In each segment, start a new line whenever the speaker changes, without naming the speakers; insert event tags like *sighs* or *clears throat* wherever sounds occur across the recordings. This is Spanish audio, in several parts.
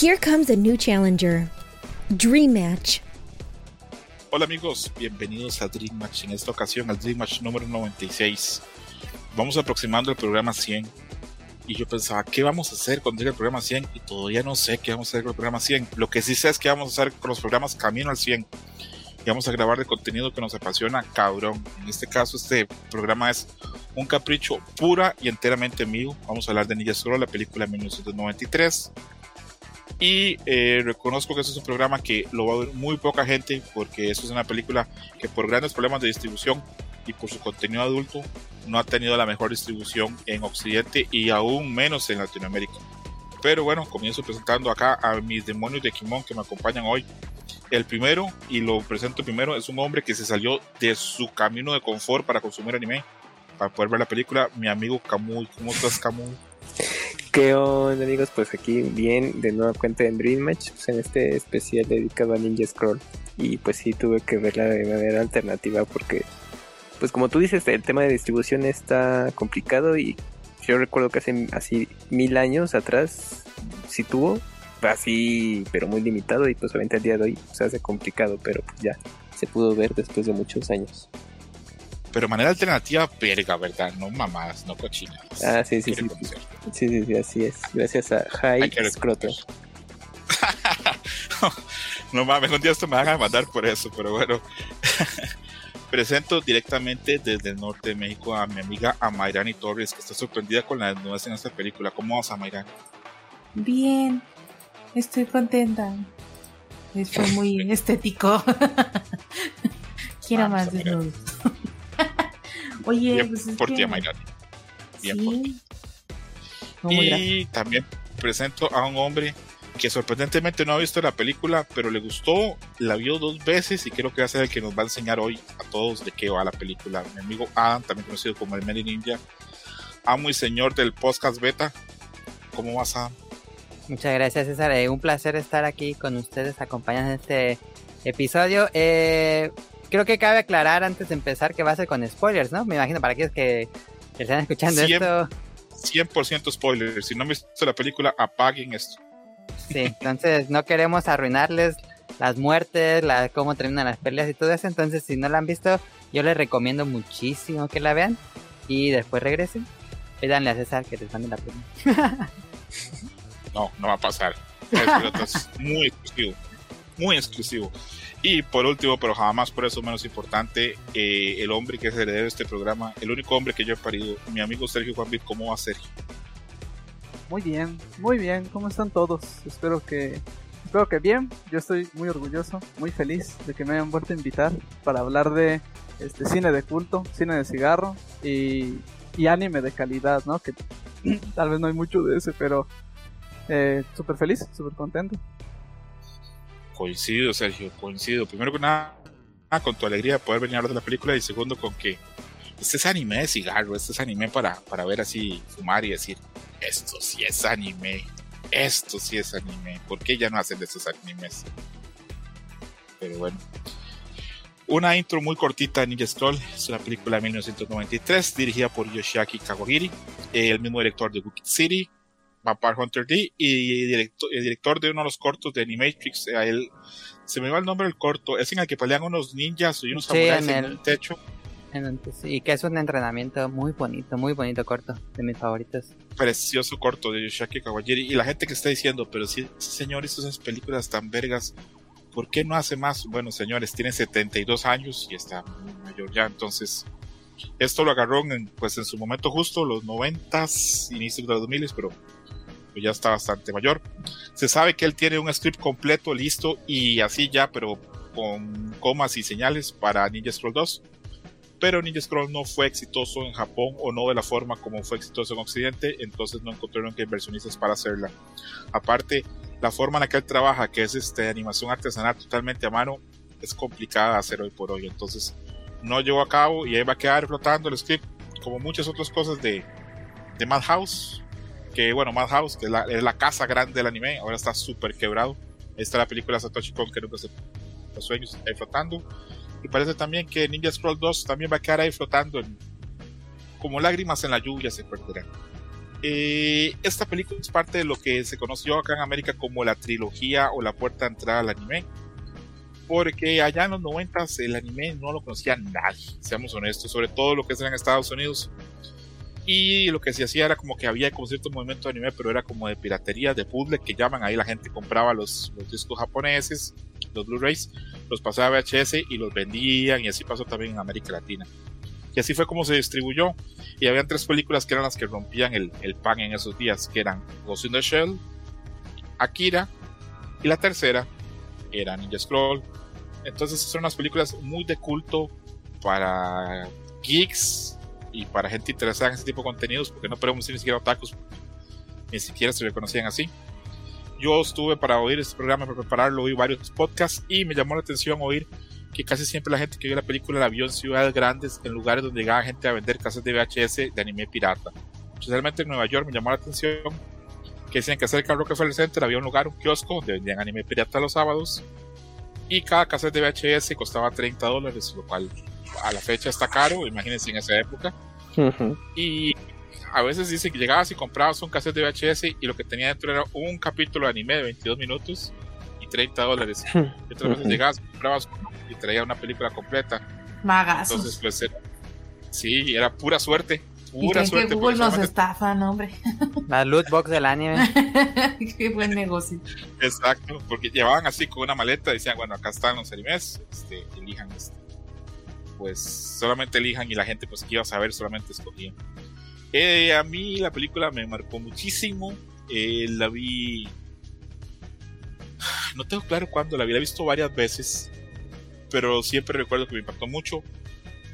Here comes a new challenger. Dream Match.
Hola amigos, bienvenidos a Dream Match. En esta ocasión al Dream Match número 96. Vamos aproximando el programa 100. Y yo pensaba, ¿qué vamos a hacer cuando llegue el programa 100? Y todavía no sé qué vamos a hacer con el programa 100. Lo que sí sé es que vamos a hacer con los programas Camino al 100. Y vamos a grabar de contenido que nos apasiona, cabrón. En este caso, este programa es un capricho pura y enteramente mío. Vamos a hablar de Ninja Scroll, la película de 1993. Y eh, reconozco que este es un programa que lo va a ver muy poca gente porque eso es una película que por grandes problemas de distribución y por su contenido adulto no ha tenido la mejor distribución en Occidente y aún menos en Latinoamérica. Pero bueno, comienzo presentando acá a mis demonios de Kimon que me acompañan hoy. El primero, y lo presento primero, es un hombre que se salió de su camino de confort para consumir anime, para poder ver la película, mi amigo Camuy. ¿Cómo estás, Camuy?
¿Qué onda amigos? Pues aquí bien, de nueva cuenta en Dream Match, pues en este especial dedicado a Ninja Scroll. Y pues sí tuve que verla de manera alternativa porque, pues como tú dices, el tema de distribución está complicado y yo recuerdo que hace así mil años atrás sí tuvo, así, pero muy limitado y pues obviamente el día de hoy se hace complicado, pero pues ya se pudo ver después de muchos años.
Pero manera alternativa, verga, ¿verdad? No mamadas, no cochinas.
Ah, sí, sí, sí. Sí, sí, sí, así es. Gracias a High Scroto. *laughs*
no mames, un día esto me van a mandar por eso, pero bueno. *laughs* Presento directamente desde el norte de México a mi amiga Amairani Torres, que está sorprendida con las nuevas en esta película. ¿Cómo vas, Amairani?
Bien, estoy contenta. Fue muy *laughs* estético. Quiero más desnudos. Oye,
Bien
pues es
por
que...
ti, Amairani. Bien
sí.
por ti.
No,
y
gracias.
también presento a un hombre que sorprendentemente no ha visto la película, pero le gustó, la vio dos veces y creo que va a ser el que nos va a enseñar hoy a todos de qué va la película. Mi amigo Adam, también conocido como el Mary Ninja, amo y señor del podcast beta. ¿Cómo vas, Adam?
Muchas gracias, César. Eh, un placer estar aquí con ustedes acompañando en este episodio. Eh, creo que cabe aclarar antes de empezar que va a ser con spoilers, ¿no? Me imagino para aquellos que, que están escuchando
Siempre.
esto.
100% spoiler. Si no han visto la película, apaguen esto.
Sí, entonces no queremos arruinarles las muertes, la, cómo terminan las peleas y todo eso. Entonces, si no la han visto, yo les recomiendo muchísimo que la vean y después regresen. Pídanle a César que les mande la pena. *laughs*
No, no va a pasar. Es muy exclusivo. Muy exclusivo. Y por último, pero jamás por eso menos importante, eh, el hombre que es heredero de este programa, el único hombre que yo he parido, mi amigo Sergio Juan Vid, ¿cómo va Sergio?
Muy bien, muy bien. ¿Cómo están todos? Espero que espero que bien. Yo estoy muy orgulloso, muy feliz de que me hayan vuelto a invitar para hablar de este cine de culto, cine de cigarro y, y anime de calidad, ¿no? Que *clears throat* tal vez no hay mucho de ese, pero eh, súper feliz, súper contento.
Coincido, Sergio, coincido. Primero que nada, con tu alegría de poder venir a hablar de la película y segundo con que este es anime de cigarro, este es anime para, para ver así, fumar y decir, esto sí es anime, esto sí es anime, ¿por qué ya no hacen de estos animes? Pero bueno. Una intro muy cortita de Ninja Scroll, es una película de 1993 dirigida por Yoshiaki Kawahiri, el mismo director de Wicked City, Vampire Hunter D y director, el director de uno de los cortos de Animatrix, a él se me va el nombre del corto, es en el que pelean unos ninjas y unos
Sí,
samuráis
en
en,
el-
techo.
Y que es un entrenamiento muy bonito, muy bonito corto, de mis favoritos.
precioso corto de Yoshiaki Kawahiri y la gente que está diciendo, pero si ese señor hizo esas películas tan vergas, ¿por qué no hace más? Bueno, señores, tiene 72 años y está muy mayor ya, entonces esto lo agarró en, pues en su momento justo, los 90s, inicios de los 2000 pero pues ya está bastante mayor. Se sabe que él tiene un script completo, listo y así ya, pero con comas y señales para Ninja Scroll 2 pero Ninja Scroll no fue exitoso en Japón o no de la forma como fue exitoso en Occidente, entonces no encontraron que inversionistas para hacerla. Aparte, la forma en la que él trabaja, que es este, animación artesanal totalmente a mano, es complicada de hacer hoy por hoy, entonces no llevó a cabo y ahí va a quedar flotando el script, como muchas otras cosas de, de Madhouse, que bueno, Madhouse, que es la, es la casa grande del anime, ahora está súper quebrado. Está la película Satoshi Kon, que nunca se los sueños ahí flotando. Y parece también que Ninja Scroll 2 también va a quedar ahí flotando en- como lágrimas en la lluvia se perderán. Eh, esta película es parte de lo que se conoció acá en América como la trilogía o la puerta de entrada al anime. Porque allá en los 90 el anime no lo conocía nadie, seamos honestos, sobre todo lo que es en Estados Unidos. Y lo que se hacía era como que había como cierto movimiento de anime, pero era como de piratería, de puzzle que llaman. Ahí la gente compraba los, los discos japoneses, los Blu-rays, los pasaba a VHS y los vendían. Y así pasó también en América Latina. Y así fue como se distribuyó. Y habían tres películas que eran las que rompían el, el pan en esos días, que eran Ghost in the Shell, Akira, y la tercera era Ninja Scroll. Entonces son unas películas muy de culto para geeks y para gente interesada en ese tipo de contenidos, porque no podemos decir ni siquiera otakus, ni siquiera se reconocían así. Yo estuve para oír este programa, para prepararlo, oí varios podcasts y me llamó la atención oír que casi siempre la gente que vio la película la vio en ciudades grandes, en lugares donde llegaba gente a vender casas de VHS de anime pirata. Especialmente en Nueva York me llamó la atención que decían que cerca del Rockefeller Center había un lugar, un kiosco, donde vendían anime pirata los sábados. Y cada cassette de VHS costaba 30 dólares, lo cual a la fecha está caro, imagínense en esa época. Y a veces dice que llegabas y comprabas un cassette de VHS y lo que tenía dentro era un capítulo de anime de 22 minutos y 30 dólares. Y otras veces llegabas y comprabas uno y traía una película completa.
Magazos.
Entonces, pues, era- sí, era pura suerte.
y
Pura
creen
suerte.
que Google nos
solamente-
estafan, hombre.
La loot box del anime. *laughs*
Qué buen negocio.
Exacto, porque llevaban así con una maleta, decían, bueno, acá están los animes, este, elijan este. Pues solamente elijan y la gente pues que iba a saber solamente escogía. Eh, a mí la película me marcó muchísimo, eh, la vi... *sighs* No tengo claro cuándo, la vi, la he visto varias veces, pero siempre recuerdo que me impactó mucho.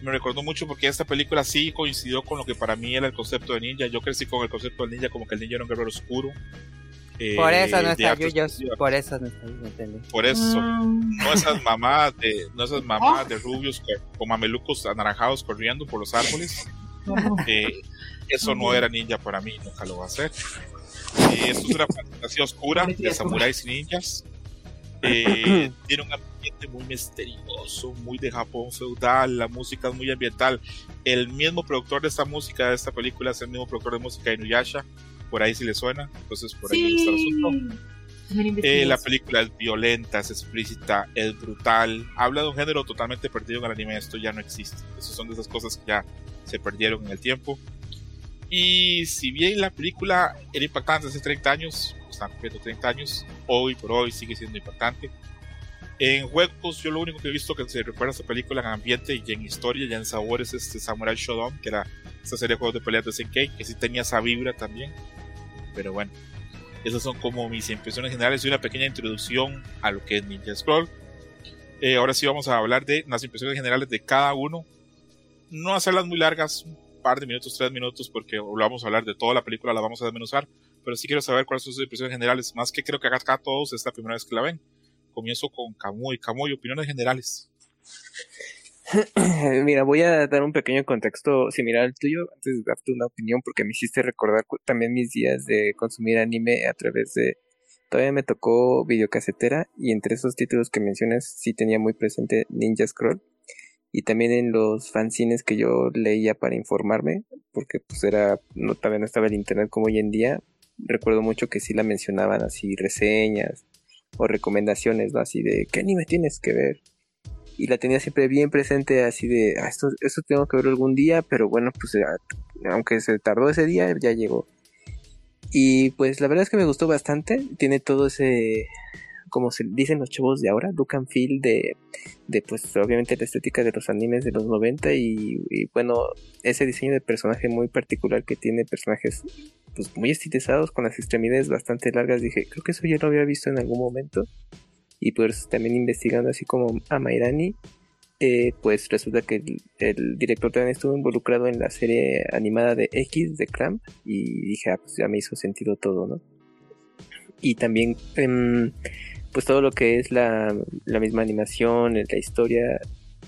Me recordó mucho porque esta película sí coincidió con lo que para mí era el concepto de ninja. Yo crecí con el concepto del ninja como que el ninja era un guerrero oscuro. Eh,
Por eso no está Yuyos. Por eso no está Yuyos.
Por eso.
Mm,
No esas mamás de, no esas mamás de rubios con, con mamelucos anaranjados corriendo por los árboles. Eh, eso no era ninja para mí, nunca lo va a hacer. Eh, esto es una fantasía oscura de samuráis y ninjas. *clears throat* Eh, tiene un ambiente muy misterioso, muy de Japón feudal, la música es muy ambiental. El mismo productor de esta música, de esta película, es el mismo productor de música de Inuyasha. Por ahí sí le suena, entonces por ahí está el asunto.
Sí.
Eh, la película es violenta, es explícita, es brutal. Habla de un género totalmente perdido en el anime. Esto ya no existe. Esas son de esas cosas que ya se perdieron en el tiempo. Y si bien la película era impactante hace 30 años, están cumpliendo 30 años, hoy por hoy sigue siendo impactante. En juegos, yo lo único que he visto que se recuerda a esta película en ambiente y en historia y en sabor es este Samurai Shodown, que era esta serie de juegos de peleas de Senkei, que sí tenía esa vibra también. Pero bueno, esas son como mis impresiones generales y una pequeña introducción a lo que es Ninja Scroll. Eh, ahora sí vamos a hablar de las impresiones generales de cada uno. No hacerlas muy largas, un par de minutos, tres minutos, porque lo vamos a hablar de toda la película, la vamos a desmenuzar. Pero sí quiero saber cuáles son sus impresiones generales. Más que creo que acá todos es la primera vez que la ven. Comienzo con Camuy. Camuy, opiniones generales. *laughs*
Mira, voy a dar un pequeño contexto similar al tuyo antes de darte una opinión porque me hiciste recordar también mis días de consumir anime a través de... Todavía me tocó videocasetera y entre esos títulos que mencionas sí tenía muy presente Ninja Scroll y también en los fanzines que yo leía para informarme porque pues era, no, todavía estaba el internet como hoy en día. Recuerdo mucho que sí la mencionaban así reseñas o recomendaciones, ¿no? Así de, ¿qué anime tienes que ver? Y la tenía siempre bien presente así de ah, esto esto tengo que verlo algún día pero bueno pues ah, aunque se tardó ese día ya llegó. Y pues la verdad es que me gustó bastante. Tiene todo ese como se dicen los chavos de ahora look and feel de, de pues obviamente la estética de los animes de los 90 y, y, bueno ese diseño de personaje muy particular que tiene personajes pues muy estilizados con las extremidades bastante largas. Dije creo que eso ya lo había visto en algún momento y pues también investigando así como a Mairani, eh, pues resulta que el, director también estuvo involucrado en la serie animada de X de Clamp y dije, ah, pues ya me hizo sentido todo, ¿no? Y también, eh, pues todo lo que es la, la misma animación, la historia,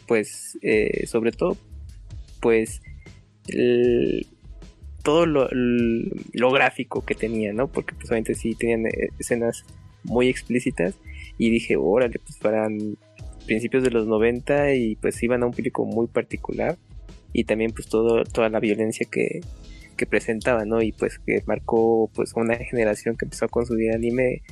pues eh, sobre todo, pues todo lo, lo, gráfico que tenía, ¿no? Porque pues obviamente sí tenían eh, escenas muy explícitas y dije, órale, pues para principios de los 90 y pues iban a un público muy particular y también pues todo, toda la violencia que, que presentaba, ¿no? Y pues que marcó pues una generación que empezó a consumir anime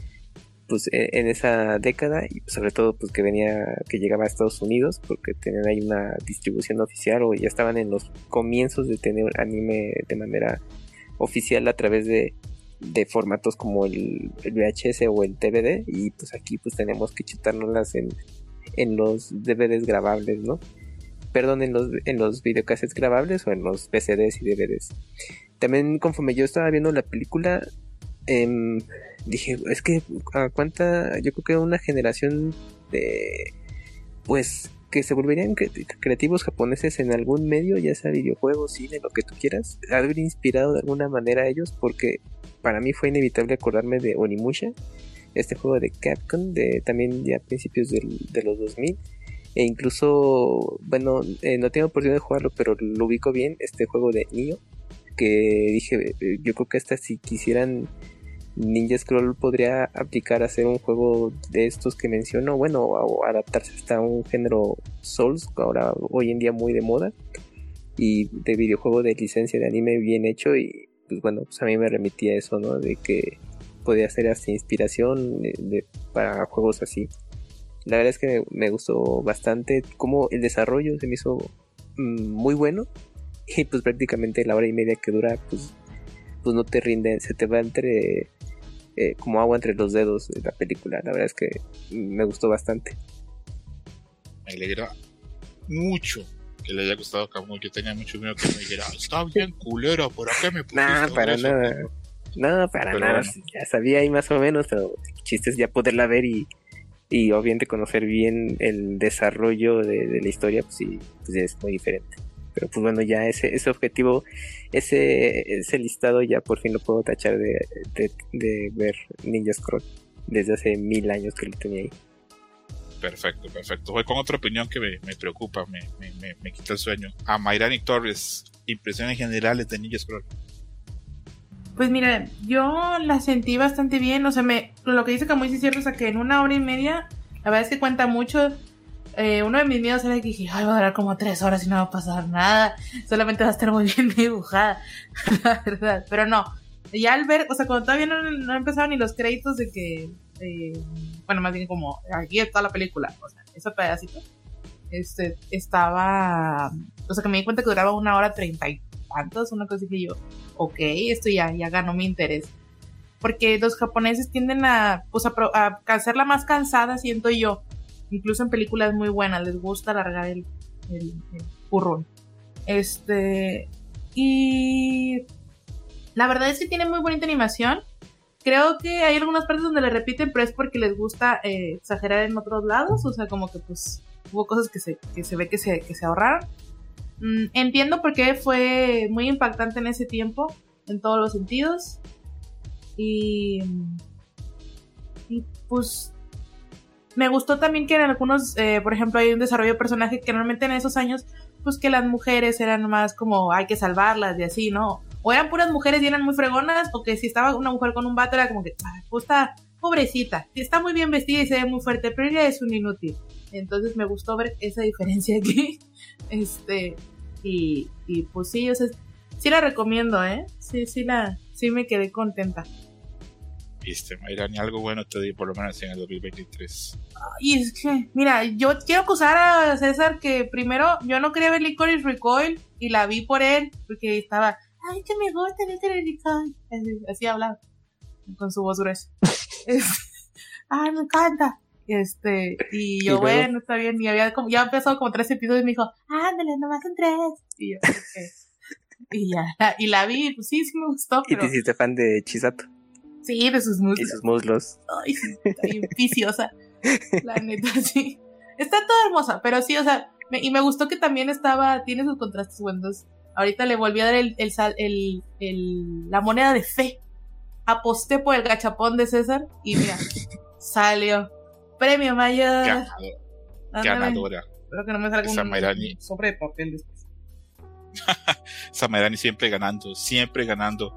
pues e- en esa década y sobre todo pues que venía que llegaba a Estados Unidos porque tenían ahí una distribución oficial o ya estaban en los comienzos de tener anime de manera oficial a través de, de formatos como el, VHS o el DVD y pues aquí pues tenemos que chutárnoslas en, en los DVDs grabables, ¿no? Perdón, en los, en los videocassettes grabables o en los PCDs y DVDs. También conforme yo estaba viendo la película, em, dije, es que a cuánta, yo creo que una generación de, pues, que se volverían cre- creativos japoneses en algún medio, ya sea videojuegos, cine, lo que tú quieras, haber inspirado de alguna manera a ellos, porque para mí fue inevitable acordarme de Onimusha, este juego de Capcom, de también ya a principios del- de los 2000, e incluso, bueno, eh, no tengo oportunidad de jugarlo, pero lo ubico bien, este juego de Nioh, que dije, eh, yo creo que hasta si quisieran Ninja Scroll podría aplicar a hacer un juego de estos que menciono, bueno, o adaptarse hasta un género Souls, ahora hoy en día muy de moda, y de videojuego de licencia de anime bien hecho, y pues bueno, pues a mí me remitía eso, ¿no? De que podía ser hasta inspiración de- de- para juegos así. La verdad es que me, gustó bastante, como el desarrollo se me hizo mm, muy bueno, *laughs* y pues prácticamente la hora y media que dura, pues, pues no te rinde, se te va entre eh, como agua entre los dedos de la película. La verdad es que me gustó bastante.
Me alegra mucho que le haya gustado Camus. Yo tenía mucho miedo que me dijera, está bien culero, ¿por qué me pusiste
Nah, para
eso?"
nada. No, para
Pero
nada.
bueno.
Ya sabía ahí más o menos, pero el chiste es ya poderla ver y, y obviamente conocer bien el desarrollo de, de la historia, pues sí, pues es muy diferente. Pero pues bueno, ya ese, ese objetivo, ese, ese listado ya por fin lo puedo tachar de, de, de ver Ninja Scroll. Desde hace mil años que lo tenía ahí.
Perfecto, perfecto. Voy con otra opinión que me, me preocupa, me, me, me, me quita el sueño. A Mayrani Torres, impresiones generales de Ninja Scroll.
Pues mira, yo la sentí bastante bien. O sea, me, lo que dice Camuy es cierto, o sea, que en una hora y media, la verdad es que cuenta mucho. Eh, uno de mis miedos era que dije, ay, va a durar como tres horas y no va a pasar nada. Solamente va a estar muy bien *laughs* dibujada, *laughs* la verdad. Pero no, ya al ver, o sea, cuando todavía no, no empezaron ni los créditos de que, eh, bueno, más bien como aquí está la película, o sea, ese pedacito, este, estaba, o sea, que me di cuenta que duraba una hora treinta y tantos, una cosa que yo, ok, esto ya, ya ganó mi interés. Porque los japoneses tienden a, pues, a, a hacerla más cansada, siento yo. Incluso en películas muy buenas, les gusta alargar el, el, el currón. Este, y la verdad es que tiene muy bonita animación. Creo que hay algunas partes donde le repiten, pero es porque les gusta eh, exagerar en otros lados. O sea, como que pues hubo cosas que se, que se ve que se, que se ahorraron. Mm, entiendo por qué fue muy impactante en ese tiempo, en todos los sentidos. Y, y pues me gustó también que en algunos, eh, por ejemplo, hay un desarrollo de personaje que normalmente en esos años, pues que las mujeres eran más como hay que salvarlas y así, ¿no? O eran puras mujeres y eran muy fregonas, o que si estaba una mujer con un vato era como que, "Ay, pues está pobrecita, está muy bien vestida y se ve muy fuerte, pero ella es un inútil. Entonces me gustó ver esa diferencia aquí. *laughs* Este, y, y pues sí, o sea, sí la recomiendo, ¿eh? Sí, sí la, sí me quedé contenta.
Viste, Mayrani, algo bueno te di por lo menos en el 2023.
Y es que, mira, yo quiero acusar a César que primero yo no quería ver Licorice Recoil y la vi por él porque estaba, ay, que me gusta Licorice Recoil. Así, así hablaba, con su voz gruesa. Es- *laughs* *laughs* ay, me encanta. Este, y yo,
¿Y
bueno, está bien. Y había como, ya empezó como tres episodios y me dijo, ándale, nomás son tres. Y yo, ok. Y ya, y la vi, pues sí, sí me gustó,
Y
pero
te hiciste fan de Chisato
sí, de sus
y
muslos.
sus muslos.
Ay, sí, está bien viciosa. La neta, *laughs* sí. Está toda hermosa, pero sí, o sea, me- y me gustó que también estaba, tiene sus contrastes buenos. Ahorita le volví a dar el, el, el, el- la moneda de fe. Aposté por el gachapón de César y mira, *laughs* salió. Premio mayor. Ándale.
ganadora.
Espero que no me salga un, sobre de papel después. *laughs*
Esa Mayrani siempre ganando, siempre ganando.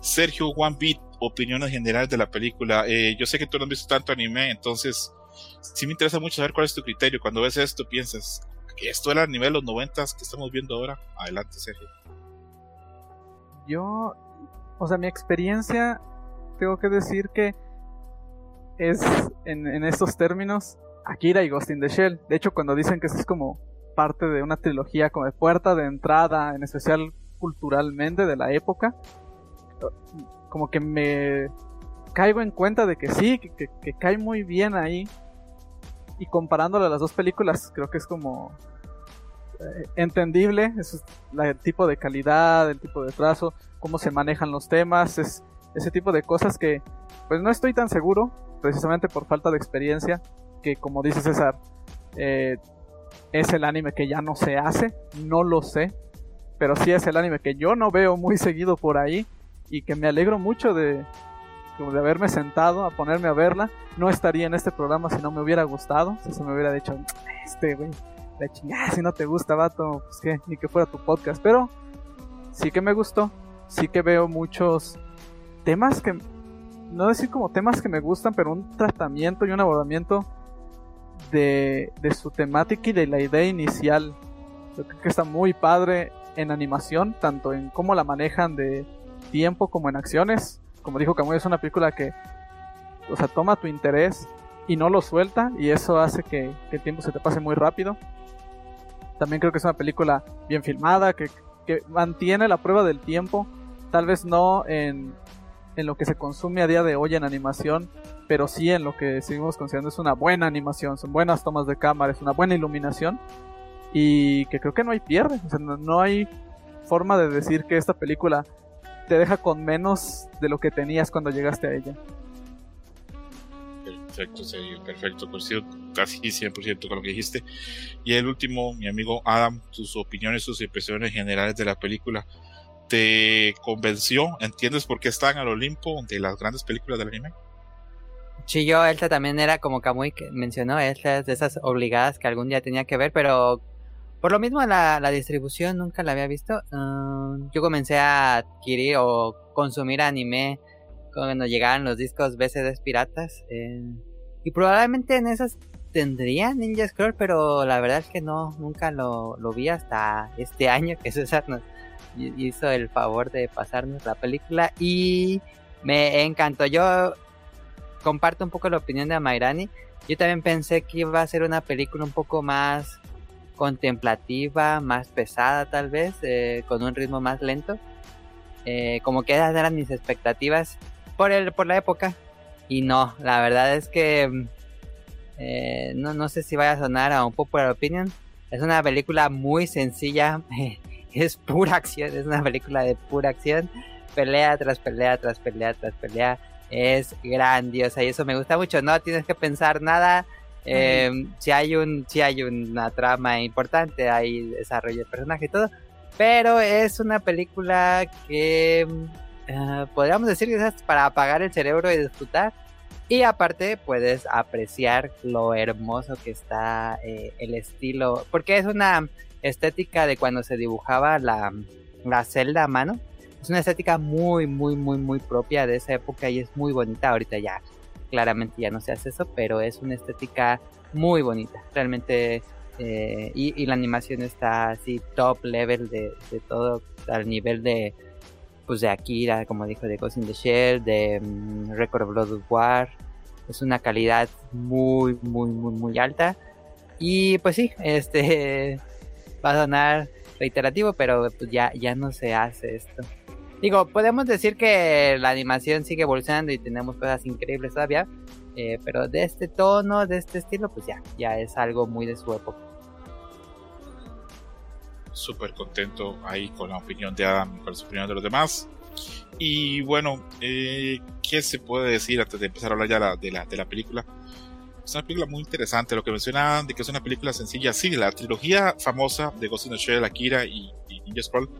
Sergio One Beat, opiniones generales de la película. Eh, yo sé que tú no has visto tanto anime, entonces sí me interesa mucho saber cuál es tu criterio. Cuando ves esto, piensas esto era el nivel de los noventas que estamos viendo ahora. Adelante, Sergio.
Yo, o sea, mi experiencia, tengo que decir que es en, estos términos Akira y Ghost in the Shell. De hecho, cuando dicen que eso es como parte de una trilogía como de puerta de entrada, en especial culturalmente de la época, como que me caigo en cuenta de que sí, que, que, cae muy bien ahí. Y comparándolo a las dos películas, creo que es como eh, entendible, es el tipo de calidad, el tipo de trazo, cómo se manejan los temas, es ese tipo de cosas que pues no estoy tan seguro, precisamente por falta de experiencia, que como dice César, eh, es el anime que ya no se hace, no lo sé, pero sí es el anime que yo no veo muy seguido por ahí y que me alegro mucho de, de haberme sentado a ponerme a verla. No estaría en este programa si no me hubiera gustado, si se me hubiera dicho, este güey, la chingada, si no te gusta, vato, pues que ni que fuera tu podcast, pero sí que me gustó, sí que veo muchos temas que, no decir como temas que me gustan, pero un tratamiento y un abordamiento de, de su temática y de la idea inicial. Yo creo que está muy padre en animación, tanto en cómo la manejan de tiempo como en acciones. Como dijo Camuy, es una película que, o sea, toma tu interés y no lo suelta, y eso hace que, el tiempo se te pase muy rápido. También creo que es una película bien filmada, que, mantiene la prueba del tiempo, tal vez no en, en lo que se consume a día de hoy en animación, pero sí en lo que seguimos considerando es una buena animación, son buenas tomas de cámara, es una buena iluminación y que creo que no hay pierde, o sea, no, hay forma de decir que esta película te deja con menos de lo que tenías cuando llegaste a ella.
Perfecto, serio, perfecto, coincido casi 100% con lo que dijiste. Y el último, mi amigo Adam, sus opiniones, sus impresiones generales de la película, ¿te convenció? ¿Entiendes por qué están al Olimpo de las grandes películas del anime?
Sí, yo, esta también era como Kamui que mencionó, esta es de esas obligadas que algún día tenía que ver, pero por lo mismo la, distribución nunca la había visto. Uh, yo comencé a adquirir o consumir anime cuando llegaban los discos BCDs piratas. Eh, y probablemente en esas tendría Ninja Scroll, pero la verdad es que no, nunca lo, lo vi hasta este *laughs* año que César nos hizo el favor de pasarnos la película y me encantó. Yo comparto un poco la opinión de Amairani. Yo también pensé que iba a ser una película un poco más contemplativa, más pesada tal vez, eh, con un ritmo más lento. Eh, como que esas eran mis expectativas por, el, por la época. Y no, la verdad es que eh, no, no sé si vaya a sonar a un popular opinion. Es una película muy sencilla, *laughs* es pura acción, es una película de pura acción. Pelea tras pelea, tras pelea, tras pelea es grandiosa y eso me gusta mucho. No tienes que pensar nada. Eh, si hay un, si hay una trama importante, hay desarrollo de personaje y todo. Pero es una película que eh, podríamos decir que es para apagar el cerebro y disfrutar. Y aparte puedes apreciar lo hermoso que está eh, el estilo. Porque es una estética de cuando se dibujaba la, la celda a mano es una estética muy, muy, muy, muy propia de esa época y es muy bonita. Ahorita ya, claramente ya no se hace eso, pero es una estética muy bonita. Realmente, eh, y, la animación está así top level de, todo, al nivel de, pues de Akira, como dijo, de Ghost in the Shell, de mm, Record of Blood War. Es una calidad muy, muy, muy, muy alta. Y pues sí, este *laughs* va a sonar reiterativo, pero pues ya, ya no se hace esto. Digo, podemos decir que la animación sigue evolucionando y tenemos cosas increíbles todavía, eh, pero de este tono, de este estilo, pues ya, ya es algo muy de su época.
Súper contento ahí con la opinión de Adam y con la opinión de los demás. Y bueno, eh, ¿qué se puede decir antes de empezar a hablar ya de, la, de la película? Es una película muy interesante, lo que mencionaban de que es una película sencilla. Sí, la trilogía famosa de Ghost in the Shell, Akira y, y Ninja Scroll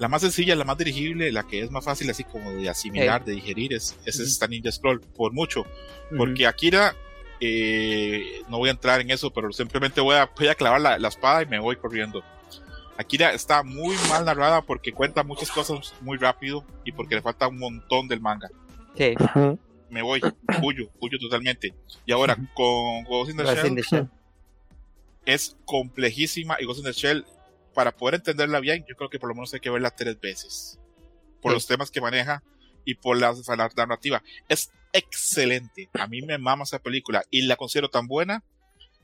la más sencilla, la más dirigible, la que es más fácil así como de asimilar, de digerir, es, es esta Ninja Scroll, por mucho. Porque Akira, eh, no voy a entrar en eso, pero simplemente voy a, voy a clavar la, espada y me voy corriendo. Akira está muy mal narrada porque cuenta muchas cosas muy rápido y porque le falta un montón del manga.
Sí.
Me voy, huyo, huyo totalmente. Y ahora con Ghost in the Shell, es complejísima y Ghost in the Shell para poder entenderla bien, yo creo que por lo menos hay que verla tres veces. por
Sí.
los temas que maneja y por la, la narrativa. Es excelente. A mí me mama esa película y la considero tan buena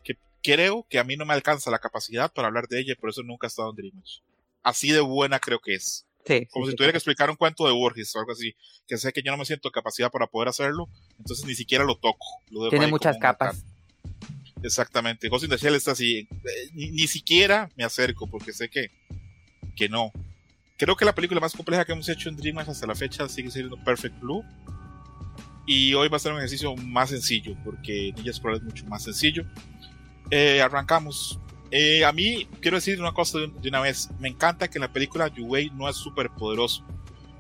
que creo que a mí no me alcanza la capacidad para hablar de ella y por eso nunca he estado en Dreamwatch. Así de buena creo que es.
Sí,
Como
sí,
si tuviera que explicar un cuento de Borges o algo así, que sé que yo no me siento capacidad para poder hacerlo, entonces ni siquiera lo toco. Lo
Tiene muchas capas.
Exactamente. Ghost in the Shell está así. eh, Ni, siquiera me acerco porque sé que, que no. Creo que la película más compleja que hemos hecho en DreamHack hasta la fecha sigue siendo Perfect Blue. Y hoy va a ser un ejercicio más sencillo porque Ninja Scroll es mucho más sencillo. Eh, arrancamos. Eh, a mí, quiero decir una cosa de, una vez. Me encanta que en la película Yuwei no es súper poderoso.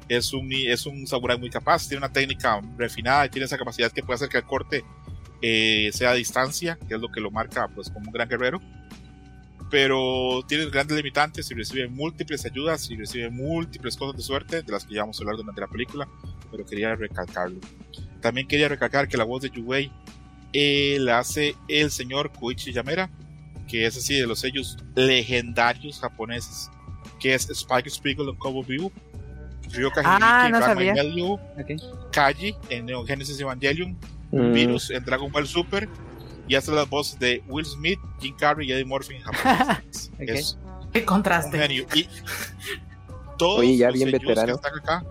Es un, es un samurai muy capaz, tiene una técnica refinada y tiene esa capacidad que puede hacer que el corte eh, sea a distancia, que es lo que lo marca pues como un gran guerrero. Pero tiene grandes limitantes y recibe múltiples ayudas y recibe múltiples cosas de suerte, de las que ya vamos a hablar durante la película, pero quería recalcarlo. También quería recalcar que la voz de Yuwei eh, la hace el señor Koichi Yamera, que es así de los sellos legendarios japoneses, que es Spike Spiegel en Cowboy Vivo, Ryoka
Ah, no
en. Kaji en Neon Genesis Evangelion,
Mm,
Virus en Dragon Ball Super y hace las voces de Will Smith, Jim Carrey y Eddie Murphy en *laughs* japonés.
Ok.
Es
Qué contraste.
Y todos
Oye, ya
los
bien veterano.
que están acá,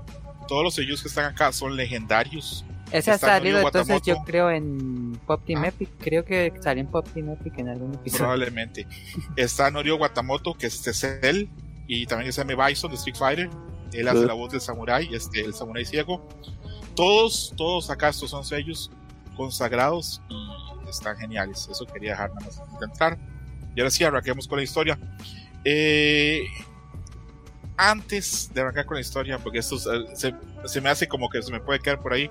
todos los sellos que están acá son legendarios.
Ese ha salido entonces yo creo en Pop Team
Ah.
Epic. Creo que salió en Pop Team Epic en algún episodio.
Probablemente. Está Norio Watamoto, que es este Cell, y también está M. Bison de Street Fighter. Él hace
Uh.
la voz del samurai, este, el samurai ciego. Todos, todos acá estos son sellos consagrados y están geniales. Eso quería dejar nada más de entrar. Y ahora sí, arranquemos con la historia. Eh, antes de arrancar con la historia, porque esto eh, se, se me hace como que se me puede quedar por ahí.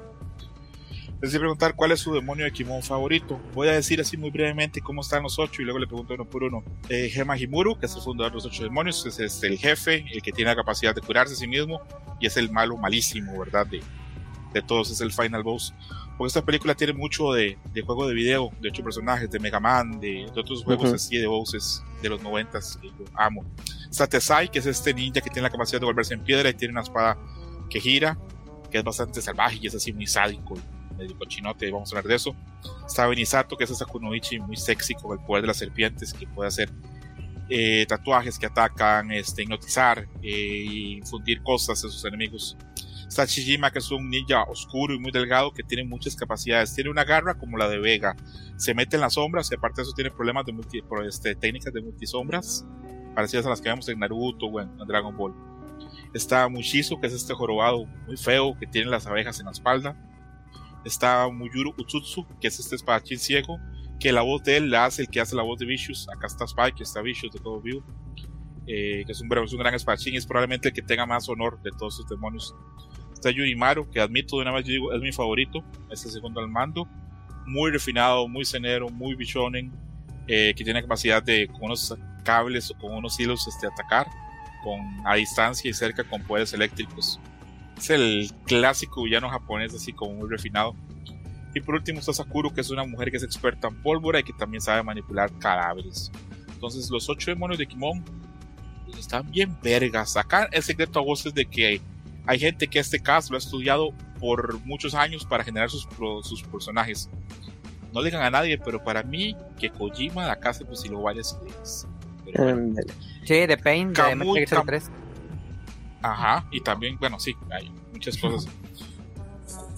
Les voy a preguntar cuál es su demonio de Kimon favorito. Voy a decir así muy brevemente cómo están los ocho y luego le pregunto uno por uno. Eh, Gema Himuru, que es el fundador de los ocho demonios, es este, el jefe, el que tiene la capacidad de curarse a sí mismo y es el malo malísimo, ¿verdad? De, de todos, es el final boss. Porque esta película tiene mucho de, de juego de video, de ocho personajes, de Mega Man, de, de otros juegos
Ujú.
así de bosses de los noventas que yo amo. Está Tesai, que es este ninja que tiene la capacidad de volverse en piedra y tiene una espada que gira, que es bastante salvaje y es así muy sádico, medio cochinote, vamos a hablar de eso. Está Benisato, que es esa Kunoichi muy sexy con el poder de las serpientes, que puede hacer eh, tatuajes que atacan, este, hipnotizar eh, y infundir cosas en sus enemigos. Está Shijima, que es un ninja oscuro y muy delgado que tiene muchas capacidades. Tiene una garra como la de Vega. Se mete en las sombras y aparte de eso tiene problemas de multi, este, técnicas de multisombras parecidas a las que vemos en Naruto o en, Dragon Ball. Está Mushizo, que es este jorobado muy feo que tiene las abejas en la espalda. Está Muyuru Utsutsu, que es este espadachín ciego, que la voz de él la hace el que hace la voz de Vicious. Acá está Spike, está Vicious de todo View, eh, que es un, es un gran espadachín y es probablemente el que tenga más honor de todos sus demonios. Está Yurimaru, que admito de una vez yo digo, es mi favorito, es el segundo al mando. Muy refinado, muy cenero, muy bichonen, eh, que tiene capacidad de con unos cables o con unos hilos este, atacar con, a distancia y cerca con poderes eléctricos. Es el clásico villano japonés, así como muy refinado. Y por último está Sakuro, que es una mujer que es experta en pólvora y que también sabe manipular cadáveres. Entonces, los ocho demonios de Kimon están bien vergas. Acá el secreto a voces de que hay gente que este caso lo ha estudiado por muchos años para generar sus, pro- sus personajes. No le digan a nadie, pero para mí, que Kojima acá se fusiló varias ideas. Pero bueno.
ándale.
Sí, de Pain, de Gear Solid
Kam-
3.
Ajá, y también, bueno, sí, hay muchas cosas.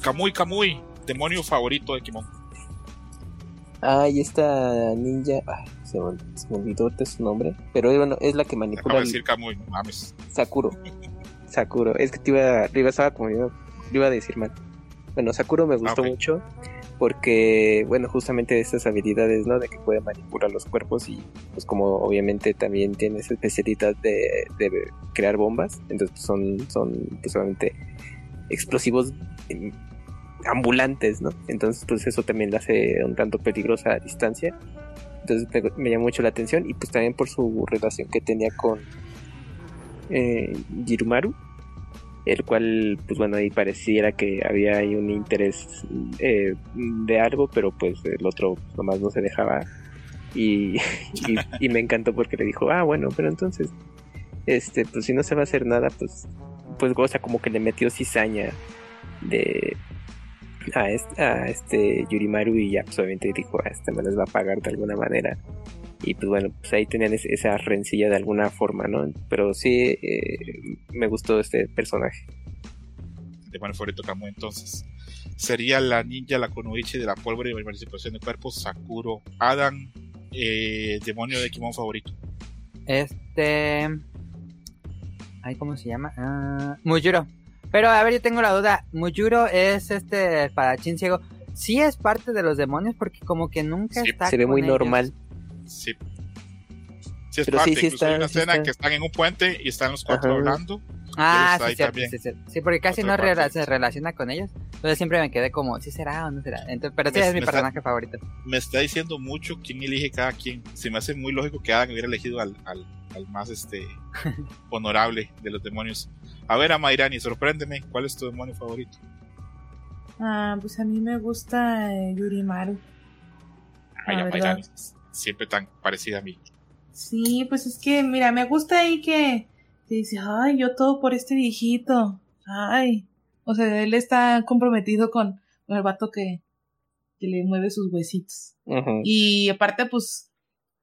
Kamui Kamui, demonio favorito de Kimon.
Ah, y esta ninja, ay, se, me, se me olvidó su nombre, pero bueno, es la que
Acabo
manipula
de
el
decir Kamui, no mames.
Sakuro. Sakuro, es que te iba, te iba, estaba como yo, te iba a decir mal. Bueno, Sakuro me gustó mucho porque, bueno, justamente estas habilidades, ¿no? De que puede manipular los cuerpos y, pues, como obviamente también tiene esa especialidad de, de crear bombas, entonces pues, son, son, pues, obviamente explosivos em, ambulantes, ¿no? Entonces, pues, eso también la hace un tanto peligrosa a distancia. Entonces, me, me llamó mucho la atención y, pues, también por su relación que tenía con eh, Jirumaru, el cual, pues bueno, ahí pareciera que había ahí un interés eh, de algo, pero pues el otro nomás no se dejaba. Y, y, *laughs* y me encantó porque le dijo, ah, bueno, pero entonces, este, pues si no se va a hacer nada, pues pues, sea, como que le metió cizaña de a este, a este Yurimaru y ya pues obviamente dijo, a este me les va a pagar de alguna manera. Y pues bueno, pues ahí tenían es- esa rencilla de alguna forma, ¿no? Pero sí eh, me gustó este personaje.
demonio favorito Kamui entonces sería la ninja la kunoichi de la pólvora y la participación de cuerpos Sakuro Adam eh, demonio de Kimon favorito
Este. Ay, ¿cómo se llama? Ah, Muyuro. Pero a ver, yo tengo la duda. Muyuro es este espadachín ciego. Sí es parte de los demonios porque como que nunca
Sí,
está
Se ve
con
muy
ellos.
normal.
Sí sí es
Pero
parte
sí, sí
incluso hay
está,
una
sí
escena
está.
que están en un puente y están los cuatro
Ajá.
hablando
Ah, sí, cierto,
también.
sí, cierto. Sí, porque casi
Otra
no rela-
parte.
se relaciona con ellos. Entonces siempre me quedé como, ¿sí será o no será? Entonces, pero sí
Me-
es mi
me está-
personaje favorito.
me está diciendo mucho quién elige cada quien se me hace muy lógico que Adam hubiera elegido al, al, al más este *laughs* honorable de los demonios a ver Amairani sorpréndeme ¿cuál es tu demonio favorito?
Ah, pues a mí me gusta eh, Yurimaru.
Ay, Amairani. Siempre tan parecida a mí
Sí, pues es que, mira, me gusta ahí que, que dice, ay, yo todo por este viejito. Ay. O sea, él está comprometido con, con el vato que, que le mueve sus huesitos. Y aparte, pues,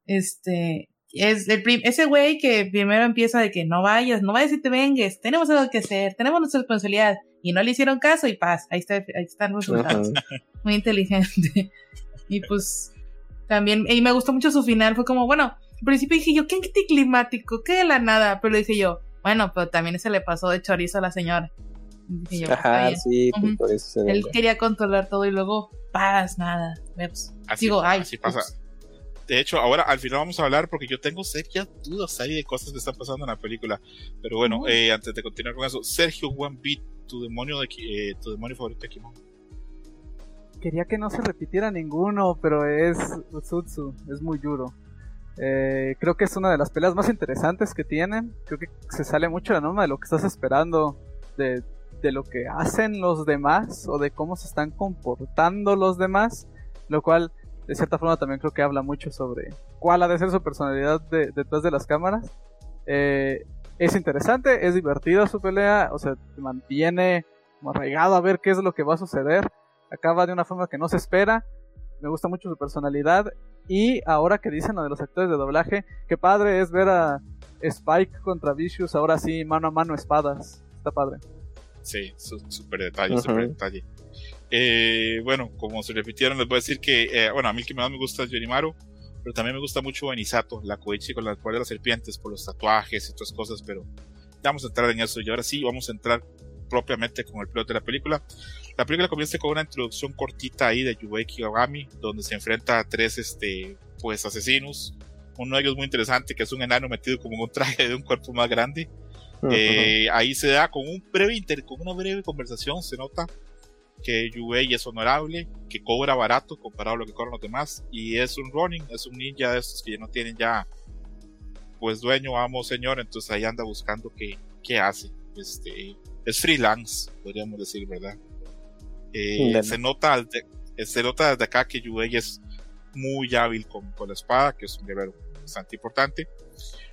este, es el prim- ese güey que primero empieza de que no vayas, no vayas y te vengues, tenemos algo que hacer, tenemos nuestra responsabilidad. Y no le hicieron caso y paz, ahí está, ahí están los resultados. Muy inteligente. *laughs* y pues, también, y me gustó mucho su final, fue como, bueno, al principio dije yo, qué anticlimático, qué de la nada, pero dije yo, bueno, pero también se le pasó de chorizo a la señora. Dije yo,
Ajá, sí, pues
Ujú.
por eso se
Él
ve.
quería controlar todo y luego, paz, nada. Ups.
Así,
Digo, ay,
así pasa.
ups.
De hecho, ahora al final vamos a hablar porque yo tengo serias dudas ahí de cosas que están pasando en la película. Pero bueno,
Ujú.
eh, antes de continuar con eso, Sergio Juan Beat, tu demonio de eh, tu demonio favorito de Kimon.
Quería que no se repitiera ninguno, pero es Utsutsu, es muy duro. Eh, creo que es una de las peleas más interesantes que tienen. Creo que se sale mucho la norma de lo que estás esperando, de, de lo que hacen los demás o de cómo se están comportando los demás, lo cual de cierta forma también creo que habla mucho sobre cuál ha de ser su personalidad de- detrás de las cámaras. Eh, es interesante, es divertida su pelea, o sea, te mantiene como arraigado a ver qué es lo que va a suceder. Acaba de una forma que no se espera. Me gusta mucho su personalidad. Y ahora que dicen lo de los actores de doblaje, qué padre es ver a Spike contra Vicious, ahora sí, mano a mano espadas. Está padre.
Sí, su- súper detalle,
Ujú.
súper detalle. Eh, bueno, como se repitieron, les voy a decir que, eh, bueno, a mí el que más me gusta es Yorimaru, pero también me gusta mucho Benisato, la Koichi con la cual de las serpientes, por los tatuajes y otras cosas, pero ya vamos a entrar en eso. Y ahora sí, vamos a entrar propiamente con el plot de la película. La película comienza con una introducción cortita ahí de Yubei Kiyogami, donde se enfrenta a tres este, pues, asesinos. Uno de ellos muy interesante, que es un enano metido como en un traje de un cuerpo más grande.
Ujú.
Eh, ahí se da con un breve inter- con una breve conversación, se nota que Yubei es honorable, que cobra barato comparado a lo que cobran los demás, y es un running, es un ninja de estos que ya no tienen ya pues dueño, amo, señor, entonces ahí anda buscando qué, qué hace. Este, es freelance, podríamos decir, ¿verdad? Eh, se nota al de- eh, se nota desde acá que Yubei es muy hábil con, con la espada, que es un guerrero bastante importante.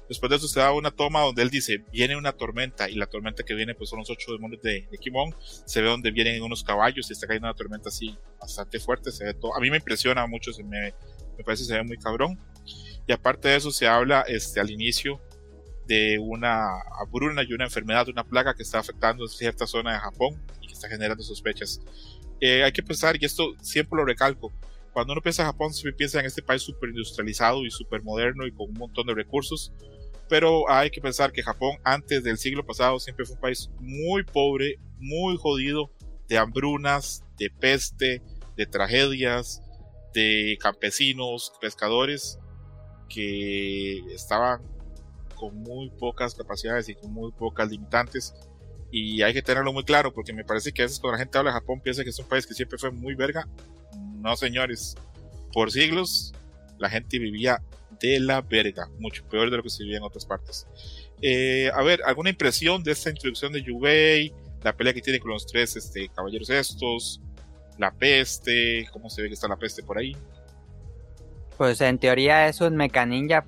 Después de eso se da una toma donde él dice, viene una tormenta, y la tormenta que viene pues son los ocho demonios de, de Kimon, se ve donde vienen unos caballos y está cayendo una tormenta así bastante fuerte, se ve todo, a mí me impresiona mucho, se me, me parece que se ve muy cabrón. Y aparte de eso se habla este, al inicio de una hambruna y una enfermedad, una plaga que está afectando cierta zona de Japón está generando sospechas. Eh, hay que pensar, y esto siempre lo recalco, cuando uno piensa en Japón, siempre piensa en este país súper industrializado y súper moderno y con un montón de recursos, pero hay que pensar que Japón antes del siglo pasado siempre fue un país muy pobre, muy jodido, de hambrunas, de peste, de tragedias, de campesinos, pescadores que estaban con muy pocas capacidades y con muy pocas limitantes y hay que tenerlo muy claro porque me parece que a veces cuando la gente habla de Japón piensa que es un país que siempre fue muy verga. No señores. Por siglos la gente vivía de la verga. Mucho peor de lo que se vivía en otras partes. Eh, a ver alguna impresión de esta introducción de Yubei la pelea que tiene con los tres este, caballeros estos. La peste. Cómo se ve que está la peste por ahí
Pues en teoría es un mecha ninja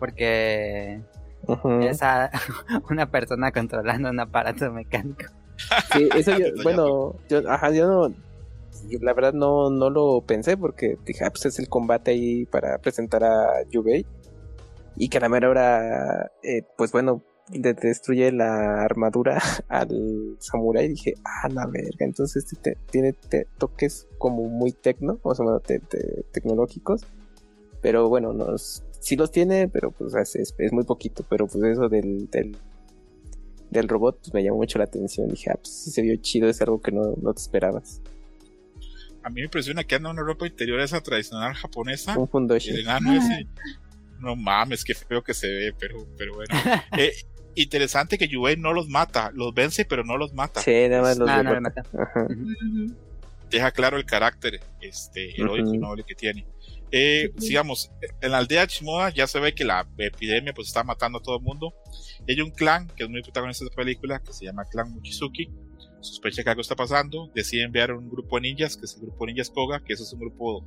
porque
Ujú.
es a- *laughs* una persona controlando un aparato mecánico.
Sí, eso yo, bueno, yo, ajá, yo no, yo la verdad no, no lo pensé porque dije, ah, pues es el combate ahí para presentar a Yubei y que a la mera hora, eh, pues bueno, le destruye la armadura *laughs* al samurái. Dije, ah, la verga, entonces te- te- tiene te- toques como muy tecno, o sea, bueno, te- te- tecnológicos, pero bueno, no, s- sí los tiene, pero pues es, es- es muy poquito, pero pues eso del, del, del robot pues, me llamó mucho la atención. Dije, ah, pues sí se vio chido, es algo que no, no te esperabas.
A mí me impresiona que anda una ropa interior esa tradicional japonesa.
Un
Y
fundoshi.
el enano ese. No mames, qué feo que se ve, pero, pero bueno. *laughs* Eh, interesante que Yubei no los mata, los vence, pero no los mata.
Sí, nada más los
No, no mata.
Ajá.
Deja claro el carácter este, heroico y
Ujú.
noble que tiene. Eh, sigamos, en la aldea Chimoda ya se ve que la epidemia pues está matando a todo el mundo. Y hay un clan que es muy protagonista de esta película que se llama Clan Mochizuki. Sospecha que algo está pasando. Decide enviar un grupo de ninjas, que es el grupo Ninjas Koga, que eso es un grupo.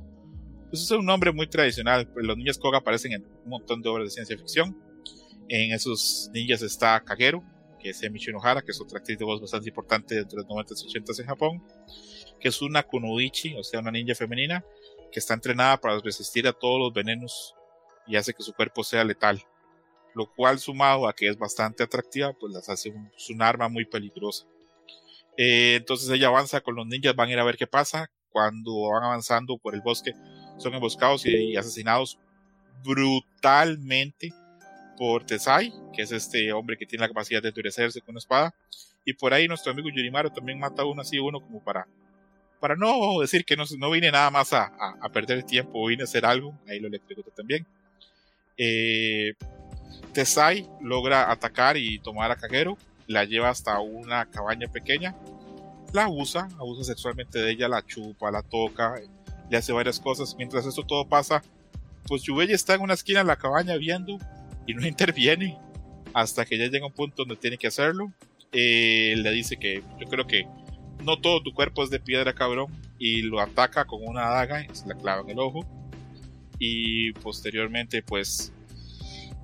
Pues es un nombre muy tradicional. pues, Los ninjas Koga aparecen en un montón de obras de ciencia ficción. En esos ninjas está Kagero, que es Emi Shinohara, que es otra actriz de voz bastante importante entre los 90s y 80s en Japón. Que es una kunoichi, o sea, una ninja femenina, que está entrenada para resistir a todos los venenos y hace que su cuerpo sea letal. Lo cual, sumado a que es bastante atractiva, pues las hace un, arma muy peligrosa. Eh, entonces ella avanza con los ninjas, van a ir a ver qué pasa. Cuando van avanzando por el bosque, son emboscados y, y asesinados brutalmente por Tesai, que es este hombre que tiene la capacidad de endurecerse con una espada. Y por ahí nuestro amigo Yurimaru también mata a uno así, uno como para, para no decir que no, no vine nada más a, a, a perder tiempo, vine a hacer algo. Ahí lo electrocuta también. Eh, Tesai logra atacar y tomar a Kagero, la lleva hasta una cabaña pequeña, la abusa, abusa sexualmente de ella, la chupa, la toca, le hace varias cosas. Mientras esto todo pasa, pues Yubei está en una esquina de la cabaña viendo y no *laughs* interviene hasta que ya llega un punto donde tiene que hacerlo. Eh, le dice que yo creo que no todo tu cuerpo es de piedra, cabrón, y lo ataca con una daga y se la clava en el ojo. Y posteriormente, pues,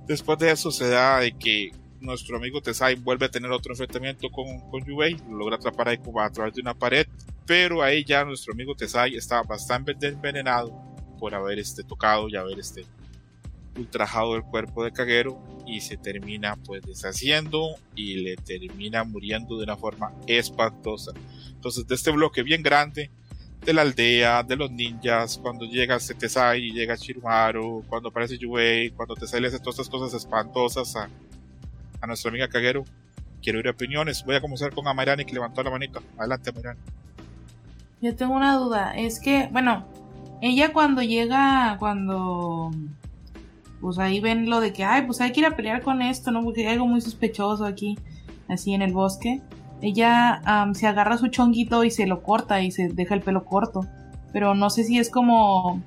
después de eso se da de que nuestro amigo Tesai vuelve a tener otro enfrentamiento con, con Yubei, lo logra atrapar como a través de una pared, pero ahí ya nuestro amigo Tesai está bastante envenenado por haber este, tocado y haber este, ultrajado el cuerpo de Kagero y se termina pues deshaciendo y le termina muriendo de una forma espantosa. Entonces de este bloque bien grande de la aldea, de los ninjas, cuando llega Tesai y llega Shirumaru, cuando aparece Yubei, cuando Tesai le hace todas estas cosas espantosas a, a nuestra amiga Kagero, quiero ir a opiniones. Voy a comenzar con Amairani que levantó la manita. Adelante Amairani.
Yo tengo una duda. Es que, bueno, ella cuando llega, cuando. Pues ahí ven lo de que, ay, pues hay que ir a pelear con esto, ¿no? Porque hay algo muy sospechoso aquí, así en el bosque. Ella am, se agarra su chonguito y se lo corta y se deja el pelo corto. Pero no sé si es como.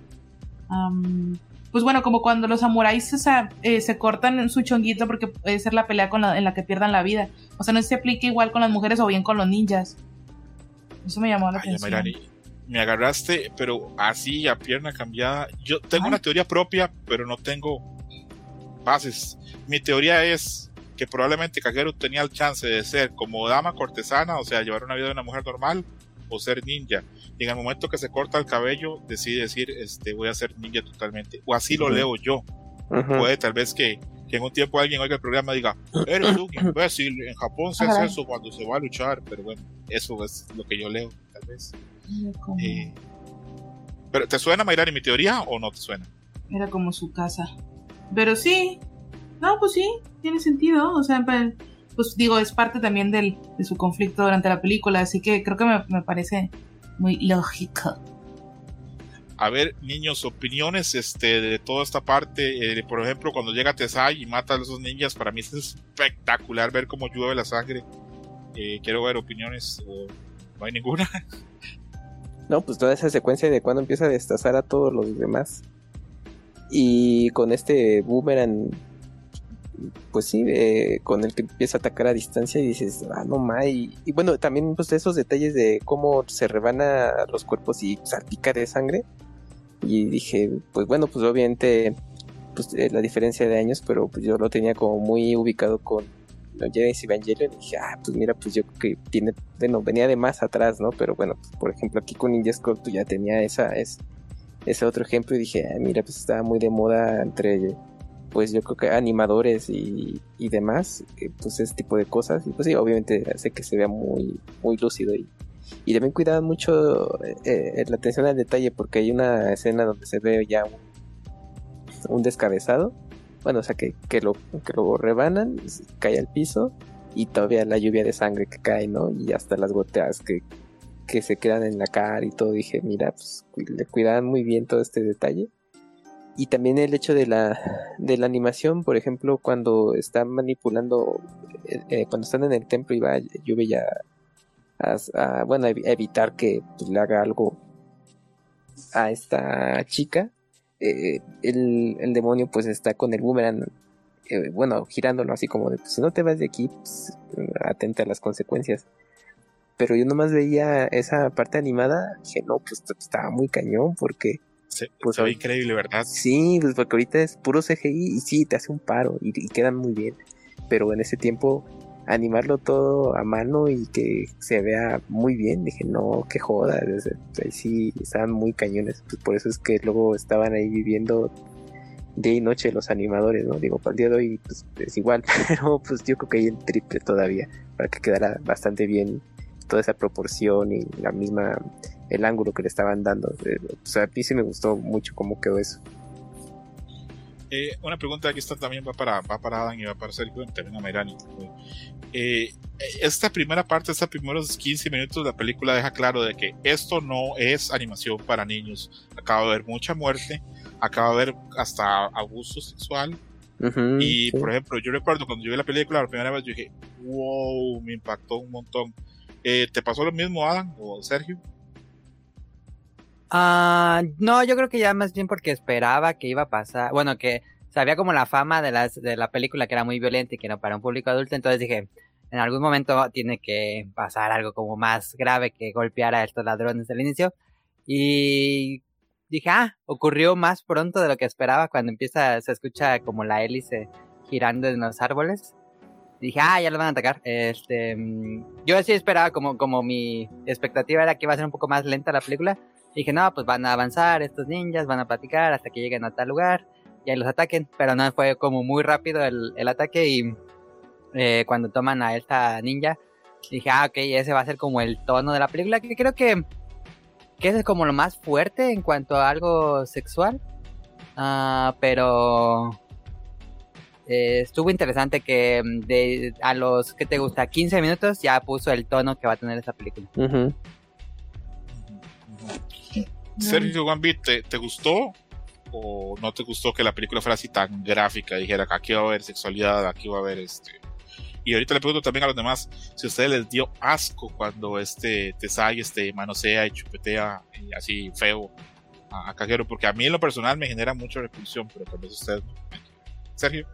am, pues bueno, como cuando los samuráis o sea, eh, se cortan su chonguito porque puede ser la pelea con la- en la que pierdan la vida. O sea, no sé si se aplica igual con las mujeres o bien con los ninjas. Eso me llamó la
Ay,
atención.
Me agarraste, pero así a pierna cambiada. Yo tengo una teoría propia, pero no tengo bases. Mi teoría es que probablemente Kagero tenía el chance de ser como dama cortesana, o sea, llevar una vida de una mujer normal, o ser ninja. Y en el momento que se corta el cabello, decide decir, este, voy a ser ninja totalmente. O así lo
Ujú.
leo yo.
Ujú.
Puede tal vez que, que en un tiempo alguien oiga el programa y diga, eres un imbécil, en Japón se hace
Ajá.
eso cuando se va a luchar, pero bueno, eso es lo que yo leo, tal vez.
Como-
Eh, pero ¿te suena Mayrani mi teoría o no te suena?
Era como su casa. Pero sí. No, pues sí, tiene sentido. O sea, pues digo, es parte también del, de su conflicto durante la película. Así que creo que me, me parece muy lógico.
A ver, niños, opiniones este, de toda esta parte. eh, por ejemplo, cuando llega Tesai y mata a esos ninjas, para mí es espectacular ver cómo llueve la sangre. Eh, quiero ver opiniones o no hay ninguna. *laughs*
No, pues toda esa secuencia de cuando empieza a destazar a todos los demás. Y con este boomerang, pues sí, eh, con el que empieza a atacar a distancia y dices, ah, no ma. Y, bueno, también pues esos detalles de cómo se rebana los cuerpos y salpica de sangre. Y dije, pues bueno, pues obviamente pues, eh, la diferencia de años, pero pues yo lo tenía como muy ubicado con Genesis Evangelion y dije, ah, pues mira, pues yo creo que tiene, bueno, venía de más atrás, ¿no? Pero bueno, pues, por ejemplo, aquí con Ninja Scroll tú ya tenía esa, es, ese otro ejemplo y dije, ah, mira, pues estaba muy de moda entre, pues yo creo que animadores y, y demás, eh, pues ese tipo de cosas. Y pues sí, obviamente hace que se vea muy, muy lúcido y, y también cuidaban mucho eh, eh, la atención al detalle porque hay una escena donde se ve ya un, un descabezado bueno, o sea, que, que, lo, que lo rebanan, cae al piso y todavía la lluvia de sangre que cae, ¿no? Y hasta las goteas que, que se quedan en la cara y todo. Dije, mira, pues le cuidaban muy bien todo este detalle. Y también el hecho de la, de la animación, por ejemplo, cuando están manipulando, eh, eh, cuando están en el templo y va lluvia a, a, bueno, a evitar que pues, le haga algo a esta chica, eh, el, el, demonio pues está con el boomerang, eh, bueno, girándolo así como de, pues, si no te vas de aquí, pues, atente a las consecuencias. Pero yo nomás veía esa parte animada, dije, no, pues estaba muy cañón porque...
Se, pues, se ve increíble, ¿verdad?
Sí, pues porque ahorita es puro CGI y sí, te hace un paro y, y quedan muy bien. Pero en ese tiempo animarlo todo a mano y que se vea muy bien. Dije, no, qué joda. Ahí sí estaban muy cañones. Pues por eso es que luego estaban ahí viviendo día y noche los animadores, ¿no? Digo, para el día de hoy pues, es igual, *laughs* pero pues yo creo que hay el triple todavía para que quedara bastante bien toda esa proporción y la misma, el ángulo que le estaban dando. O sea, a mí sí me gustó mucho cómo quedó eso.
Eh, una pregunta que está también va para, va para Adam y va para Sergio, también a Mayrani. Eh, esta primera parte, estos primeros 15 minutos de la película deja claro de que esto no es animación para niños. Acaba de haber mucha muerte, acaba de haber hasta abuso sexual. y por ejemplo, yo recuerdo cuando yo vi la película la primera vez, yo dije, wow, me impactó un montón. Eh, ¿Te pasó lo mismo, Adam o Sergio?
Ah, no, yo creo que ya más bien porque esperaba que iba a pasar, bueno, que sabía como la fama de, las, de la película que era muy violenta y que era para un público adulto, entonces dije, en algún momento tiene que pasar algo como más grave que golpear a estos ladrones del inicio. Y dije, ah, ocurrió más pronto de lo que esperaba cuando empieza, se escucha como la hélice girando en los árboles. Dije, ah, ya lo van a atacar. Este, mm, yo sí esperaba como, como mi expectativa era que iba a ser un poco más lenta la película dije, no, pues van a avanzar estos ninjas, van a platicar hasta que lleguen a tal lugar y ahí los ataquen. Pero no, fue como muy rápido el, el ataque y eh, cuando toman a esta ninja, dije, ah, ok, ese va a ser como el tono de la película, que creo que, que es como lo más fuerte en cuanto a algo sexual. Uh, pero eh, estuvo interesante que de, a los que te gusta 15 minutos ya puso el tono que va a tener esa película. Uh
Sergio Gambit, ¿te, ¿te, gustó o no te gustó que la película fuera así tan gráfica? Dijera que aquí va a haber sexualidad, aquí va a haber este. Y ahorita le pregunto también a los demás si a ustedes les dio asco cuando este Tesai este manosea y chupetea y así feo a, a Cajero, porque a mí en lo personal me genera mucha repulsión, pero tal vez ustedes no. Sergio.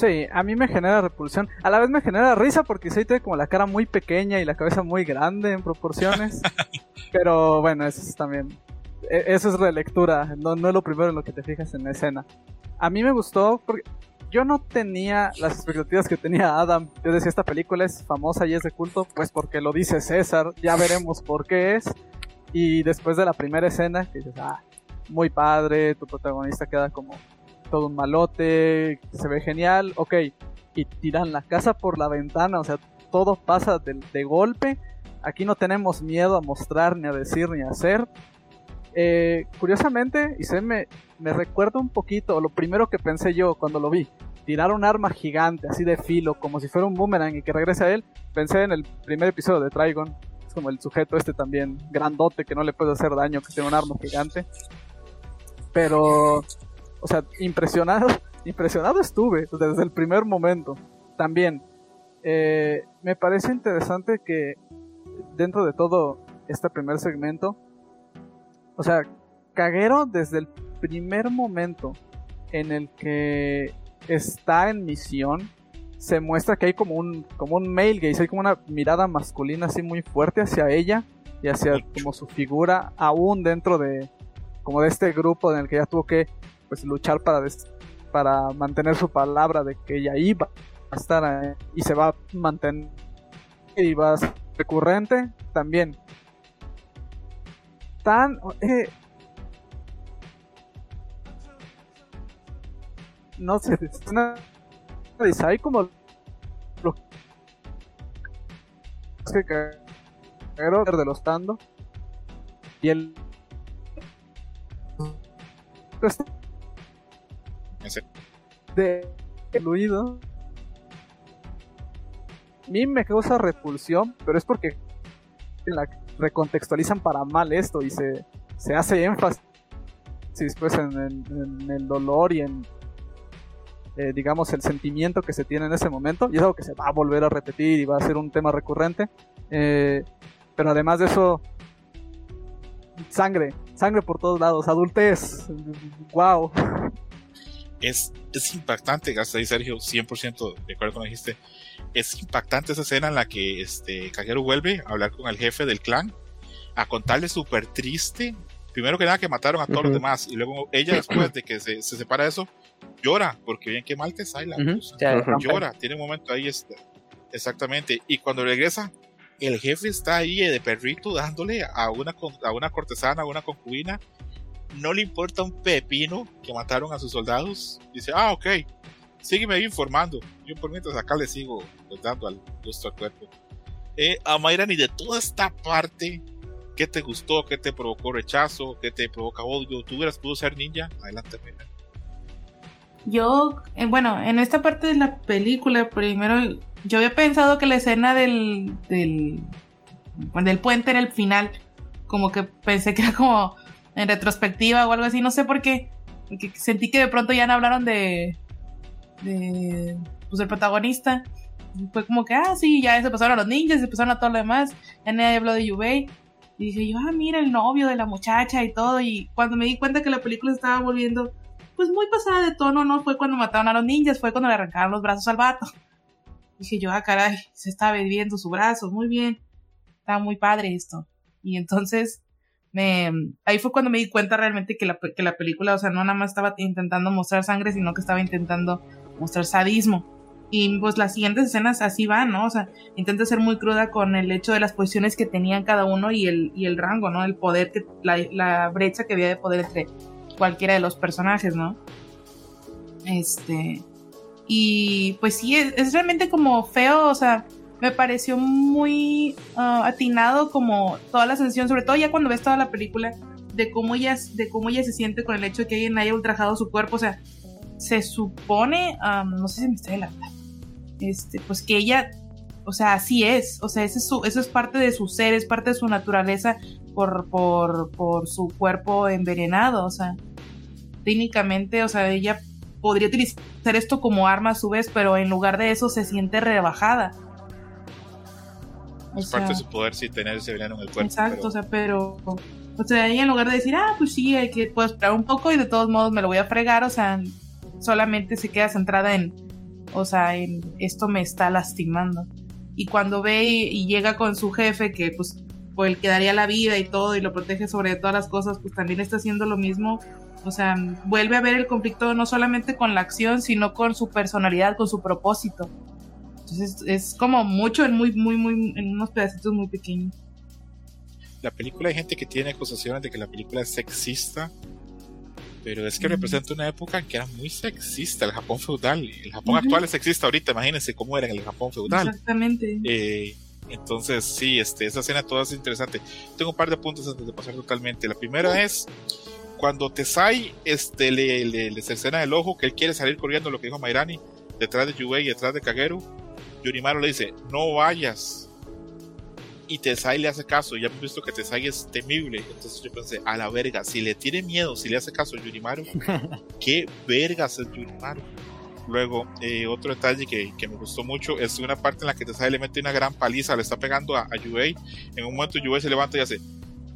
Sí, a mí me genera repulsión. A la vez me genera risa porque se tiene como la cara muy pequeña y la cabeza muy grande en proporciones. *laughs* Pero bueno, eso es también. E, eso es relectura, no, no es lo primero en lo que te fijas en la escena. A mí me gustó porque yo no tenía las expectativas que tenía Adam. Yo decía, esta película es famosa y es de culto, pues porque lo dice César, ya veremos por qué es. Y después de la primera escena, que dices, ah, muy padre, tu protagonista queda como todo un malote, se ve genial, ok, y tiran la casa por la ventana, o sea, todo pasa de, golpe, aquí no tenemos miedo a mostrar, ni a decir, ni a hacer. Eh, curiosamente, y se me, me recuerda un poquito lo primero que pensé yo cuando lo vi. Tirar un arma gigante, así de filo, como si fuera un boomerang y que regrese a él. Pensé en el primer episodio de Trigon. Es como el sujeto este también, grandote, que no le puede hacer daño, que tiene un arma gigante. Pero o sea, impresionado, *laughs* impresionado estuve desde el primer momento. También, eh, me parece interesante que dentro de todo este primer segmento, o sea, Kagero desde el primer momento en el que está en misión, se muestra que hay como un, como un male gaze, hay como una mirada masculina así muy fuerte hacia ella y hacia como su figura, aún dentro de, como de este grupo en el que ella tuvo que pues luchar para, para mantener su palabra de que ella iba estar ahí y se va a mantener y va a ser recurrente también. Tan. eh, no sé, es una design como que de los Tando y el De fluido. A mí me causa repulsión pero es porque la recontextualizan para mal esto y se, se hace énfasis pues en, en- en el dolor y en eh, digamos el sentimiento que se tiene en ese momento. Y es algo que se va a volver a repetir y va a ser un tema recurrente. Eh, pero además de eso sangre sangre por todos lados adultez wow
es, es impactante, hasta ahí Sergio, 100% de acuerdo con lo que dijiste. Es impactante esa escena en la que este Kagero vuelve a hablar con el jefe del clan, a contarle súper triste, primero que nada que mataron a todos los demás, y luego ella después de que se, se separa de eso, llora, porque bien que mal te sale la cosa. llora, tiene un momento ahí, este, exactamente, y cuando regresa, el jefe está ahí de perrito dándole a una, a una cortesana, a una concubina, no le importa un pepino que mataron a sus soldados, dice, ah, ok, sígueme informando, yo por mientras acá le sigo pues, dando al gusto al cuerpo. Eh, a Mayrani, de toda esta parte, ¿qué te gustó? ¿Qué te provocó rechazo? ¿Qué te provoca odio? ¿Tú hubieras podido ser ninja? Adelante, Mayrani.
Yo, eh, bueno, en esta parte de la película, primero, yo había pensado que la escena del, del, del puente era el final. Como que pensé que era como en retrospectiva o algo así, no sé por qué. Porque sentí que de pronto ya no hablaron de. de. pues del protagonista. Fue como que, ah, sí, ya se pasaron a los ninjas, se pasaron a todo lo demás. Ya nadie habló de Yubei. Y dije yo, ah, mira el novio de la muchacha y todo. Y cuando me di cuenta que la película estaba volviendo pues muy pasada de tono, no fue cuando mataron a los ninjas, fue cuando le arrancaron los brazos al vato. Dije yo, ah, caray, se estaba viviendo su brazo, muy bien. Estaba muy padre esto. Y entonces, me, ahí fue cuando me di cuenta realmente que la, que la película, o sea, no nada más estaba intentando mostrar sangre, sino que estaba intentando mostrar sadismo. Y pues las siguientes escenas así van, ¿no? O sea, intenta ser muy cruda con el hecho de las posiciones que tenían cada uno y el, y el rango, ¿no? El poder, que, la, la brecha que había de poder entre cualquiera de los personajes, ¿no? Este. Y pues sí, es, es realmente como feo, o sea, me pareció muy ah, atinado como toda la sensación, sobre todo ya cuando ves toda la película, de cómo ella, de cómo ella se siente con el hecho de que alguien haya ultrajado su cuerpo, o sea, se supone, ah, no sé si me está adelantando, este, pues que ella, o sea, así es, o sea, ese es su, eso es parte de su ser, es parte de su naturaleza por, por, por su cuerpo envenenado, o sea, técnicamente, o sea, ella podría utilizar esto como arma a su vez, pero en lugar de eso se siente rebajada. O
Es
sea,
parte de su poder sí tener ese veneno en el cuerpo.
Exacto,
pero-
o sea, pero. O sea, ella en lugar de decir, ah, pues sí, hay que puedo esperar un poco y de todos modos me lo voy a fregar, o sea, solamente se queda centrada en, o sea, en esto me está lastimando. Y cuando ve y, y llega con su jefe, que pues por el que daría la vida y todo y lo protege sobre todas las cosas, pues también está haciendo lo mismo. O sea, vuelve a ver el conflicto no solamente con la acción, sino con su personalidad, con su propósito. Entonces es como mucho en muy, muy, muy, en unos pedacitos muy pequeños.
la película hay gente que tiene acusaciones de que la película es sexista, pero es que
Ujú.
representa una época en que era muy sexista el Japón feudal. El Japón
Ujú.
actual es sexista ahorita, imagínense cómo era en el Japón feudal.
Exactamente.
Eh, entonces, sí, este, esa escena toda es interesante. Tengo un par de puntos antes de pasar totalmente. La primera es cuando Tesai este, le, le, le cercena el ojo, que él quiere salir corriendo, lo que dijo Mairani, detrás de Yubei y detrás de Kageru. Yurimaru le dice, no vayas. Y Tesai le hace caso. Ya hemos visto que Tesai es temible. Entonces yo pensé, a la verga, si le tiene miedo, si le hace caso a Yurimaru, *laughs* ¿qué vergas es Yurimaru? Luego, eh, otro detalle que, que me gustó mucho es una parte en la que Tesai le mete una gran paliza, le está pegando a, a Yubei. En un momento Yubei se levanta y hace,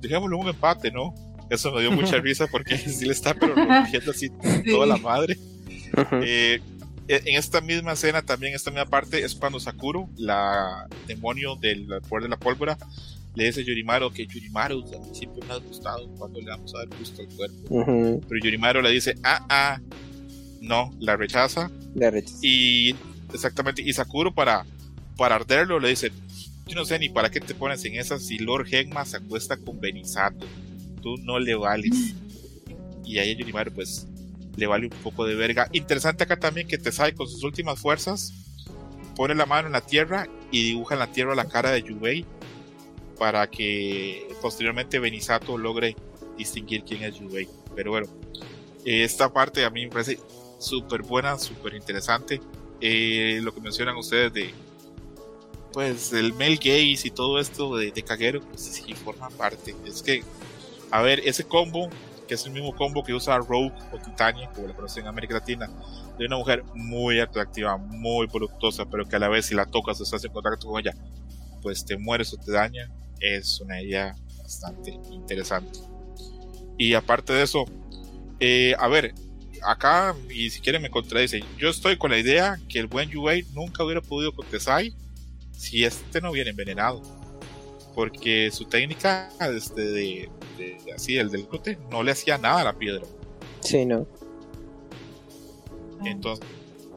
dejémosle un empate, ¿no? Eso me dio mucha *laughs* risa porque *laughs* sí le está pero rompiendo así toda la madre. Eh, en esta misma escena, también esta misma parte, es cuando Sakuro, la demonio del poder de la pólvora, le dice a Yurimaru que Yurimaru siempre me ha gustado cuando le vamos a dar gusto al cuerpo.
Ujú.
Pero Yurimaru le dice, ah, ah, no, la rechaza
La rechazo.
y exactamente. Y Sakuro para, para arderlo le dice, yo no sé ni para qué te pones en esas si Lord Genma se acuesta con Benisato. Tú no le vales. *gasps* Y ahí Yunimaru pues le vale un poco de verga. Interesante acá también que Tesai con sus últimas fuerzas pone la mano en la tierra y dibuja en la tierra la cara de Yubei para que posteriormente Benisato logre distinguir quién es Yubei. Pero bueno, esta parte a mí me parece súper buena, súper interesante. Eh, lo que mencionan ustedes de pues el male gaze y todo esto de, de pues sí forma parte. Es que, a ver, ese combo, que es el mismo combo que usa Rogue o Titania, como lo conocen en América Latina, de una mujer muy atractiva, muy voluptuosa, pero que a la vez si la tocas o estás en contacto con ella, pues te mueres o te daña, es una idea bastante interesante. Y aparte de eso, eh, a ver, acá, y si quieren me contradicen, yo estoy con la idea que el buen Yuei nunca hubiera podido con si este no viene envenenado. Porque su técnica este, de, así, el del glute, no le hacía nada a la piedra.
Sí, no.
Entonces.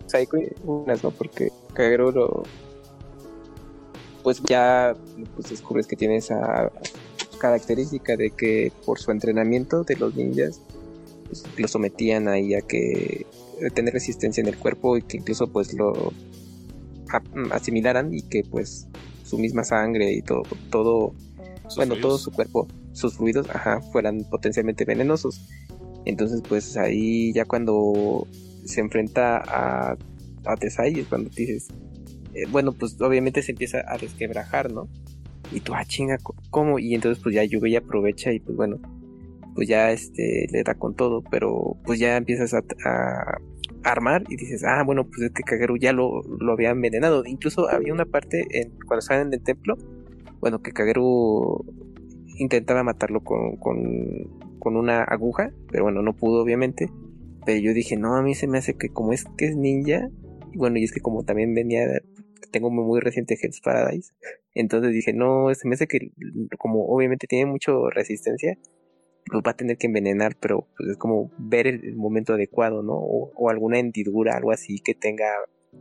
Psycho unas, ¿no? Porque Kagero lo. Pues ya pues descubres que tiene esa característica de que por su entrenamiento de los ninjas pues, lo sometían ahí a que tener resistencia en el cuerpo y que incluso pues lo asimilaran y que pues su misma sangre y todo, todo bueno, todo su cuerpo, sus fluidos, ajá, fueran potencialmente venenosos. Entonces, pues ahí ya cuando se enfrenta a, a Tesai es cuando dices, eh, bueno, pues obviamente se empieza a desquebrajar, ¿no? Y tú, ah, chinga, ¿cómo? Y entonces pues ya Yubei aprovecha y pues bueno, pues ya este le da con todo, pero pues ya empiezas a, armar y dices, ah, bueno, pues es que Kagero ya lo, lo había envenenado. Incluso había una parte en, cuando salen del templo, bueno, que Kagero intentaba matarlo con, con, una aguja, pero bueno, no pudo obviamente. Pero yo dije, no, a mí se me hace que como es que es ninja, y bueno, y es que como también venía, tengo muy, reciente Hell's Paradise, *laughs* entonces dije, no, se me hace que como obviamente tiene mucho resistencia, pues va a tener que envenenar, pero pues es como ver el, momento adecuado, ¿no? O, alguna hendidura, algo así que tenga,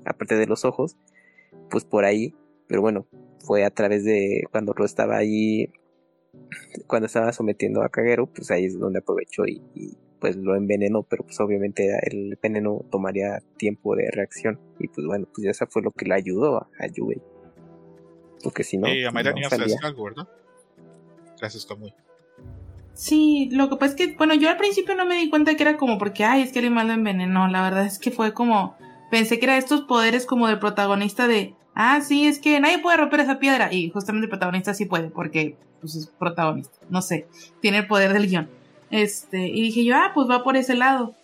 aparte de los ojos, pues por ahí, pero bueno, fue a través de cuando lo estaba ahí, cuando estaba sometiendo a Kagero, pues ahí es donde aprovechó y, pues lo envenenó, pero pues obviamente el veneno tomaría tiempo de reacción y pues bueno, pues ya eso fue lo que le ayudó a, a Yubei. Porque si no...
Eh, a Mayra no algo, ¿verdad? Gracias, Kamui.
Sí, lo que pasa es que, bueno, yo al principio no me di cuenta que era como porque, ay, es que el animal lo envenenó. La verdad es que fue como, pensé que era estos poderes como del protagonista de, ah, sí, es que nadie puede romper esa piedra. Y justamente el protagonista sí puede, porque, pues es protagonista. No sé, tiene el poder del guion. Este, y dije yo, ah, pues va por ese lado.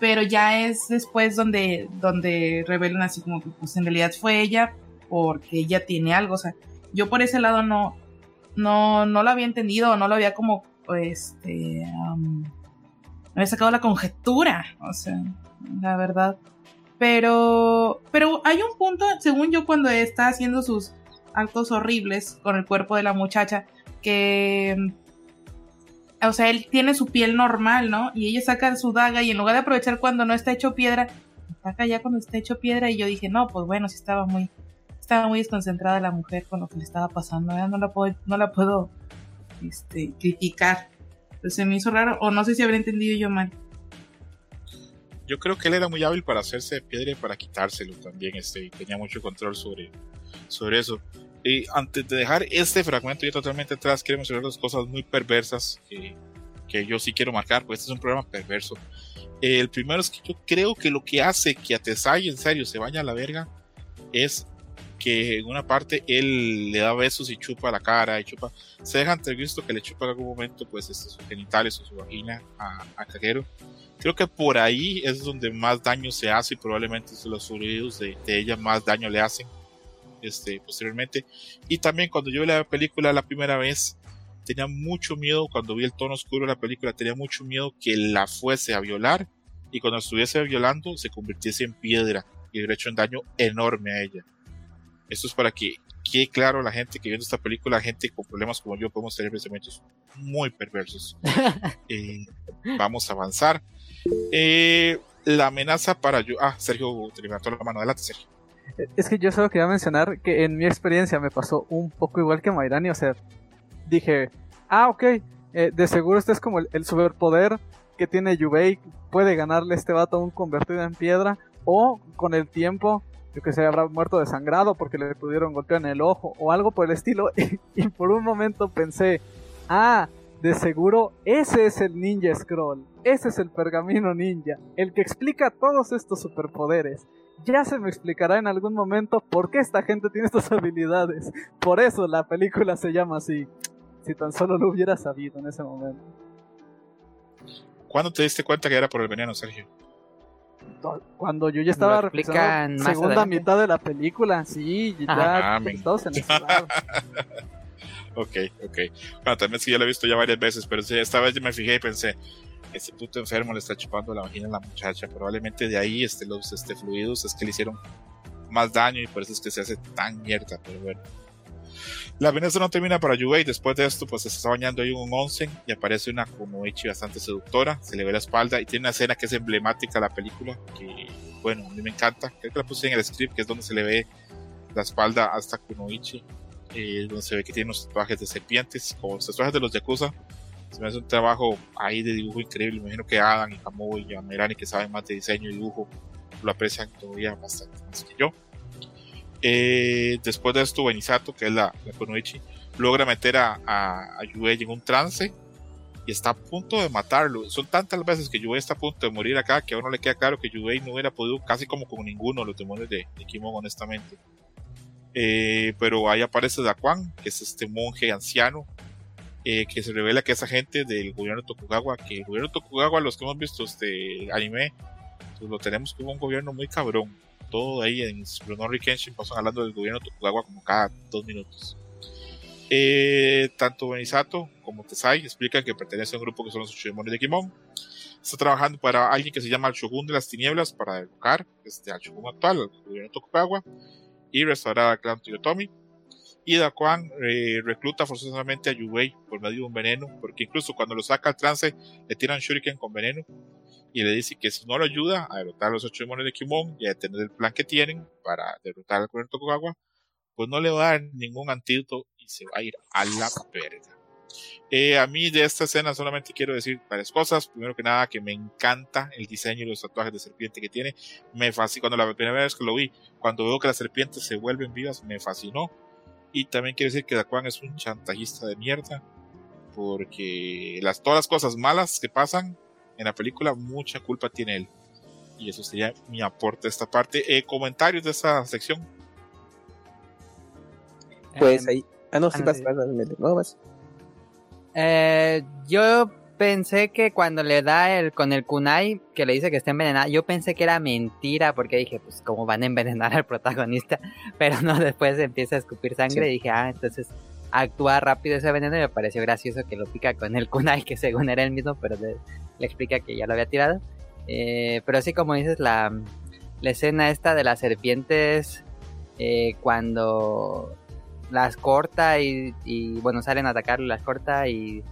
Pero ya es después donde, donde revelan así como que, pues en realidad fue ella, porque ella tiene algo. O sea, yo por ese lado no, no, no lo había entendido, no lo había como este, um, había sacado la conjetura, o sea, la verdad. Pero, pero hay un punto, según yo, cuando está haciendo sus actos horribles con el cuerpo de la muchacha, que, o sea, él tiene su piel normal, ¿no? Y ella saca su daga y en lugar de aprovechar cuando no está hecho piedra, saca ya cuando está hecho piedra y yo dije, no, pues bueno, sí estaba muy, estaba muy desconcentrada la mujer con lo que le estaba pasando, no la puedo, no la puedo este, criticar. Pues se me hizo raro, o no sé si habría entendido yo mal.
Yo creo que él era muy hábil para hacerse de piedra y para quitárselo también, este, y tenía mucho control sobre, sobre eso. Y antes de dejar este fragmento ya totalmente atrás, quiero mencionar dos cosas muy perversas que, que yo sí quiero marcar, porque este es un programa perverso. El primero es que yo creo que lo que hace que a Tesai en serio se vaya a la verga es que en una parte él le da besos y chupa la cara y chupa, se deja entrevisto que le chupa en algún momento pues este, sus genitales o su vagina a, a Creo que por ahí es donde más daño se hace y probablemente los oídos de, ella más daño le hacen este, posteriormente. Y también cuando yo vi la película la primera vez, tenía mucho miedo, cuando vi el tono oscuro de la película, tenía mucho miedo que la fuese a violar y cuando estuviese violando se convirtiese en piedra y hubiera hecho un daño enorme a ella. Esto es para que quede claro a la gente que viendo esta película, gente con problemas como yo, podemos tener pensamientos muy perversos. *laughs* Eh, vamos a avanzar. Eh, la amenaza para yo. Ah, Sergio te levantó la mano. Adelante, Sergio.
Es que yo solo quería mencionar que en mi experiencia me pasó un poco igual que Mairani, o sea, dije, ah, ok, eh, de seguro este es como el, el superpoder que tiene Yubei, puede ganarle a este vato un convertido en piedra, o con el tiempo, yo que sé, habrá muerto desangrado porque le pudieron golpear en el ojo, o algo por el estilo, *laughs* y, y por un momento pensé, ah, de seguro ese es el Ninja Scroll, ese es el pergamino ninja, el que explica todos estos superpoderes. Ya se me explicará en algún momento por qué esta gente tiene estas *laughs* habilidades. Por eso la película se llama así. Si tan solo lo hubiera sabido en ese momento.
¿Cuándo te diste cuenta que era por el veneno, Sergio?
Cuando yo ya estaba reflexionando segunda
adelante.
mitad de la película, sí, ya
men.
todos en. *laughs*
Ok, ok. Bueno, también sí, ya lo he visto ya varias veces, pero sí, esta vez yo me fijé y pensé, este puto enfermo le está chupando la vagina a la muchacha. Probablemente de ahí este, los este, fluidos es que le hicieron más daño y por eso es que se hace tan mierda, pero bueno. La Venezuela no termina para Yubei. Después de esto, pues se está bañando ahí un onsen y aparece una Kunoichi bastante seductora. Se le ve la espalda y tiene una escena que es emblemática de la película. Que, bueno, a mí me encanta. Creo que la puse en el script, que es donde se le ve la espalda hasta Kunoichi. Eh, donde se ve que tiene unos tatuajes de serpientes, como los tatuajes de los Yakuza. Se me hace un trabajo ahí de dibujo increíble. Me imagino que Adam y Kamui y Amerani, que saben más de diseño y dibujo, lo aprecian todavía bastante más que yo. Eh, después de esto, Benisato, que es la, la logra meter a, a, a en un trance y está a punto de matarlo. Son tantas veces que Yubei está a punto de morir acá que a uno le queda claro que Yubei no hubiera podido, casi como con ninguno de los demonios de, de Kimon, honestamente. Eh, pero ahí aparece Daquan, que es este monje anciano, eh, que se revela que es agente del gobierno de Tokugawa, que el gobierno de Tokugawa, los que hemos visto este anime, pues lo tenemos como un gobierno muy cabrón. Todo ahí en Rurouni Kenshin pasan hablando del gobierno de Tokugawa como cada dos minutos. Eh, tanto Benisato como Tesai explican que pertenece a un grupo que son los ocho demonios de Kimon. Está trabajando para alguien que se llama el Shogun de las Tinieblas para derrocar este, al Shogun actual, al gobierno de Tokugawa, y restaurar al clan Toyotomi. Y Daquan eh, recluta forzosamente a Yubei por medio de un veneno, porque incluso cuando lo saca al trance le tiran shuriken con veneno y le dice que si no lo ayuda a derrotar a los ocho demonios de Kimon y a detener el plan que tienen para derrotar al de Tokugawa, pues no le va a dar ningún antídoto y se va a ir a la verga. Eh, a mí de esta escena solamente quiero decir varias cosas. Primero que nada, que me encanta el diseño y los tatuajes de serpiente que tiene. Me fascinó. Cuando la primera vez que lo vi, cuando veo que las serpientes se vuelven vivas, me fascinó. Y también quiero decir que Daquan es un chantajista de mierda. Porque las, todas las cosas malas que pasan en la película, mucha culpa tiene él. Y eso sería mi aporte a esta parte. Eh, comentarios de esta sección.
Pues
Eh,
ahí. Ah, no, sí, vas, vas, vas, vas, no, vas.
Eh, yo pensé que cuando le da el con el kunai que le dice que está envenenada, yo pensé que era mentira porque dije, pues cómo van a envenenar al protagonista, *laughs* pero no, después empieza a escupir sangre
Sí.
y dije, ah, entonces actúa rápido ese veneno y me pareció gracioso que lo pica con el kunai que según era el mismo, pero le explica que ya lo había tirado. Eh, pero sí, como dices, la, la escena esta de las serpientes eh, cuando las corta y, y, bueno, salen a atacarlo, las corta y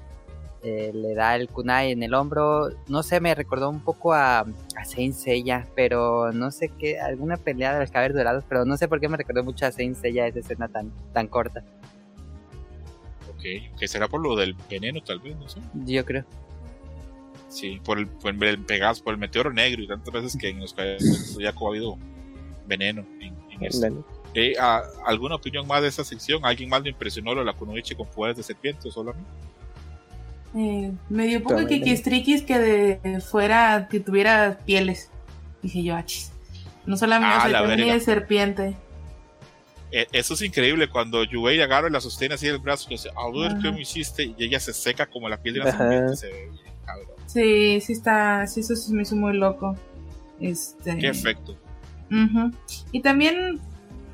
eh, le da el kunai en el hombro. No sé, me recordó un poco a, a Saint Seiya, pero no sé qué, alguna pelea de los caballeros dorados, pero no sé por qué me recordó mucho a Saint Seiya esa escena tan, tan corta.
Ok, que será por lo del veneno, tal vez, no sé.
Yo creo.
Sí, por el, por el Pegasus, por el meteoro negro y tantas veces que en los del Zodiaco ha habido veneno en, en esto.
Dale.
Eh, ¿a- ¿Alguna opinión más de esta sección? ¿Alguien más le impresionó lo de la Kunoichi con poderes de serpiente o solo a mí?
Eh, me dio un poco kikistriquis que de fuera, que tuviera pieles. Dije yo, achis. No solamente
Ah,
o sea,
la
de serpiente.
Eh, eso es increíble cuando Yubei agarra y la sostiene así el brazo y dice, a ver
Ajá.
qué me hiciste y ella se seca como la piel de una
Ajá.
serpiente. Se ve bien, cabrón.
Sí, sí está, sí, eso se me hizo muy loco. Este.
Qué efecto.
Y también,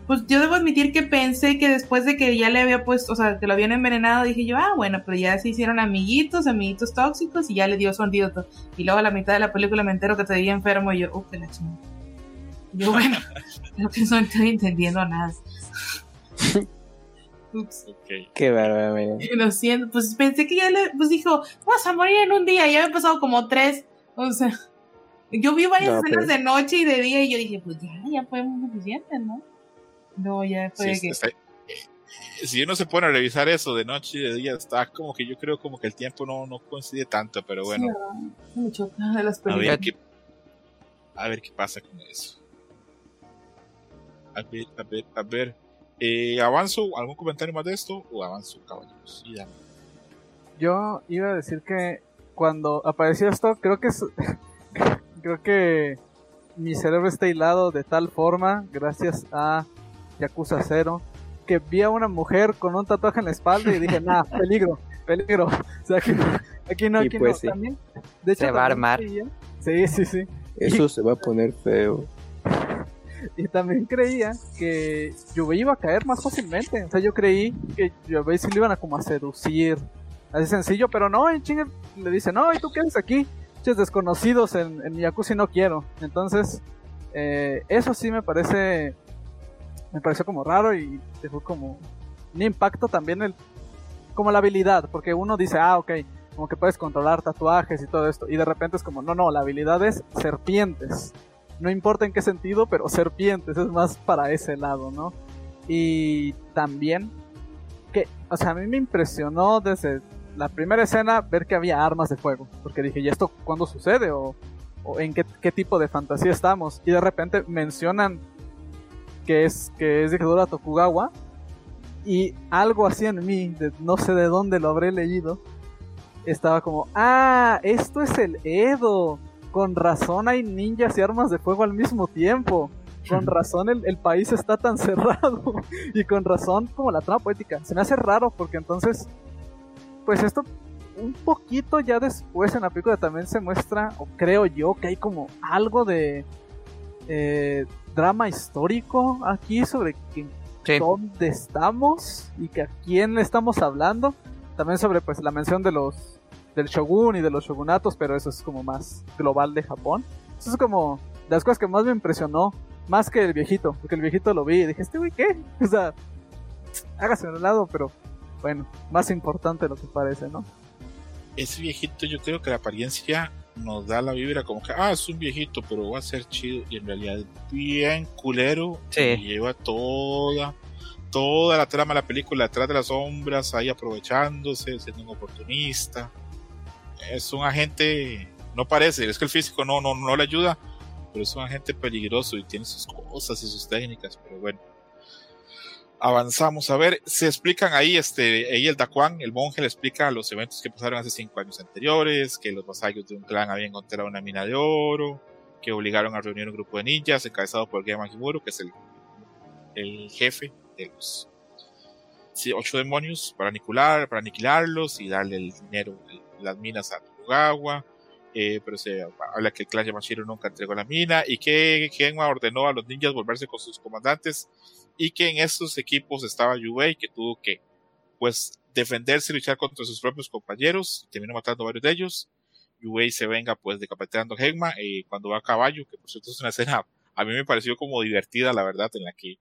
pues yo debo admitir que pensé que después de que ya le había puesto, o sea, que lo habían envenenado, dije yo, ah, bueno, pero ya se hicieron amiguitos, amiguitos tóxicos y ya le dio su antídoto. Y luego a la mitad de la película me entero que te veía enfermo y yo, uff, que la chingada. Yo, bueno, *laughs* creo que no estoy entendiendo nada. *laughs* Ups.
Qué bárbaro. *laughs*
Lo siento, pues pensé que ya le, pues dijo, vas a morir en un día, ya me han pasado como tres. O sea, Yo vi varias
No,
escenas
pero-
de noche y de día y yo dije, pues ya, ya fue muy suficiente, ¿no? No, ya fue
Sí,
que...
está- si uno se pone a revisar eso de noche y de día, está como que yo creo como que el tiempo no, no coincide tanto, pero bueno,
Sí, *laughs* de las
a
películas.
ver qué, a ver qué pasa con eso. A ver, a ver, a ver. Eh, ¿Avanzo? ¿Algún comentario más de esto? ¿O avanzo, caballeros? Dame.
Yo iba a decir que cuando apareció esto, creo que es, *laughs* creo que mi cerebro está hilado de tal forma, gracias a Yakuza 0, que vi a una mujer con un tatuaje en la espalda y dije, *laughs* nah, peligro, peligro. *laughs* O sea, aquí, aquí no,
Y
aquí
pues
no.
sí.
También, de hecho,
Se va a armar.
Sí, sí, sí.
Eso se va a poner feo.
Y también creía que Yubei iba a caer más fácilmente. O sea, yo creí que Yubei sí lo iban a como a seducir. Así sencillo, pero no, en chinga le dice, no, ¿y tú qué haces aquí? Pinches desconocidos en, en jacuzzi no quiero. Entonces, eh, eso sí me parece, me pareció como raro y dejó como un impacto también el, como la habilidad, porque uno dice, ah, ok, como que puedes controlar tatuajes y todo esto, y de repente es como, no, no, la habilidad es serpientes. No importa en qué sentido, pero serpientes es más para ese lado, ¿no? Y también que, o sea, a mí me impresionó desde la primera escena ver que había armas de fuego, porque dije, ¿y esto cuándo sucede? ¿O, o en qué, qué tipo de fantasía estamos? Y de repente mencionan que es, que es dictadura Tokugawa, y algo así en mí, de, no sé de dónde lo habré leído, estaba como, ah, esto es el Edo. Con razón hay ninjas y armas de fuego al mismo tiempo. Con *laughs* razón el, el país está tan cerrado. *laughs* y con razón como la trama poética. Se me hace raro porque entonces, pues esto un poquito ya después en la película también se muestra, o creo yo, que hay como algo de eh, drama histórico aquí sobre que
Sí.
dónde estamos y que a quién le estamos hablando. También sobre pues la mención de los del shogun y de los shogunatos, pero eso es como más global de Japón. Eso es como de las cosas que más me impresionó, más que el viejito, porque el viejito lo vi y dije, este güey qué? *laughs* O sea, hágase a un lado, pero bueno, más importante de lo que parece, ¿no?
Ese viejito, yo creo que la apariencia nos da la vibra como que, ah, es un viejito, pero va a ser chido. Y en realidad es bien culero.
Sí.
Y lleva toda, toda la trama de la película detrás de las sombras, ahí aprovechándose, siendo un oportunista. Es un agente, no parece, es que el físico no, no, no le ayuda, pero es un agente peligroso y tiene sus cosas y sus técnicas, pero bueno. Avanzamos a ver, se explican ahí, este, ahí el Daquan, el monje le explica los eventos que pasaron hace cinco años anteriores, que los vasallos de un clan habían encontrado una mina de oro, que obligaron a reunir un grupo de ninjas encabezado por Gema Himuro, que es el, el jefe de los ocho demonios, para aniquilar, para aniquilarlos y darle el dinero, las minas a Tokugawa. Eh, pero se habla que el clan Yamashiro nunca entregó la mina y que Genma ordenó a los ninjas volverse con sus comandantes y que en estos equipos estaba Yubei que tuvo que pues defenderse y luchar contra sus propios compañeros y terminó matando a varios de ellos. Yubei se venga pues decapitando a Genma eh, cuando va a caballo, que por cierto es una escena a mí me pareció como divertida la verdad en la que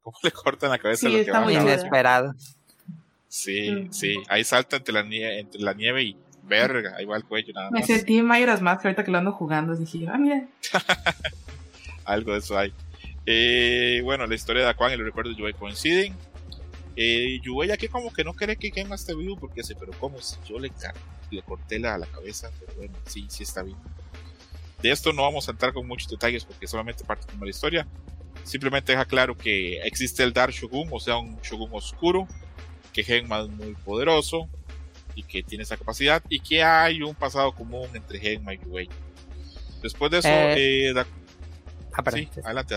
como le cortan la cabeza
Sí,
a lo que
está
va
muy.
Inesperado.
Sí, sí, ahí salta entre la nieve, entre la nieve y verga, ahí va el cuello nada
Me
más.
sentí Mayoras más que ahorita que lo ando jugando. Dije, ah, mira. *laughs*
Algo de eso hay. Eh, bueno, la historia de Aquan y los recuerdos de Yubei coinciden. Eh, Yubei aquí como que no cree que Genma esté vivo porque dice, pero ¿cómo? Si yo le, le corté la, la cabeza, pero bueno, sí, sí está vivo. De esto no vamos a entrar con muchos detalles porque solamente parte como la historia. Simplemente deja claro que existe el Dark Shogun, o sea, un Shogun oscuro, que Genma es muy poderoso y que tiene esa capacidad y que hay un pasado común entre Genma y Yubei. Después de eso,
Eh,
eh, Da-
Ah,
sí, adelante.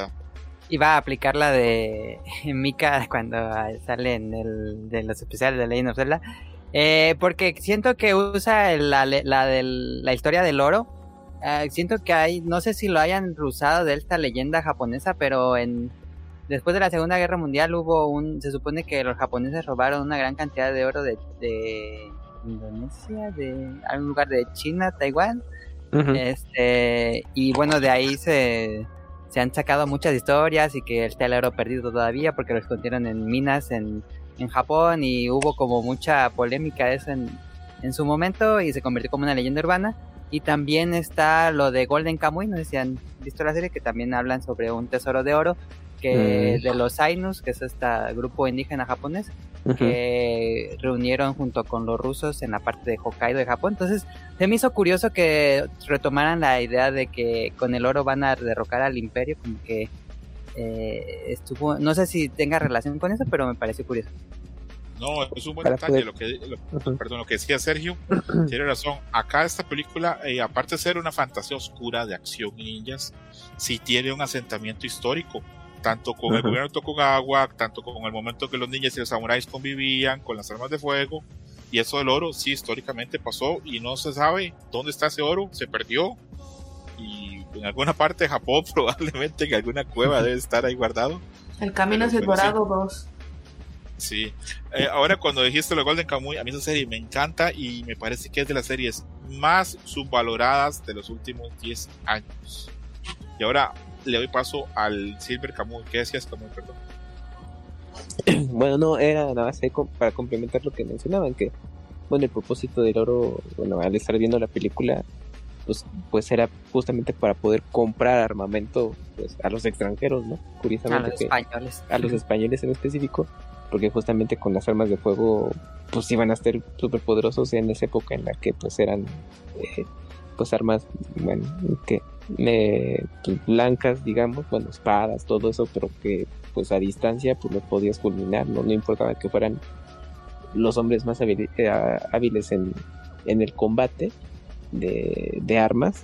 Iba a aplicar la de *laughs* Mika cuando sale en el de los especiales de Legend of Zelda. Eh, porque siento que usa la, la, del- la historia del oro. Eh, siento que hay, no sé si lo hayan usado de esta leyenda japonesa, pero en después de la Segunda Guerra Mundial hubo un, se supone que los japoneses robaron una gran cantidad de oro de, de Indonesia, de algún lugar de China, Taiwán, este, y bueno, de ahí se, se han sacado muchas historias y que está el oro perdido todavía porque lo escondieron en minas en, en Japón y hubo como mucha polémica eso en, en su momento y se convirtió como una leyenda urbana. Y también está lo de Golden Kamuy, no sé si han visto la serie, que también hablan sobre un tesoro de oro que
Mm.
de los Ainus, que es este grupo indígena japonés, que reunieron junto con los rusos en la parte de Hokkaido de Japón. Entonces, se me hizo curioso que retomaran la idea de que con el oro van a derrocar al imperio, como que eh, estuvo, no sé si tenga relación con eso, pero me pareció curioso.
No, es un buen
Para
detalle
poder-
lo que lo- perdón, lo que decía Sergio, *clears throat* tiene razón. Acá esta película, eh, aparte de ser una fantasía oscura de acción y ninjas, sí tiene un asentamiento histórico, tanto con el
Ujú.
gobierno de Tokugawa, tanto con el momento que los ninjas y los samuráis convivían con las armas de fuego, y eso del oro sí históricamente pasó y no se sabe dónde está ese oro, se perdió, y en alguna parte de Japón *laughs* probablemente en alguna cueva debe estar ahí guardado.
El camino es el dorado 2.
Sí. Eh, ahora cuando dijiste lo Golden Kamuy, a mí esa serie me encanta y me parece que es de las series más subvaloradas de los últimos 10 años. Y ahora le doy paso al Silver Kamuy. ¿Qué decías Kamuy? Perdón. *clears throat*
Bueno, no, era nada más para complementar lo que mencionaban, que, bueno, el propósito del oro, bueno, al estar viendo la película, pues, pues era justamente para poder comprar armamento pues, a los extranjeros, ¿no?
A
Curiosamente,
los
que
españoles.
a los españoles en específico, porque justamente con las armas de fuego, pues iban a ser súper poderosos en esa época en la que pues eran, eh, pues armas, bueno, que eh, pues, blancas, digamos, bueno, espadas, todo eso, pero que pues a distancia pues los podías fulminar, no, no importaba que fueran los hombres más eh, hábiles en, en el combate de, de armas,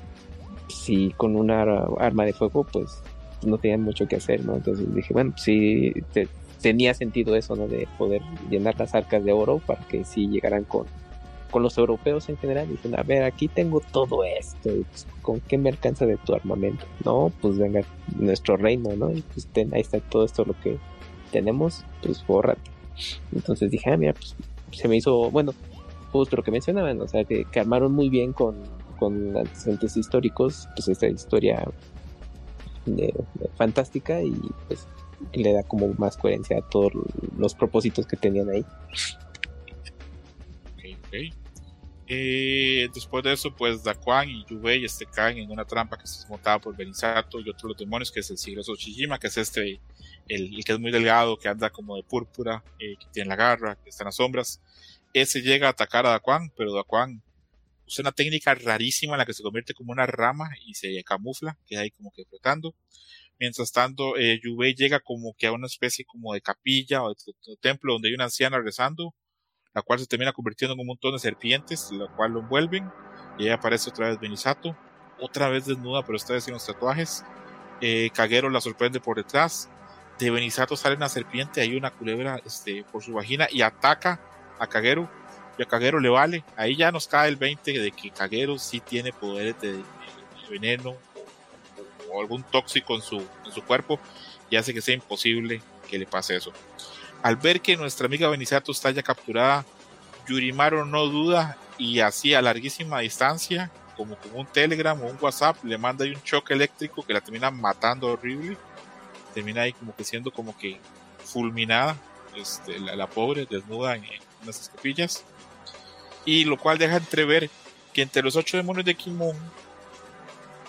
si con una ar- arma de fuego pues no tenían mucho que hacer, ¿no? Entonces dije, bueno, sí te- tenía sentido eso, ¿no? De poder llenar las arcas de oro para que sí llegaran con, con los europeos en general. Dicen, a ver, aquí tengo todo esto, pues, ¿con qué me alcanza de tu armamento? No, pues venga, nuestro reino, ¿no? Y pues ten, ahí está todo esto lo que tenemos, pues fórrate. Entonces dije, ah, mira, pues se me hizo, bueno, justo lo que mencionaban, o sea, que, armaron muy bien con, con antecedentes históricos, pues esta historia de- fantástica y pues le da como más coherencia a todos los propósitos que tenían ahí.
Ok, ok. Eh, después de eso, pues Daquan y Yubei este, caen en una trampa que es montada por Benisato y otros los demonios, que es el sigloso Shijima, que es este, el, el que es muy delgado, que anda como de púrpura, eh, que tiene la garra, que está en las sombras. Ese llega a atacar a Daquan, pero Daquan usa una técnica rarísima en la que se convierte como una rama y se camufla, queda ahí como que flotando. Mientras tanto, eh, Yubei llega como que a una especie como de capilla o de, de templo donde hay una anciana rezando la cual se termina convirtiendo en un montón de serpientes, la cual lo envuelven, y ahí aparece otra vez Benisato, otra vez desnuda, pero esta vez sin los tatuajes. Eh, la sorprende por detrás. De Benisato sale una serpiente, hay una culebra este, por su vagina y ataca a Kagero. Y a le vale. Ahí ya nos cae el 20 de que Kagero sí tiene poderes de, de- de veneno o, o algún tóxico en su, en su cuerpo y hace que sea imposible que le pase eso. Al ver que nuestra amiga Benisato está ya capturada, Yurimaru no duda y así a larguísima distancia, como con un telegram o un WhatsApp, le manda ahí un choque eléctrico que la termina matando horrible. Termina ahí como que siendo como que fulminada, este, la, la pobre, desnuda en, en unas escapillas. Y lo cual deja entrever que entre los ocho demonios de Kimon,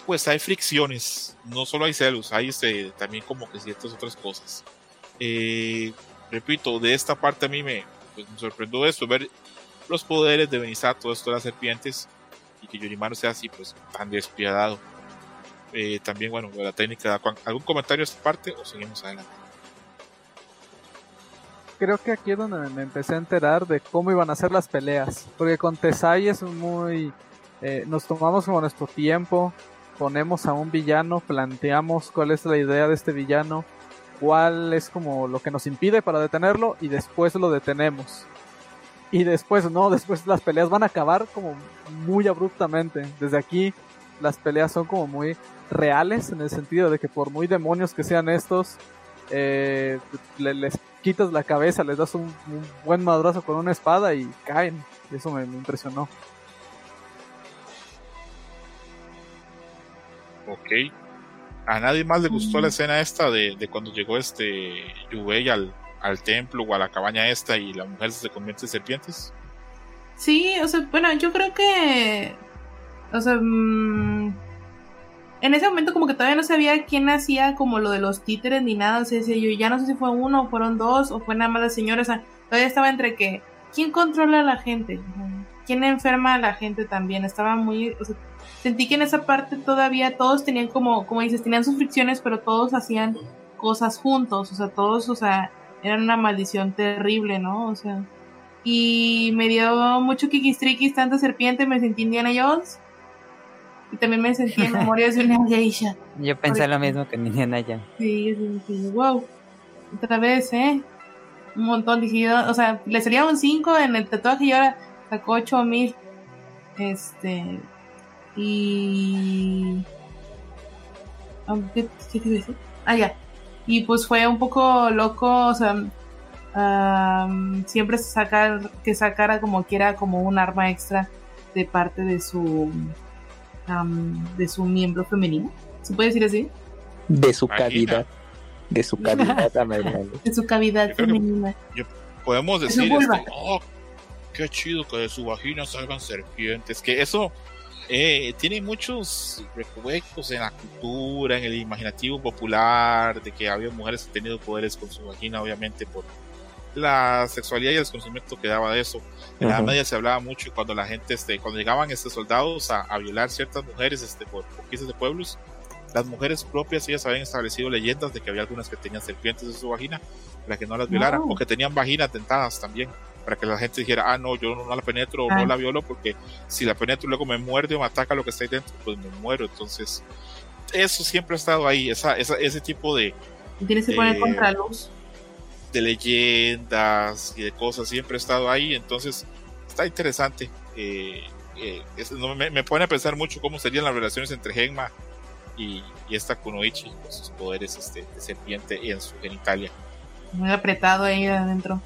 pues hay fricciones. No solo hay celos, hay este, también como que ciertas otras cosas. Eh, repito, de esta parte a mí me, pues, me sorprendió esto, ver los poderes de Benisato, esto de las serpientes, y que Yorimaru sea así, pues tan despiadado. Eh, también, bueno, la técnica de. ¿Algún comentario a esta parte o seguimos adelante?
Creo que aquí es donde me empecé a enterar de cómo iban a ser las peleas. Porque con Tesai es muy... eh, nos tomamos como nuestro tiempo, ponemos a un villano, planteamos cuál es la idea de este villano, cuál es como lo que nos impide para detenerlo y después lo detenemos. Y después no, después las peleas van a acabar como muy abruptamente. Desde aquí las peleas son como muy reales en el sentido de que por muy demonios que sean estos, eh, le- les quitas la cabeza, les das un, buen madrazo con una espada y caen. Eso me, me impresionó.
Ok. ¿A nadie más le gustó la escena esta de, de cuando llegó este Yubei al, al templo o a la cabaña esta y la mujer se convierte en serpientes?
Sí, o sea, bueno, yo creo que O sea, mm, en ese momento como que todavía no sabía quién hacía como lo de los títeres ni nada. O sea, yo ya no sé si fue uno o fueron dos o fue nada más la señora. O sea, todavía estaba entre que, ¿quién controla a la gente? ¿Quién enferma a la gente también? Estaba muy, o sea, sentí que en esa parte todavía todos tenían como, como dices, tenían sus fricciones, pero todos hacían cosas juntos. O sea, todos, o sea, eran una maldición terrible, ¿no? O sea, y me dio mucho kikistrikis, tanta serpiente, me sentí Indiana Jones. Y también me sentí en Memorias de una *laughs* geisha.
Yo pensé lo mismo que Indiana Jones.
Sí, sí, sí, wow. Otra vez, ¿eh? Un montón. Dije, yo, o sea, le salía un 5 en el tatuaje y ahora sacó 8 mil. Este. Y. Ah, ¿Qué, qué decir? Ah, ya. Y pues fue un poco loco, o sea, am, siempre sacar, que sacara como quiera como un arma extra de parte de su am, de su miembro femenino. ¿Se puede decir así?
De su
Imagina.
cavidad. De su cavidad. *laughs*
De su cavidad
Yo creo que-
femenina.
Podemos decir, este, oh, qué chido que de su vagina salgan serpientes. Que eso eh, tiene muchos recovecos en la cultura, en el imaginativo popular, de que había mujeres que tenido poderes con su vagina, obviamente por la sexualidad y el desconocimiento que daba de eso. En la
Ajá.
media se hablaba mucho cuando la gente, este, cuando llegaban estos soldados a, a violar ciertas mujeres este, por conquistas de pueblos, las mujeres propias ellas habían establecido leyendas de que había algunas que tenían serpientes en su vagina para que no las violaran,
Wow.
o que tenían vaginas dentadas también, para que la gente dijera, ah, no, yo no, la penetro o
Ah.
no la violo porque si la penetro luego me muerde o me ataca lo que está ahí dentro, pues me muero. Entonces, eso siempre ha estado ahí, esa, esa- ese tipo de,
Tienes que poner
Eh,
contraluz.
de leyendas y de cosas siempre ha estado ahí, entonces está interesante. Eh, eh, es- no, me, me pone a pensar mucho cómo serían las relaciones entre Genma y, y esta Kunoichi con sus poderes este, de serpiente en su genitalia.
Muy apretado ahí adentro.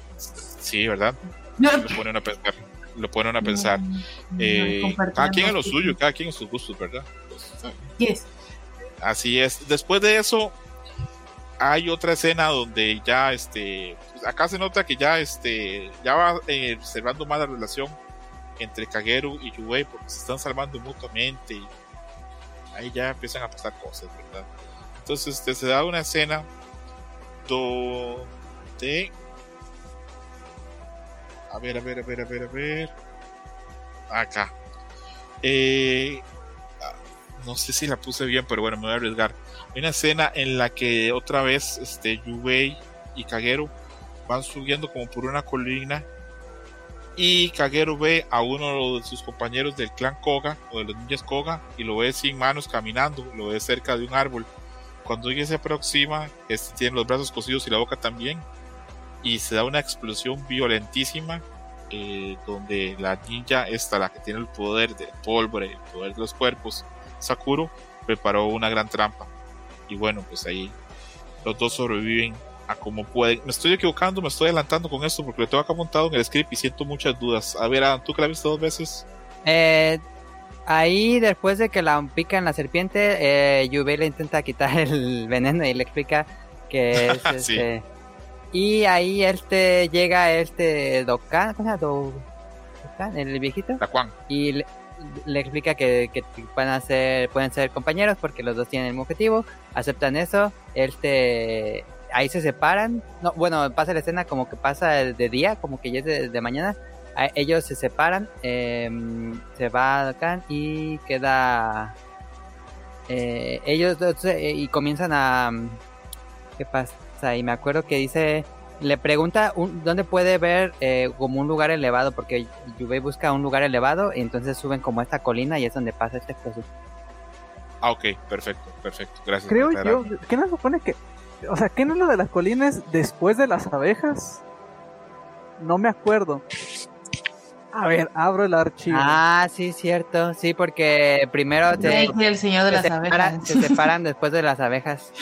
Sí, ¿verdad? Lo ponen a pensar. Lo ponen a pensar.
Mm,
Eh,
compartían
cada quien en lo suyo, cada quien en sus gustos, ¿verdad?
Yes.
Así es. Después de eso, hay otra escena donde ya, este, acá se nota que ya, este, ya va eh, cerrando más la relación entre Kageru y Yubei porque se están salvando mutuamente y ahí ya empiezan a pasar cosas, ¿verdad? Entonces, este, se da una escena donde, a ver, a ver, a ver, a ver, a ver, acá. Eh, no sé si la puse bien, pero bueno, me voy a arriesgar. Hay una escena en la que otra vez este, Yubei y Kagero van subiendo como por una colina y Kagero ve a uno de sus compañeros del clan Koga o de los ninjas Koga y lo ve sin manos caminando, lo ve cerca de un árbol. Cuando ella se aproxima, este tiene los brazos cosidos y la boca también y se da una explosión violentísima eh, donde la ninja esta, la que tiene el poder del pólvora, el poder de los cuerpos, Sakuro preparó una gran trampa. Y bueno, pues ahí los dos sobreviven a como pueden. Me estoy equivocando, me estoy adelantando con esto porque lo tengo acá montado en el script y siento muchas dudas. A ver, Adam, tú que la viste dos veces.
Eh, ahí, después de que la pican la serpiente, eh, Yubei le intenta quitar el veneno y le explica que es *laughs*
Sí.
este. Y ahí este llega este Dokkan, ¿cómo se llama? Do- Dokkan, el viejito, y le, le explica que, que van a ser, pueden ser compañeros porque los dos tienen el mismo objetivo, aceptan eso, este ahí se separan, no, bueno, pasa la escena como que pasa de día, como que ya es de, de mañana, a- ellos se separan, em, se va Dokkan y queda eh, ellos dos eh, y comienzan a ¿qué pasa? Y me acuerdo que dice le pregunta un- dónde puede ver eh, como un lugar elevado porque Yubei busca un lugar elevado y entonces suben como a esta colina y es donde pasa esta explosión.
Ah, ok, perfecto, perfecto. Gracias.
Creo yo. ¿qué no se supone que, o sea, qué no es lo de las colinas después de las abejas? No me acuerdo. A ver, abro el archivo.
Ah, sí, cierto, sí, porque primero
Drake, el señor de
se
las
separan,
abejas.
se separan después de las abejas. *laughs*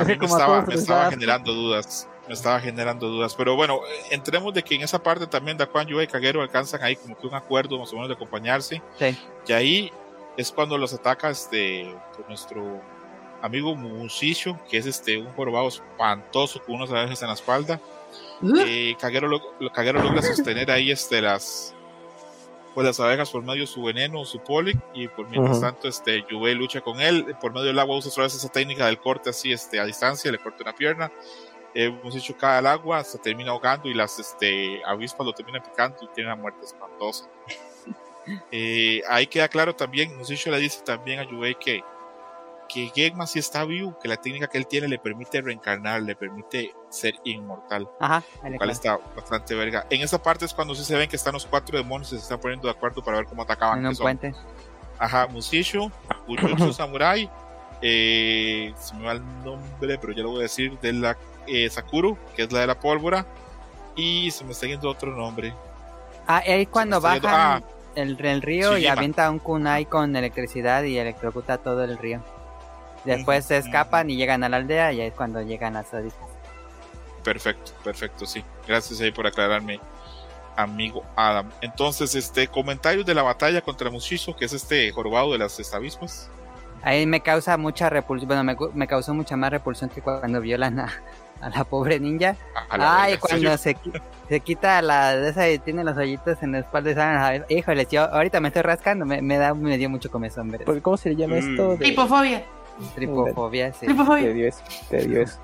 A mí *laughs* me estaba, me estaba generando dudas. Me estaba generando dudas. Pero bueno, entremos de que en esa parte también Daquan, Yubei y Kagero alcanzan ahí como que un acuerdo más o menos de acompañarse.
Sí.
Y ahí es cuando los ataca este nuestro amigo Musisho, que es este un jorobado espantoso con unas abejas en la espalda.
Uh,
Eh, lo- logra sostener ahí este las pues las abejas por medio de su veneno, su polen, y por mientras tanto, este, Yubei lucha con él, por medio del agua usa otra vez esa técnica del corte así, este, a distancia, le corta una pierna, eh, hemos dicho cae al agua, se termina ahogando y las, este, avispas lo terminan picando y tiene una muerte espantosa. *laughs* Eh, ahí queda claro también, Musicho le dice también a Yubei que, que Gegma sí está vivo, que la técnica que él tiene le permite reencarnar, le permite ser inmortal
Ajá,
lo cual
queda.
está bastante verga. En esa parte es cuando sí se ven que están los cuatro demonios y se están poniendo de acuerdo para ver cómo atacaban.
En un puente.
Ajá, Mushisho, *coughs* Ujutsu Samurai, eh, se me va el nombre, pero ya lo voy a decir, de la eh, Sakuro, que es la de la pólvora, y se me está yendo otro nombre.
Ah, ahí cuando
está yendo-
bajan el, el río y avienta un kunai con electricidad y electrocuta todo el río. Después se escapan y llegan a la aldea y ahí es cuando llegan a Sodistas.
Perfecto, perfecto, sí. Gracias ahí por aclararme, amigo Adam. Entonces, este comentarios de la batalla contra Mushizo, que es este jorobado de las avispas.
Ahí me causa mucha repulsión, bueno, me, me causó mucha más repulsión que cuando violan a, a la pobre ninja.
A la
Ay, cuando
¿en
se, se quita la de esa y tiene los hoyitos en la espalda y salen a la- Híjole, yo ahorita me estoy rascando, me, me da, me dio mucho comezón ver eso.
Porque, ¿Cómo se le llama
Mm.
esto? De,
Tripofobia.
Tripofobia, sí.
te
Tripofobia.
dio eso, te dio eso.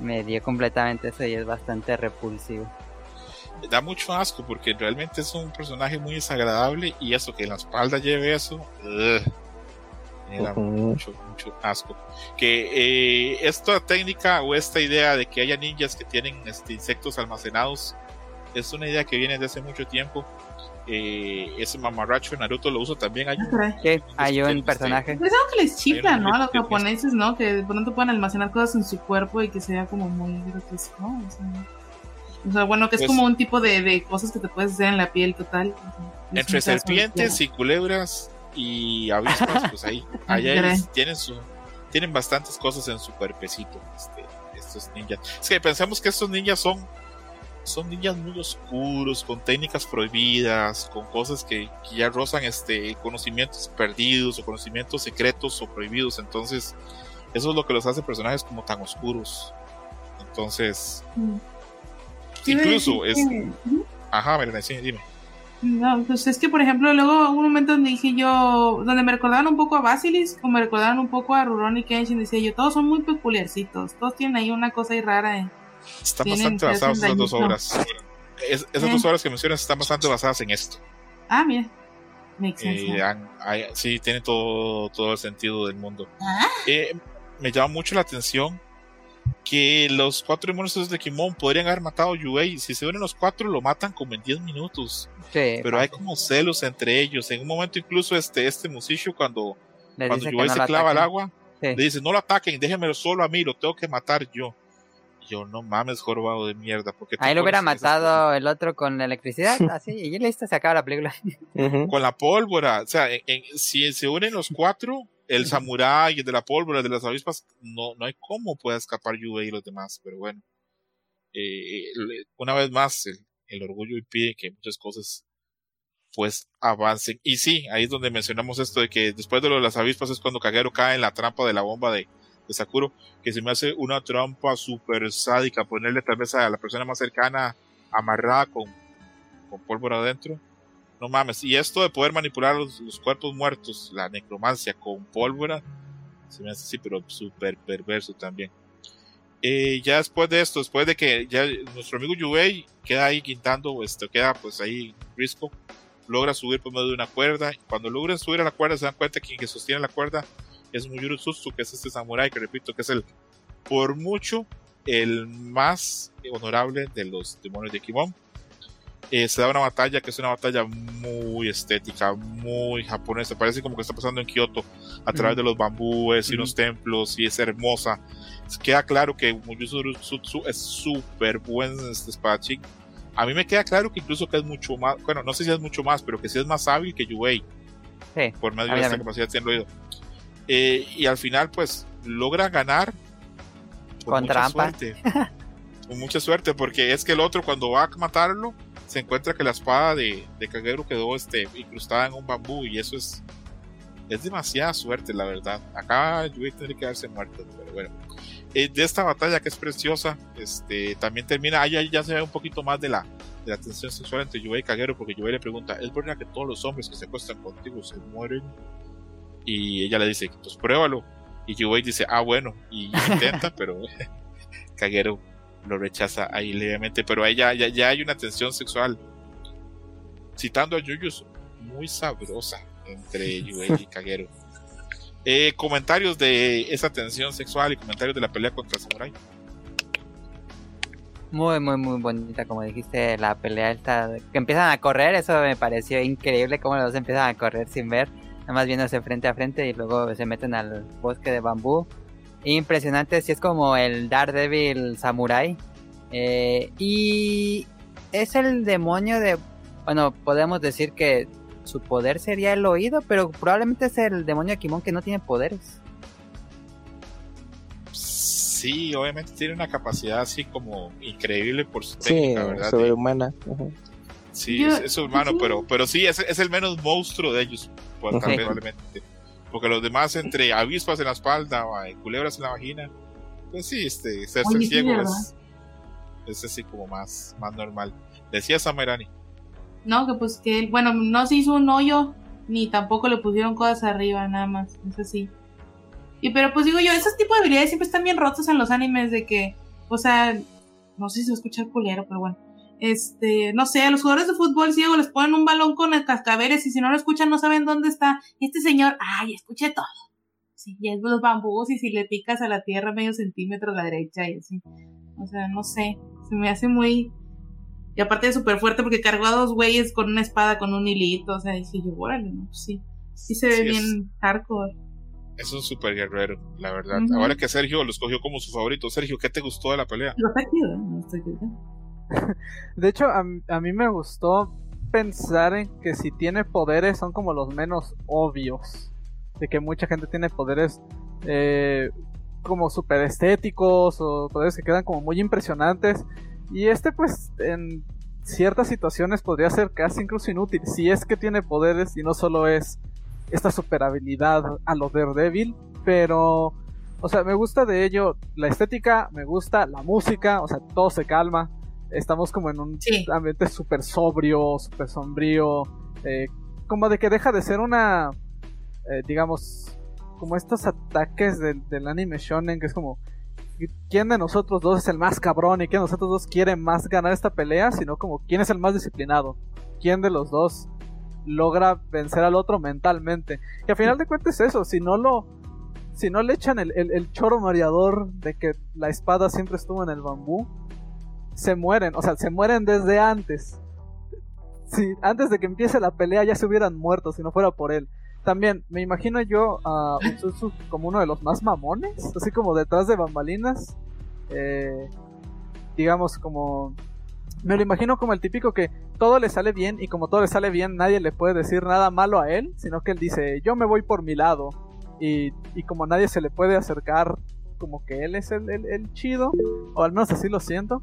Me dio completamente eso y es bastante repulsivo.
da mucho asco porque realmente es un personaje muy desagradable y eso que en la espalda lleve eso ugh, me da
Ujú.
mucho mucho asco que eh, esta técnica o esta idea de que haya ninjas que tienen este, insectos almacenados es una idea que viene de hace mucho tiempo eh, ese mamarracho de Naruto lo usa también hay un-
Caray.
¿Qué? Hay
Este,
un personaje.
Es algo que les chifla, ¿no? A los
límite,
japoneses, ¿no? Que de pronto puedan almacenar cosas en su cuerpo y que sea como muy grotesco. O sea, o sea, bueno, que es
Pues-
como un tipo de, de cosas que te puedes hacer en la piel total. Es
entre serpientes y culebras y avispas pues *laughs* ahí
Caray.
tienen su tienen bastantes cosas en su cuerpecito este, estos ninjas es que pensamos que estos ninjas son son ninjas muy oscuros con técnicas prohibidas con cosas que, que ya rozan este conocimientos perdidos o conocimientos secretos o prohibidos entonces eso es lo que los hace personajes como tan oscuros entonces.
Sí,
incluso es ajá Melena, sí, dime
No, pues es que, por ejemplo, luego hubo un momento donde dije yo, donde me recordaban un poco a Basilisk, o me recordaban un poco a Rurouni Kenshin, decía yo, todos son muy peculiarcitos, todos tienen ahí una cosa ahí rara. eh.
Están
Tienen-
bastante basadas esas dos obras. Es- esas
Eh.
dos obras que mencionas están bastante basadas en esto.
Ah, mira. Makes sense.
Eh, han- hay- sí, tiene todo, todo el sentido del mundo.
Ah.
Eh, me llama mucho la atención que los cuatro monstruos de Kimon podrían haber matado a Yuei. Si se unen los cuatro, lo matan como en 10 minutos.
Sí,
Pero hay como celos entre ellos. En un momento, incluso, este, este Musisho, cuando,
le
cuando Yuei
no
se
lo
clava al
ataquen.
agua,
Sí.
le dice: No lo ataquen, déjenmelo solo a mí, lo tengo que matar yo. Yo, no mames, jorobado de mierda. porque
Ahí lo hubiera matado el otro con la electricidad, *laughs* así, y listo, se acaba la película. *laughs*
Con la pólvora. O sea, en- en- si se unen los cuatro, el samurái, el de la pólvora, el de las avispas, no, no hay cómo pueda escapar Yubei y los demás. Pero bueno, eh, le- una vez más, el, el orgullo impide que muchas cosas pues avancen. Y sí, ahí es donde mencionamos esto de que después de lo de las avispas es cuando Kagero cae en la trampa de la bomba de, de Sakuro, que se me hace una trampa súper sádica, ponerle tal vez a la persona más cercana amarrada con, con pólvora adentro. No mames. Y esto de poder manipular los, los cuerpos muertos, la necromancia con pólvora, se me hace así, pero súper perverso también. Eh, ya después de esto, después de que ya nuestro amigo Yubei queda ahí quintando, esto queda pues ahí risco, logra subir por medio de una cuerda. Cuando logran subir a la cuerda, se dan cuenta que quien sostiene la cuerda es Muyuru Tsutsu, que es este samurái, que repito, que es el, por mucho, el más honorable de los demonios de Kimon. Eh, se da una batalla que es una batalla muy estética, muy japonesa. Parece como que está pasando en Kioto a través de los bambúes y unos templos y es hermosa. Queda claro que Muyuru Tsutsu es súper buen este espadachín. A mí me queda claro que incluso que es mucho más, bueno, no sé si es mucho más, pero que sí es más hábil que Yuei
Sí,
por medio de esta capacidad de oído. Eh, y al final, pues, logra ganar con
Con
mucha
trampa.
suerte. *laughs* con mucha suerte, porque es que el otro, cuando va a matarlo, se encuentra que la espada de, de Kagero quedó este, incrustada en un bambú, y eso es, es demasiada suerte, la verdad. Acá Yui tendría que haberse muerto, pero bueno. eh, de esta batalla que es preciosa, este, también termina, ahí ya se ve un poquito más de la, de la tensión sexual entre Yubei y Kagero, porque Yubei le pregunta, ¿es verdad que todos los hombres que se acuestan contigo se mueren? Y ella le dice, pues pruébalo. Y Yubei dice, ah, bueno, y *laughs* intenta, pero *laughs* Kagero lo rechaza ahí levemente, pero ahí ya, ya, hay una tensión sexual. Citando a Yuyus, muy sabrosa entre *laughs* Yubei y Kagero. Eh, comentarios de esa tensión sexual y comentarios de la pelea contra Samurai.
Muy, muy, muy bonita, como dijiste, la pelea esta, que empiezan a correr, eso me pareció increíble, como los dos empiezan a correr sin ver, nada más viéndose frente a frente y luego se meten al bosque de bambú. Impresionante, si es como el Daredevil Samurai. Eh, y es el demonio de, bueno, podemos decir que su poder sería el oído, pero probablemente es el demonio Kimon que no tiene poderes
sí, obviamente tiene una capacidad así como increíble por su técnica, ¿verdad?
Sobrehumana.
Sí, es, humano, pero, pero sí, es, es, el menos monstruo de ellos, probablemente. Porque los demás, entre avispas en la espalda o culebras en la vagina, pues sí, este, ser ciego es, es, así como más, más normal. Decía Samerani.
No, que pues que él, bueno, no se hizo un hoyo, ni tampoco le pusieron cosas arriba, nada más, es así. Y pero pues digo yo, esos tipos de habilidades siempre están bien rotos en los animes de que, o sea, no sé si se escucha el culero, pero bueno. Este, no sé, a los jugadores de fútbol ciego les ponen un balón con el cascabeles y si no lo escuchan no saben dónde está. Y este señor, ay, escuché todo. Sí, y es los bambús y si le picas a la tierra medio centímetro a la derecha y así. O sea, no sé, se me hace muy... Y aparte de súper fuerte porque cargó a dos güeyes con una espada con un hilito, o sea, dije yo, órale, ¿no? Pues sí, sí se ve bien hardcore
es un super guerrero, la verdad. Ahora que Sergio lo escogió como su favorito. Sergio, ¿qué te gustó de la pelea? *laughs*
de hecho, a, mí me gustó pensar en que si tiene poderes son como los menos obvios. De que mucha gente tiene poderes eh, como super estéticos o poderes que quedan como muy impresionantes. Y este pues en ciertas situaciones podría ser casi incluso inútil. Si es que tiene poderes y no solo es esta super habilidad a lo Daredevil, pero, o sea, me gusta de ello la estética, me gusta la música, o sea, todo se calma, estamos como en un ambiente súper sobrio, súper sombrío, eh, como de que deja de ser una, eh, digamos, como estos ataques del, del anime shonen, que es como, quién de nosotros dos es el más cabrón y quién de nosotros dos quiere más ganar esta pelea, sino como quién es el más disciplinado, quién de los dos logra vencer al otro mentalmente. Y al final de cuentas es eso, si no lo... Si no le echan el, el, choro mareador de que la espada siempre estuvo en el bambú, se mueren, o sea, se mueren desde antes. Si antes de que empiece la pelea ya se hubieran muerto si no fuera por él. También me imagino yo a como uno de los más mamones, así como detrás de bambalinas. Eh, digamos como me lo imagino como el típico que todo le sale bien y como todo le sale bien nadie le puede decir nada malo a él, sino que él dice yo me voy por mi lado y, y como nadie se le puede acercar como que él es el, el, chido, o al menos así lo siento.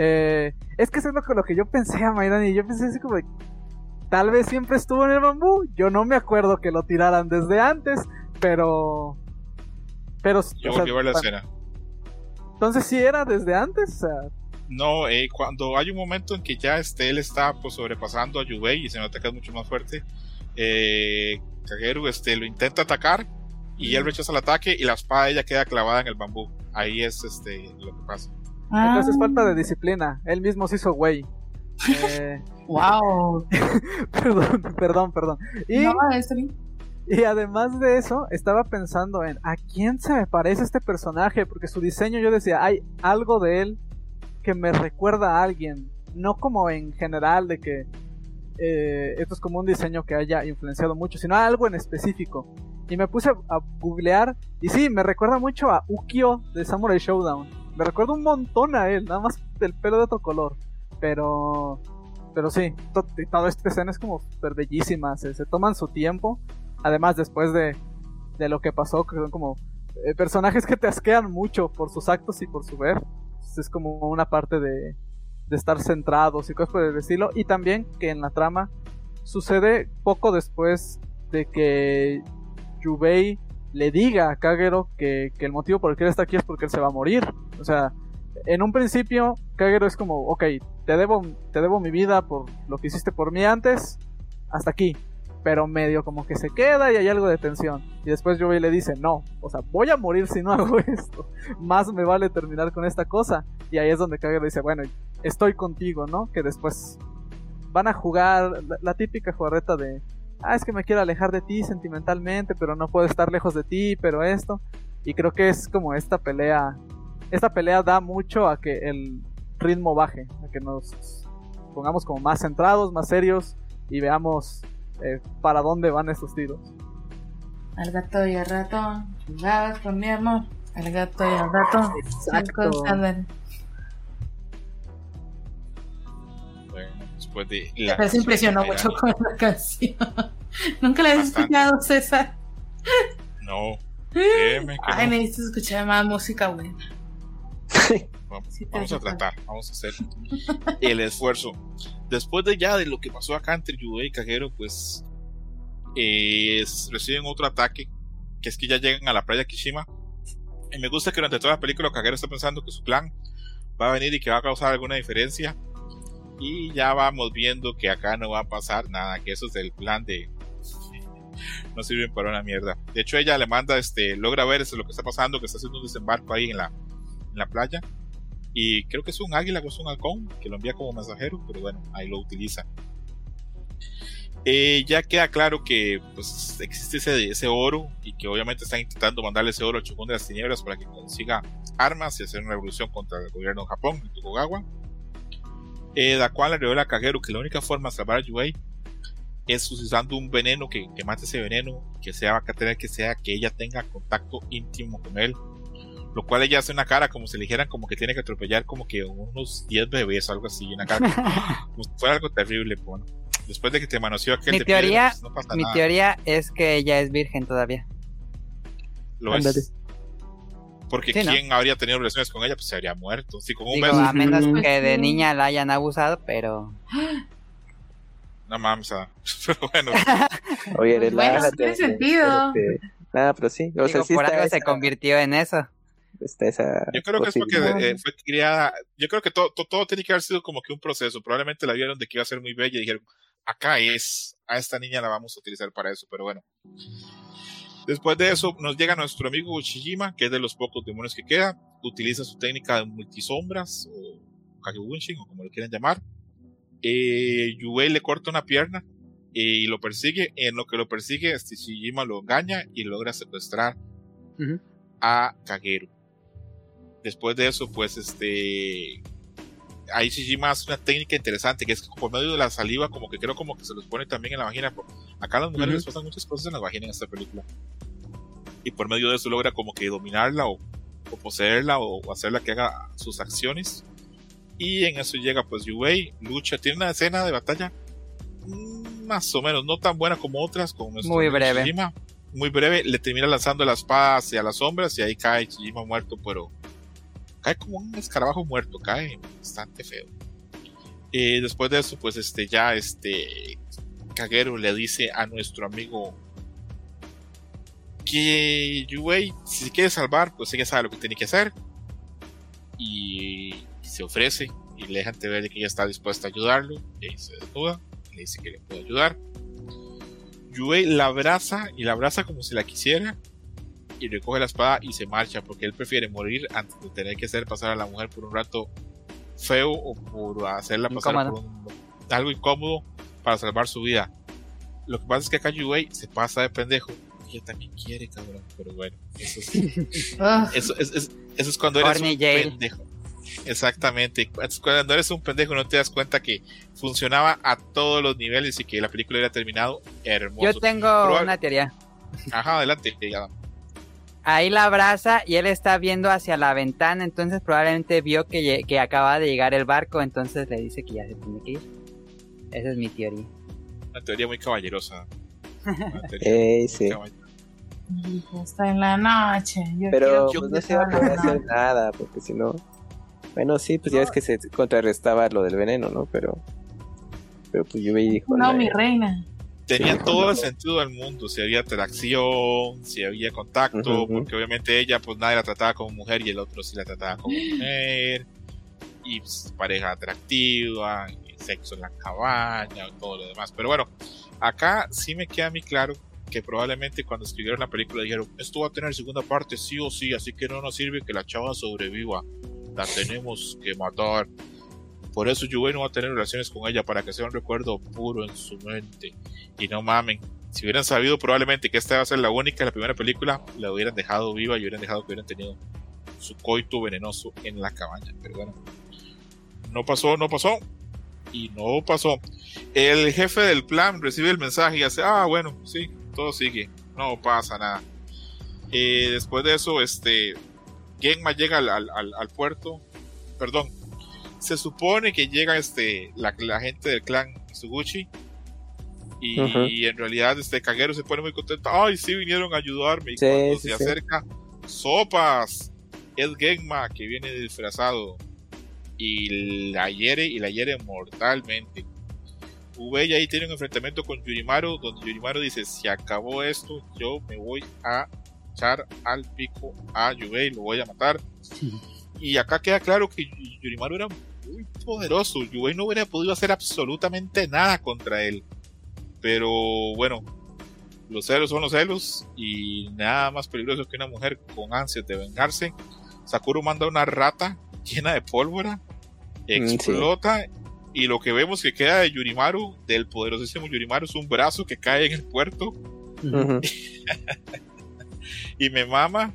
Eh, es que eso es lo que, lo que yo pensé *laughs* Mayrani, yo pensé así como tal vez siempre estuvo en el bambú, yo no me acuerdo que lo tiraran desde antes, pero... Pero...
Yo o la escena.
Entonces sí era desde antes, o sea,
no, eh, cuando hay un momento en que ya este, él está pues, sobrepasando a Yubei y se nota que es mucho más fuerte, eh, Kageru este, lo intenta atacar y él rechaza el ataque y la espada de ella queda clavada en el bambú. Ahí es este, lo que pasa.
Entonces es falta de disciplina. Él mismo se hizo güey.
wow. *laughs*
Eh, *laughs* perdón, perdón, perdón. Y, y además de eso, estaba pensando en a quién se me parece este personaje, porque su diseño yo decía, hay algo de él que me recuerda a alguien, no como en general de que eh, esto es como un diseño que haya influenciado mucho, sino algo en específico. Y me puse a, googlear y sí, me recuerda mucho a Ukio de Samurai Showdown. Me recuerda un montón a él, nada más del pelo de otro color. Pero, pero sí, toda esta escena es como súper bellísima, se, toman su tiempo. Además, después de, de lo que pasó, que son como eh, personajes que te asquean mucho por sus actos y por su ver es como una parte de, de estar centrados y cosas por el estilo. Y también que en la trama sucede poco después de que Yubei le diga a Kagero que, que el motivo por el que él está aquí es porque él se va a morir. O sea, en un principio, Kagero es como, ok, te debo, te debo mi vida por lo que hiciste por mí antes, hasta aquí. Pero medio como que se queda y hay algo de tensión. Y después Yubei le dice, no, o sea, voy a morir si no *laughs* hago esto. Más me vale terminar con esta cosa. Y ahí es donde Kagero dice, bueno, estoy contigo, ¿no? Que después van a jugar la, la típica jugarreta de, ah, es que me quiero alejar de ti sentimentalmente, pero no puedo estar lejos de ti, pero esto. Y creo que es como esta pelea esta pelea da mucho a que el ritmo baje, a que nos pongamos como más centrados, más serios y veamos eh, para dónde van estos tiros.
Al gato y al ratón, jugabas con mi amor. Al gato y al ratón.
Exacto.
Después de la
Pero se impresionó mucho con la canción. *laughs* Nunca la habías escuchado, César.
No, créeme que
Ay,
no.
necesito escuchar más música buena. *laughs*
Vamos,
Sí,
vamos a tratar, vamos a hacer *laughs* el esfuerzo. Después de ya de lo que pasó acá entre Yubei y Kagero, pues eh, reciben otro ataque, que es que ya llegan a la playa Kishima. Y me gusta que durante toda la película Kagero está pensando que su plan va a venir y que va a causar alguna diferencia. Y ya vamos viendo que acá no va a pasar nada, que eso es el plan de... *laughs* No sirven para una mierda. De hecho, ella le manda, este, logra ver lo que está pasando, que está haciendo un desembarco ahí en la, en la playa. Y creo que es un águila o es un halcón que lo envía como mensajero, pero bueno, ahí lo utiliza. Eh, ya queda claro que pues, existe ese, ese oro y que obviamente están intentando mandarle ese oro al Shogun de las Tinieblas para que consiga armas y hacer una revolución contra el gobierno de Japón, en Tokugawa. Eh, la cual le revela a Kagero que la única forma de salvar a Yuei es usando un veneno que, que mate ese veneno, que sea va a tener que sea que ella tenga contacto íntimo con él lo cual ella hace una cara como si le dijeran como que tiene que atropellar como que unos 10 bebés o algo así, una cara como *laughs* si fuera algo terrible, bueno. Después de que te manoseó aquel
Mi
de piedra,
teoría-
pues, no pasa
Mi
nada.
teoría es que ella es virgen todavía.
Lo
Ándale.
es. Porque
Sí, ¿no?
quien habría tenido relaciones con ella, pues se habría muerto. Sí, con un
Digo,
beso.
a menos que de
Sí.
niña la hayan abusado, pero
No mames, *laughs* pero bueno, *laughs*
Oye,
Pues bueno,
relájate.
tiene sentido.
espérate. Nada, pero sí. O sea,
digo,
sí
por
está
algo
esa,
se convirtió en eso.
está esa
yo creo que es porque eh, fue criada. Yo creo que todo, todo, todo tiene que haber sido como que un proceso. Probablemente la vieron de que iba a ser muy bella y dijeron, acá es, a esta niña la vamos a utilizar para eso, pero bueno. Después de eso, nos llega nuestro amigo Uchijima, que es de los pocos demonios que queda. Utiliza su técnica de multisombras, o Kagebunshin, o como lo quieran llamar. Eh, Yubei le corta una pierna eh, y lo persigue. En lo que lo persigue, este Shijima lo engaña y logra secuestrar a Kagero. Después de eso, pues este. Ahí Shijima hace una técnica interesante que es que por medio de la saliva, como que creo como que se los pone también en la vagina. Acá las mujeres
Ujú.
les pasan muchas cosas en la vagina en esta película. Y por medio de eso logra como que dominarla o, o poseerla o, o hacerla que haga sus acciones. Y en eso llega pues Yubei, lucha, tiene una escena de batalla mm, más o menos, no tan buena como otras, con
Muy breve.
Shijima. Muy breve, le termina lanzando la espada hacia las sombras y ahí cae Shijima muerto, pero cae como un escarabajo muerto, cae bastante feo. Después de eso, pues este ya este Kagero le dice a nuestro amigo que Yubei, si se quiere salvar, pues ella sabe lo que tiene que hacer. Y se ofrece y le dejan ver de que ella está dispuesta a ayudarlo. Y se desnuda, le dice que le puede ayudar. Yubei la abraza y la abraza como si la quisiera. Y recoge la espada y se marcha porque él prefiere morir antes de tener que hacer pasar a la mujer por un rato feo o por hacerla pasar
Incómodo.
por un- algo incómodo para salvar su vida. Lo que pasa es que acá Yubei se pasa de pendejo. Ella también quiere, cabrón. Pero bueno, eso es,
Ugh. *laughs*
eso es, es- eso es cuando eres un
Jail.
pendejo. Exactamente. Cuando eres un pendejo no te das cuenta que funcionaba a todos los niveles y que la película era terminado hermoso.
Yo tengo
Probable-
una teoría.
Ajá, adelante. Adam.
Ahí la abraza y él está viendo hacia la ventana, entonces probablemente vio que, que acaba de llegar el barco, entonces le dice que ya se tiene que ir. Esa es mi teoría.
Una teoría muy caballerosa. Una teoría *laughs* muy
sí.
caball-
Está en la noche. Yo
Pero
quiero
pues,
que
no se va a poder hacer nada, porque si no. Bueno, sí, pues ya es que se contrarrestaba lo del veneno, ¿no? Pero. Pero pues yo me dijo.
No, mi reina.
Tenía todo el sentido del mundo, si había atracción, si había contacto, porque obviamente ella pues nadie la trataba como mujer y el otro sí la trataba como *gasps* mujer, y pues, pareja atractiva, y sexo en la cabaña, todo lo demás. Pero bueno, acá sí me queda a mí claro que probablemente cuando escribieron la película dijeron, esto va a tener segunda parte sí o sí, así que no nos sirve que la chava sobreviva, la tenemos que matar. Por eso Yue no va a tener relaciones con ella para que sea un recuerdo puro en su mente. Y no mamen, si hubieran sabido probablemente que esta va a ser la única, la primera película, la hubieran dejado viva y hubieran dejado que hubieran tenido su coito venenoso en la cabaña. Pero bueno, no pasó, no pasó. Y no pasó. El jefe del plan recibe el mensaje y hace, ah, bueno, sí, todo sigue. No pasa nada. Eh, después de eso, este, Genma llega al puerto. Perdón. Se supone que llega este, la, la gente del clan Suguchi. Y,
Ujú.
en realidad este Kagero se pone muy contento. Ay, sí, vinieron a ayudarme. Y
Sí,
cuando
sí,
se
sí.
acerca, sopas. Es Genma que viene disfrazado. Y la hiere y la hiere mortalmente. Ubey ahí tiene un enfrentamiento con Yurimaru, donde Yurimaru dice, si acabó esto, yo me voy a echar al pico a Yubei, lo voy a matar. Y acá queda claro que Yu- Yurimaru era muy poderoso, Yubei no hubiera podido hacer absolutamente nada contra él. Pero bueno, los celos son los celos y nada más peligroso que una mujer con ansias de vengarse. Sakura manda una rata llena de pólvora,
Mm, sí.
explota y lo que vemos que queda de Yurimaru, del poderosísimo Yurimaru, es un brazo que cae en el puerto
Ujú. *laughs*
y me mama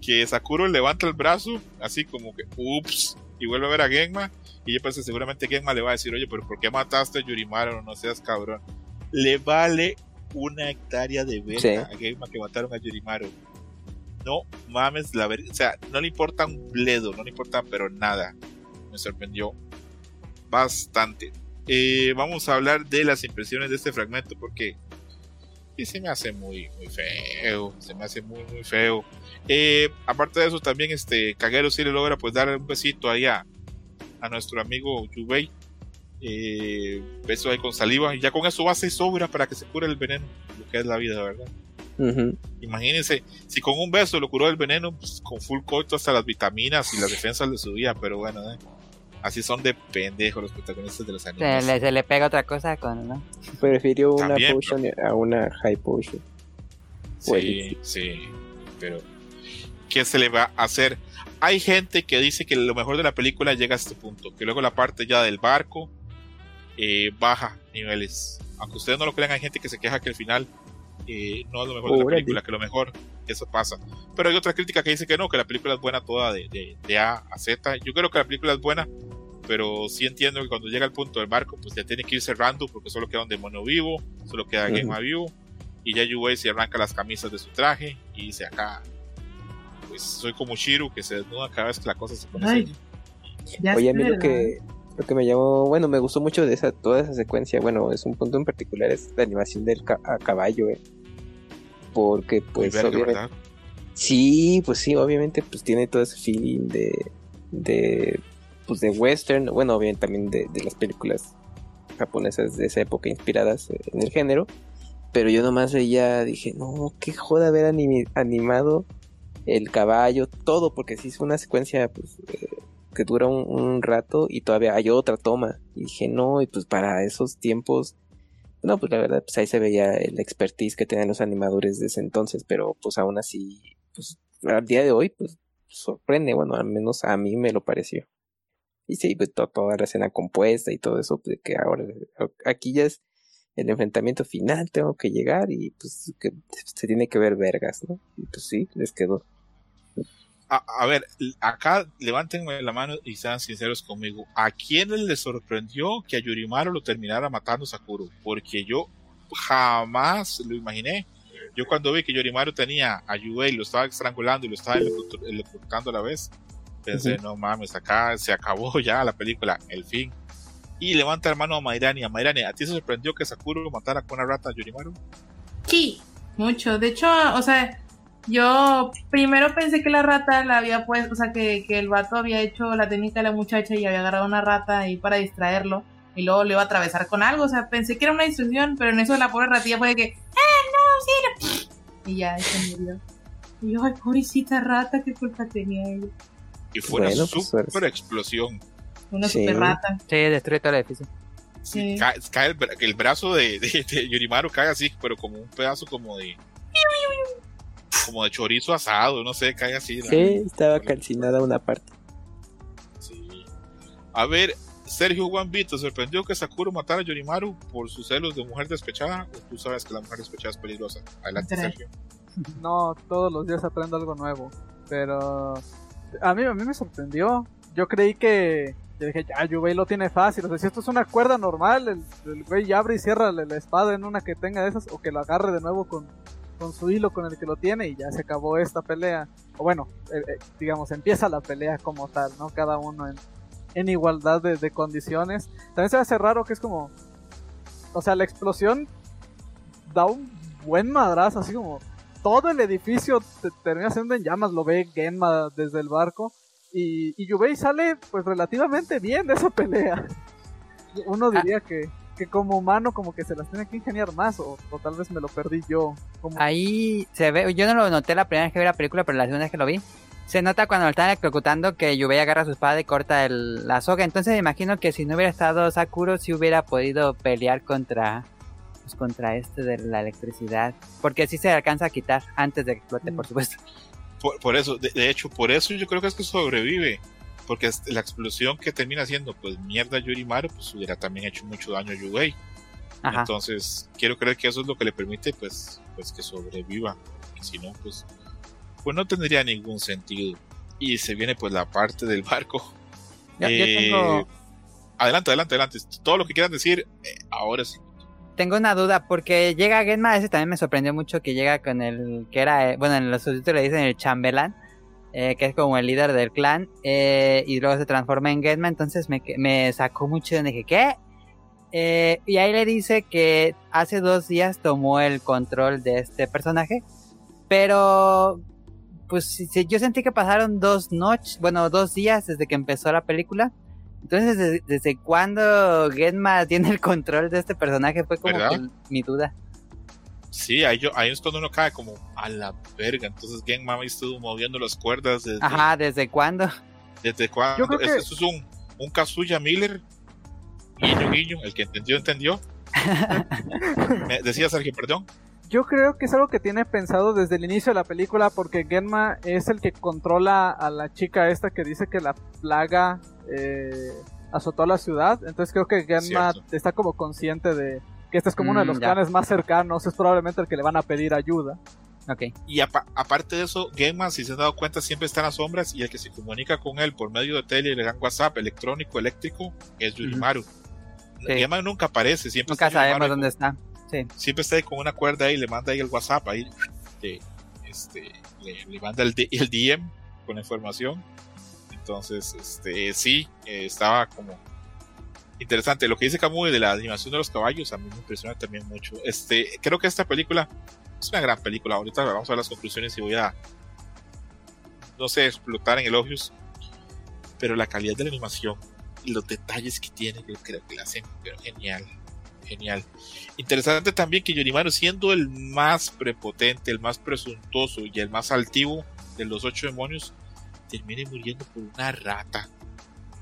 que Sakura levanta el brazo, así como que ups, y vuelve a ver a Genma. Y yo pensé, seguramente Genma le va a decir, oye, pero ¿por qué mataste a Yurimaru? No seas cabrón. Le vale una hectárea de verga
Sí.
a Genma que mataron a Yurimaru. No mames, la verga. O sea, no le importa un bledo, no le importa, pero nada. Me sorprendió bastante. Eh, vamos a hablar de las impresiones de este fragmento porque y se me hace muy, muy feo. Se me hace muy, muy feo. Eh, aparte de eso, también este Kagero sí le logra pues dar un besito ahí a, a nuestro amigo Yubei. Eh, beso ahí con saliva. Y ya con eso base sobra para que se cure el veneno. Lo que es la vida, ¿verdad?
Ujú.
Imagínense, si con un beso lo curó el veneno, pues con full coito hasta las vitaminas y las defensas le subía, pero bueno, eh, así son de pendejos los protagonistas de los
Se
animes.
le, se le pega otra cosa con, ¿no?
Prefirió una
También,
potion a una high potion.
Sí, sí, pero ¿qué se le va a hacer? Hay gente que dice que lo mejor de la película llega a este punto, que luego la parte ya del barco eh, baja niveles. Aunque ustedes no lo crean, hay gente que se queja que el final eh, no es lo mejor de la película, que lo mejor, eso pasa. Pero hay otra crítica que dice que no, que la película es buena toda de, de- de A a Z. Yo creo que la película es buena, pero sí entiendo que cuando llega al punto del barco, pues ya tiene que ir cerrando porque solo queda un demonio vivo, solo queda
Ujú.
Genma vivo y ya Yubei se arranca las camisas de su traje y dice acá pues soy como Shiru que se desnuda cada vez que la cosa se pone
Ay.
Oye, a mí lo que, lo que me llamó, bueno, me gustó mucho de esa, toda esa secuencia, bueno, es un punto en particular, es la animación del ca- a caballo, eh. Porque, pues,
verga,
obviamente,
¿verdad?
sí, pues sí, obviamente, pues tiene todo ese feeling de, de, pues de western, bueno, obviamente también de, de las películas japonesas de esa época inspiradas en el género, pero yo nomás veía, dije, no, qué joda haber animado el caballo, todo, porque sí es una secuencia, pues, eh, que dura un, un rato y todavía hay otra toma. Y dije, no, y pues para esos tiempos, no, pues la verdad, pues ahí se veía el expertise que tenían los animadores de ese entonces, pero pues aún así, pues al día de hoy, pues sorprende, bueno, al menos a mí me lo pareció. Y sí, pues to- toda la escena compuesta y todo eso, pues que ahora, aquí ya es el enfrentamiento final, tengo que llegar y pues que se tiene que ver vergas, ¿no? Y pues sí, les quedó.
A, ver, acá levántenme la mano y sean sinceros conmigo. ¿A quién les sorprendió que a Yurimaru lo terminara matando Sakuro? Porque yo jamás lo imaginé. Yo cuando vi que Yorimaru tenía a Yubei, lo estaba estrangulando y lo estaba electro- electrocutando a la vez, pensé,
Ujú.
no mames, acá se acabó *laughs* ya la película, el fin. Y levanta la mano a Mairani. A Mairani, ¿a ti se sorprendió que Sakuro matara con una rata a Yorimaru?
Sí, mucho. De hecho, o sea, yo primero pensé que la rata la había puesto, o sea, que, que el vato había hecho la técnica de la muchacha y había agarrado una rata ahí para distraerlo. y luego lo iba a atravesar con algo. O sea, pensé que era una instrucción, pero en eso la pobre ratilla fue de que, ¡ah, no, sí! no". Y ya, se murió. Y yo, ay, pobrecita rata, qué culpa tenía ella.
Y fue una
Bueno, pues,
super
suerte.
explosión.
Una
Sí.
super rata.
Sí, destruye todo el edificio.
Sí.
Cae, cae el, bra- el brazo de, de, cae así, pero como un pedazo como de. Como de chorizo asado, no sé, cae así.
Sí, estaba calcinada una parte.
Sí. A ver, Sergio Juan Vito, ¿sorprendió que Sakuro matara a Yorimaru por sus celos de mujer despechada? ¿O tú sabes que la mujer despechada es peligrosa? Adelante. Sergio.
No, todos los días aprendo algo nuevo. Pero a mí, a mí me sorprendió. Yo creí que. Yo dije, ya, Yubei lo tiene fácil. O sea, si esto es una cuerda normal, el, el güey abre y cierra la, espada en una que tenga de esas, o que lo agarre de nuevo con, con su hilo con el que lo tiene, y ya se acabó esta pelea. O bueno, eh, eh, digamos, empieza la pelea como tal, ¿no? Cada uno en, en igualdad de, de condiciones. También se hace raro que es como. O sea, la explosión da un buen madrazo, así como todo el edificio te- termina siendo en llamas, lo ve Genma desde el barco y, y Yubei sale pues relativamente bien de esa pelea. *laughs* Uno diría que, que como humano como que se las tiene que ingeniar más o, o tal vez me lo perdí yo.
Ahí se ve, yo no lo noté la primera vez que vi la película, pero la segunda vez que lo vi, se nota cuando lo están electrocutando que Yubei agarra su espada y corta el- la soga. Entonces me imagino que si no hubiera estado Sakuro, sí hubiera podido pelear contra pues, contra este de la electricidad. Porque sí se alcanza a quitar antes de que explote, por supuesto.
Por, por eso, de, de hecho, por eso yo creo que es que sobrevive. Porque la explosión que termina haciendo, pues mierda a Yorimaru, pues hubiera también hecho mucho daño a Yubei.
Ajá.
Entonces, quiero creer que eso es lo que le permite, pues, pues que sobreviva. Y si no, pues, pues no tendría ningún sentido. Y se viene, pues, la parte del barco.
Yo, yo
Eh,
tengo,
Adelante, adelante, adelante. Todo lo que quieran decir, eh, ahora sí.
Tengo una duda, porque llega Genma, ese también me sorprendió mucho que llega con el que era, eh, bueno, en los subtítulos le dicen el chambelán, eh, que es como el líder del clan, eh, y luego se transforma en Genma, entonces me, me sacó mucho de dije, ¿qué? Eh, y ahí le dice que hace dos días tomó el control de este personaje, pero pues yo sentí que pasaron dos noches, bueno, dos días desde que empezó la película. Entonces, ¿desde, desde cuándo Genma tiene el control de este personaje? Fue como que mi duda.
Sí, ahí, yo, ahí es cuando uno cae como a la verga. Entonces, Genma estuvo moviendo las cuerdas desde,
Ajá, ¿desde cuándo?
desde.
Yo creo que-
Eso es un, un Kazuya Miller. Guiño, guiño. El que entendió, entendió. *laughs* Me decía Sergio, perdón.
Yo creo que es algo que tiene pensado desde el inicio de la película porque Genma es el que controla a la chica esta que dice que la plaga eh, azotó la ciudad. Entonces creo que Genma
Cierto.
está como consciente de que este es como uno de
Mm,
los
ya.
clanes más cercanos. Es probablemente el que le van a pedir ayuda.
Ok.
Y apa- aparte de eso, Genma, si se han dado cuenta, siempre está en las sombras y el que se comunica con él por medio de tele y le dan WhatsApp electrónico, eléctrico, es Yurimaru.
Sí.
Genma nunca aparece, siempre
Nunca
está
sabemos
ahí
dónde está. Sí.
con- siempre está ahí con una cuerda ahí, le manda ahí el WhatsApp, ahí de- este, le, le manda el, D- el DM con la información. Entonces, este, sí, eh, estaba como interesante. Lo que dice Camuy de la animación de los caballos, a mí me impresiona también mucho. Este, creo que esta película es una gran película. Ahorita vamos a ver las conclusiones y voy a, no sé, explotar en elogios. Pero la calidad de la animación y los detalles que tiene, yo creo que la hacen pero genial. Genial. Interesante también que Yorimaru, siendo el más prepotente, el más presuntuoso y el más altivo de los ocho demonios, termine muriendo por una rata.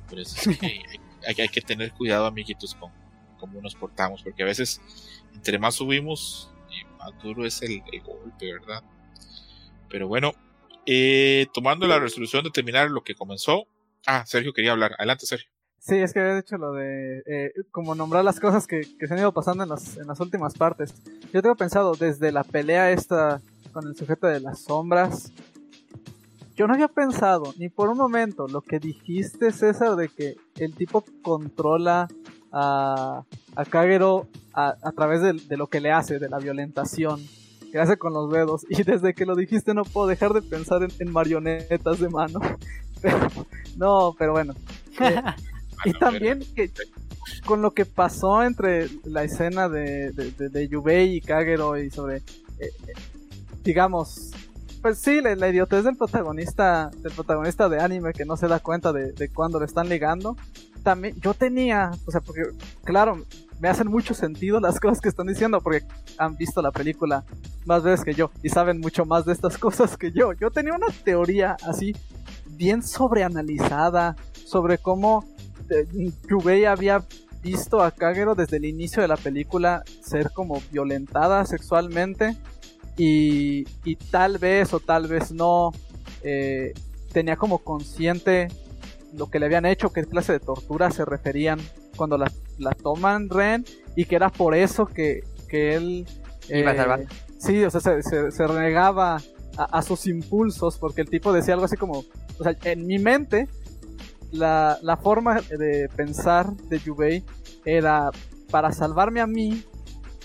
Por eso es que *laughs* hay, que tener cuidado, amiguitos, con cómo nos portamos, porque a veces, entre más subimos, y más duro es el, golpe, ¿verdad? Pero bueno, eh, tomando la resolución de terminar lo que comenzó. Ah, Sergio quería hablar. Adelante, Sergio.
Sí, es que había dicho lo de eh, como nombrar las cosas que, que se han ido pasando en las, en las últimas partes. Yo tengo pensado desde la pelea esta con el sujeto de las sombras. Yo no había pensado ni por un momento lo que dijiste, César, de que el tipo controla a, a Kagero a, a través de, de lo que le hace, de la violentación que hace con los dedos. *laughs* Y desde que lo dijiste no puedo dejar de pensar en, en marionetas de mano. *laughs* Pero- no, pero bueno. Eh, *laughs* y también que con lo que pasó entre la escena de, de, de, de Yubei y Kagero y sobre, eh, eh, digamos, pues sí, la, la idiotez del protagonista, del protagonista de anime que no se da cuenta de, de cuando le están ligando. también yo tenía, o sea, porque claro, me hacen mucho sentido las cosas que están diciendo porque han visto la película más veces que yo y saben mucho más de estas *laughs* cosas que yo. Yo tenía una teoría así bien sobreanalizada sobre cómo eh, Yubei había visto a Kagero desde el inicio de la película ser como violentada sexualmente y, y tal vez o tal vez no eh, tenía como consciente lo que le habían hecho, qué clase de tortura se referían cuando la, la toman Ren y que era por eso que, que él...
Iba a salvar.
Eh, sí, o sea, se, se, se renegaba a, a, sus impulsos porque el tipo decía algo así como, o sea, en mi mente la, la forma de pensar de Yubei era, para salvarme a mí,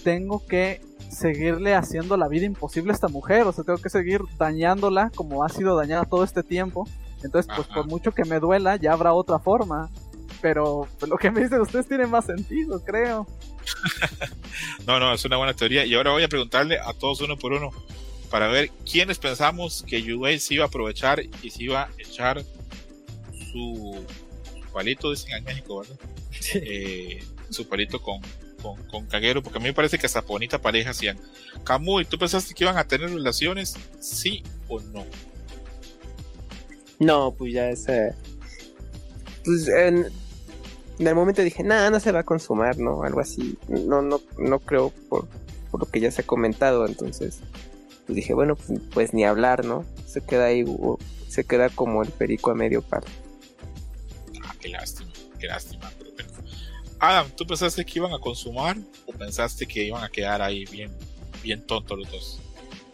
tengo que seguirle haciendo la vida imposible a esta mujer, o sea, tengo que seguir dañándola como ha sido dañada todo este tiempo. Entonces, pues
Ajá.
por mucho que me duela, ya habrá otra forma. Pero pues, lo que me dicen ustedes tiene más sentido, creo. *laughs*
No, no, es una buena teoría. Y ahora voy a preguntarle a todos uno por uno para ver quiénes pensamos que Yubei se iba a aprovechar y se iba a echar su, su palito, dicen en México, ¿verdad? Eh, su palito con, con, con Kagero, porque a mí me parece que hasta bonita pareja hacían. Kamui, ¿tú pensaste que iban a tener relaciones? ¿Sí o no?
No, pues ya ese. Pues en, en el momento dije, nada, no se va a consumar, ¿no? Algo así. No, no, no creo por, por lo que ya se ha comentado. Entonces, pues dije, bueno, pues, pues ni hablar, ¿no? Se queda ahí, se queda como el perico a medio par.
Ah, qué lástima, qué lástima. Adam, ¿tú pensaste que iban a consumar o pensaste que iban a quedar ahí bien, bien tontos los dos?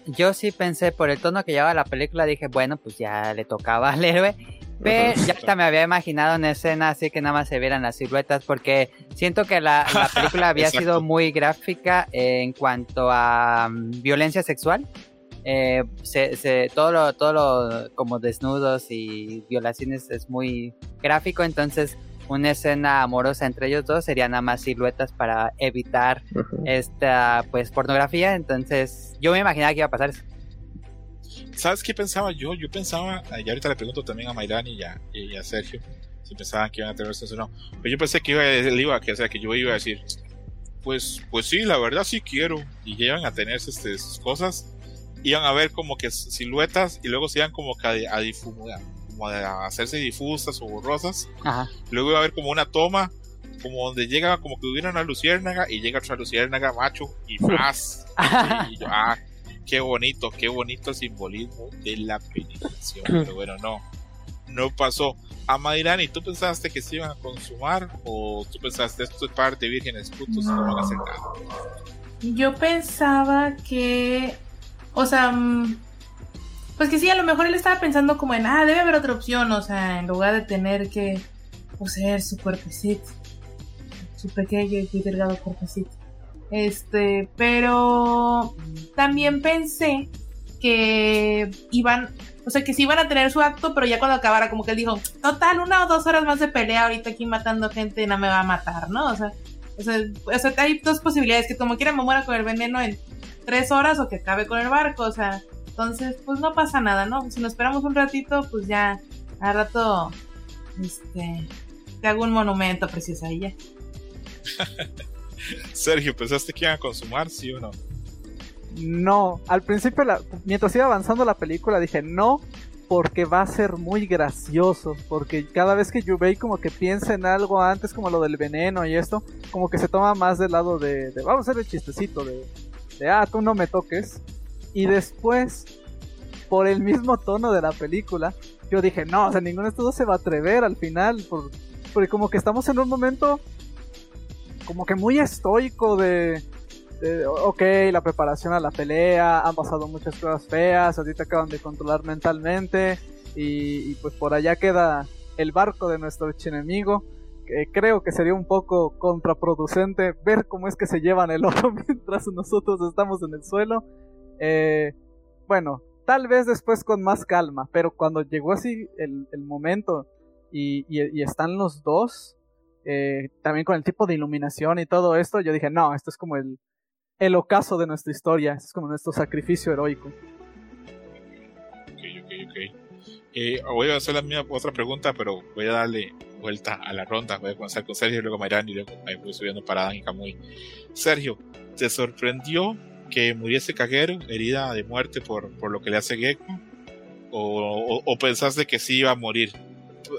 Yo sí pensé, por el tono que llevaba la película, dije, bueno, pues ya le tocaba al héroe. Pero ya hasta me había imaginado una escena así que nada más se vieran las siluetas, porque siento que la, la *laughs* película había sido muy gráfica en cuanto a mm, violencia sexual. Eh, se, se- todo lo, todo lo como desnudos y violaciones es muy gráfico, entonces una escena amorosa entre ellos dos sería nada más siluetas para evitar
Ujú.
esta pues pornografía, entonces yo me imaginaba que iba a pasar eso.
¿Sabes qué pensaba yo? Yo pensaba, y ahorita le pregunto también a Mayrani y a, y a Sergio, si pensaban que iban a tener relaciones o no. Pero yo pensé que iba, él iba, que, o sea, que yo iba a decir, pues, pues sí, la verdad sí quiero. Y iban a tener este, sus cosas, iban a ver como que siluetas y luego se iban como que a, a difuminar, como a hacerse difusas o borrosas.
Ajá.
Luego iba a haber como una toma, como donde llega, como que hubiera una luciérnaga y llega otra luciérnaga macho y *laughs* más. *laughs* y yo, ah, qué bonito, qué bonito simbolismo de la penetración. Pero bueno, no, no pasó. A Mayrani, ¿tú pensaste que se iban a consumar o tú pensaste esto es par de vírgenes putos no van a hacer nada?
Yo pensaba que, o sea, mm, pues que sí, a lo mejor él estaba pensando como en, ah, debe haber otra opción, o sea, en lugar de tener que poseer su cuerpecito, su pequeño y delgado cuerpecito. Este, pero también pensé que iban, o sea, que sí iban a tener su acto, pero ya cuando acabara, como que él dijo, total, una o dos horas más de pelea ahorita aquí matando gente no me va a matar, ¿no? O sea, o sea, o sea, hay dos posibilidades, que como quiera me muera con el veneno en tres horas o que acabe con el barco, o sea, entonces, pues no pasa nada, ¿no? Si nos esperamos un ratito, pues ya, al rato, este, te hago un monumento precioso ahí ya. *laughs*
Sergio, ¿pensaste que iban a consumar, sí o no?
No, al principio, la- mientras iba avanzando la película, dije no, porque va a ser muy gracioso. Porque cada vez que Yubei como que piensa en algo antes, como lo del veneno y esto, como que se toma más del lado de, de vamos a hacer el chistecito de, de ah, tú no me toques. Y después, por el mismo tono de la película, yo dije no, o sea, ninguno de estos dos se va a atrever al final, por- porque como que estamos en un momento como que muy estoico de, de, ok, la preparación a la pelea, han pasado muchas cosas feas, ahorita acaban de controlar mentalmente y, y pues por allá queda el barco de nuestro archienemigo, que creo que sería un poco contraproducente ver cómo es que se llevan el oro *laughs* mientras nosotros estamos en el suelo. Eh, bueno, tal vez después con más calma, pero cuando llegó así el, el momento y, y- y están los dos, eh, también con el tipo de iluminación y todo esto, yo dije, no, esto es como el, el ocaso de nuestra historia, es como nuestro sacrificio heroico.
Ok, ok, ok. Eh, voy a hacer la misma otra pregunta, pero voy a darle vuelta a la ronda. Voy a comenzar con Sergio, luego Mayrán y luego voy subiendo para Dan y Camuy. Sergio, ¿te sorprendió que muriese Kagero, herida de muerte por, por lo que le hace Gecko? ¿O, o, o pensaste que sí iba a morir?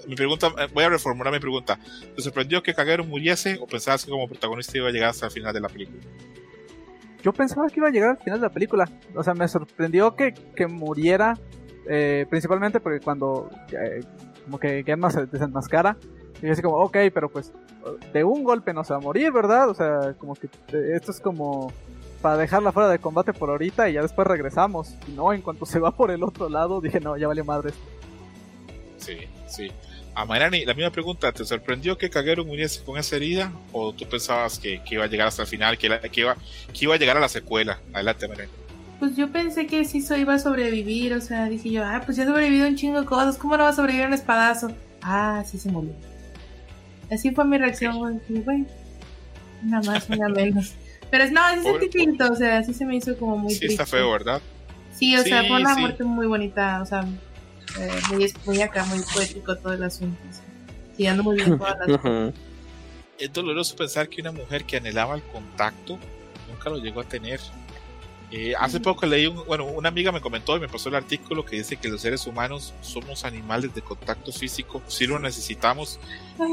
Mi pregunta, eh, voy a reformular mi pregunta. ¿Te sorprendió que Kagero muriese o pensabas que como protagonista iba a llegar hasta el final de la película?
Yo pensaba que iba a llegar al final de la película. O sea, me sorprendió que, que muriera. eh, principalmente porque cuando eh, como que Genma se desenmascara. Y yo así como, ok, pero pues de un golpe no se va a morir, ¿verdad? O sea, como que eh, esto es como para dejarla fuera de combate por ahorita y ya después regresamos. Y no, en cuanto se va por el otro lado, *laughs* dije, no, ya valió madre.
Sí, sí. A Mayrani, la misma pregunta, ¿te sorprendió que Kagero muriese con esa herida? ¿O tú pensabas que, que iba a llegar hasta el final, que, la- que, iba, que iba a llegar a la secuela? Adelante, Mayrani.
Pues yo pensé que sí iba a sobrevivir, o sea, dije yo, ah, pues ya sobrevivido un chingo de cosas, ¿cómo no va a sobrevivir a un espadazo? Ah, sí se murió. Así fue mi reacción, güey, dije, bueno, nada más, nada menos. *laughs* Pero es- no, sentí feito, o sea, sí se me hizo como muy
Sí,
triste.
está feo, ¿verdad?
Sí, o sea,
Sí,
fue una
sí.
muerte muy bonita, o sea, eh, muy, muy acá, muy poético todo el asunto. o sea, Sí, ando muy bien todas las.
Es doloroso pensar que una mujer que anhelaba el contacto nunca lo llegó a tener. Eh, hace poco leí, un, bueno, una amiga me comentó y me pasó el artículo que dice que los seres humanos somos animales de contacto físico, si lo necesitamos,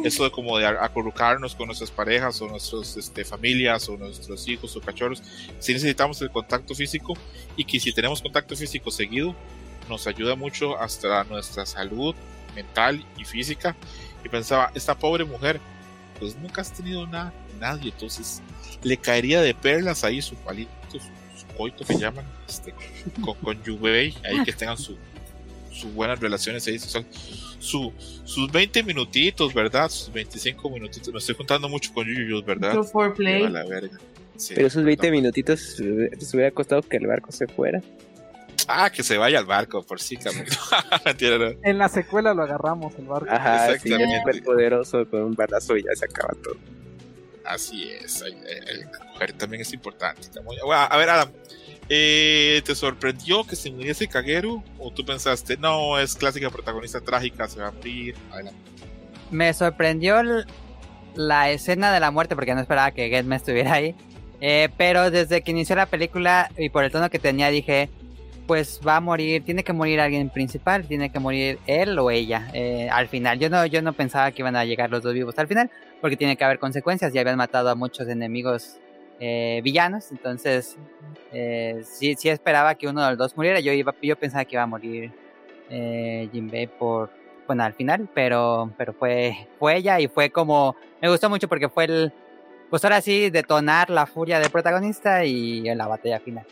eso de como de acurrucarnos con nuestras parejas o nuestras este, familias o nuestros hijos o cachorros, si necesitamos el contacto físico y que si tenemos contacto físico seguido, nos ayuda mucho hasta nuestra salud mental y física. Y pensaba, esta pobre mujer, pues nunca has tenido nada con nadie, entonces le caería de perlas ahí su palito, su, su coito que llaman, este, con, con Yubei, ahí que tengan su, sus buenas relaciones ahí, su, su- sus 20 minutitos, ¿verdad? Sus 25 minutitos, me estoy juntando mucho con Yuyos, ¿verdad? Lleva la verga. Sí,
Pero esos 20
no.
minutitos se hubiera costado que el barco se fuera.
Ah, que se vaya al barco, por sí. *laughs* *laughs*
En la secuela lo agarramos el barco.
Ajá, sí, es súper poderoso con un balazo y ya se acaba todo.
Así es, el coger también es importante. A ver, Adam, eh, ¿te sorprendió que se muriese Kagero? ¿O tú pensaste, no, es clásica protagonista trágica, se va a morir?
Me sorprendió la escena de la muerte porque no esperaba que Getme estuviera ahí. Eh, pero desde que inició la película y por el tono que tenía dije, pues va a morir, tiene que morir alguien principal, tiene que morir él o ella eh, al final. Yo no, yo no pensaba que iban a llegar los dos vivos al final porque tiene que haber consecuencias. Ya habían matado a muchos enemigos eh, villanos, entonces eh, sí, sí esperaba que uno de los dos muriera. Yo iba, yo pensaba que iba a morir eh, Jinbei por, bueno, al final, pero, pero fue, fue ella y fue como, me gustó mucho porque fue el, pues ahora sí, detonar la furia del protagonista y en la batalla final.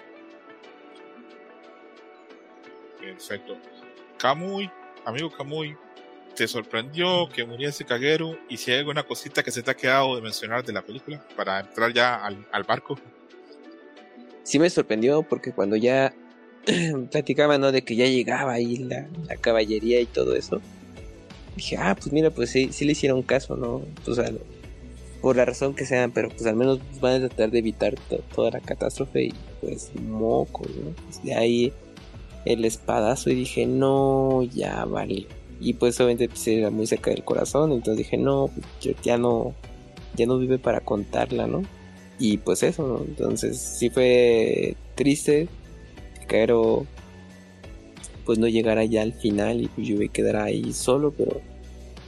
Perfecto. Kamui, amigo Kamui, ¿te sorprendió que muriese Kagero? ¿Y si hay alguna cosita que se te ha quedado de mencionar de la película para entrar ya al, al barco?
Sí me sorprendió porque cuando ya *clears throat* platicaba, ¿no? De que ya llegaba ahí la, la caballería y todo eso. Dije, ah, pues mira, pues sí, sí le hicieron caso, ¿no? Pues al- por la razón que sean, pero pues al menos van a tratar de evitar to- toda la catástrofe y pues mocos, ¿no? Pues de ahí el espadazo y dije, no, ya vale. Y pues obviamente pues, era muy cerca del corazón, entonces dije, no, yo ya no, ya no vive para contarla, ¿no? Y pues eso, ¿no? Entonces sí fue triste, pero pues no llegara ya al final y pues yo quedara ahí solo, pero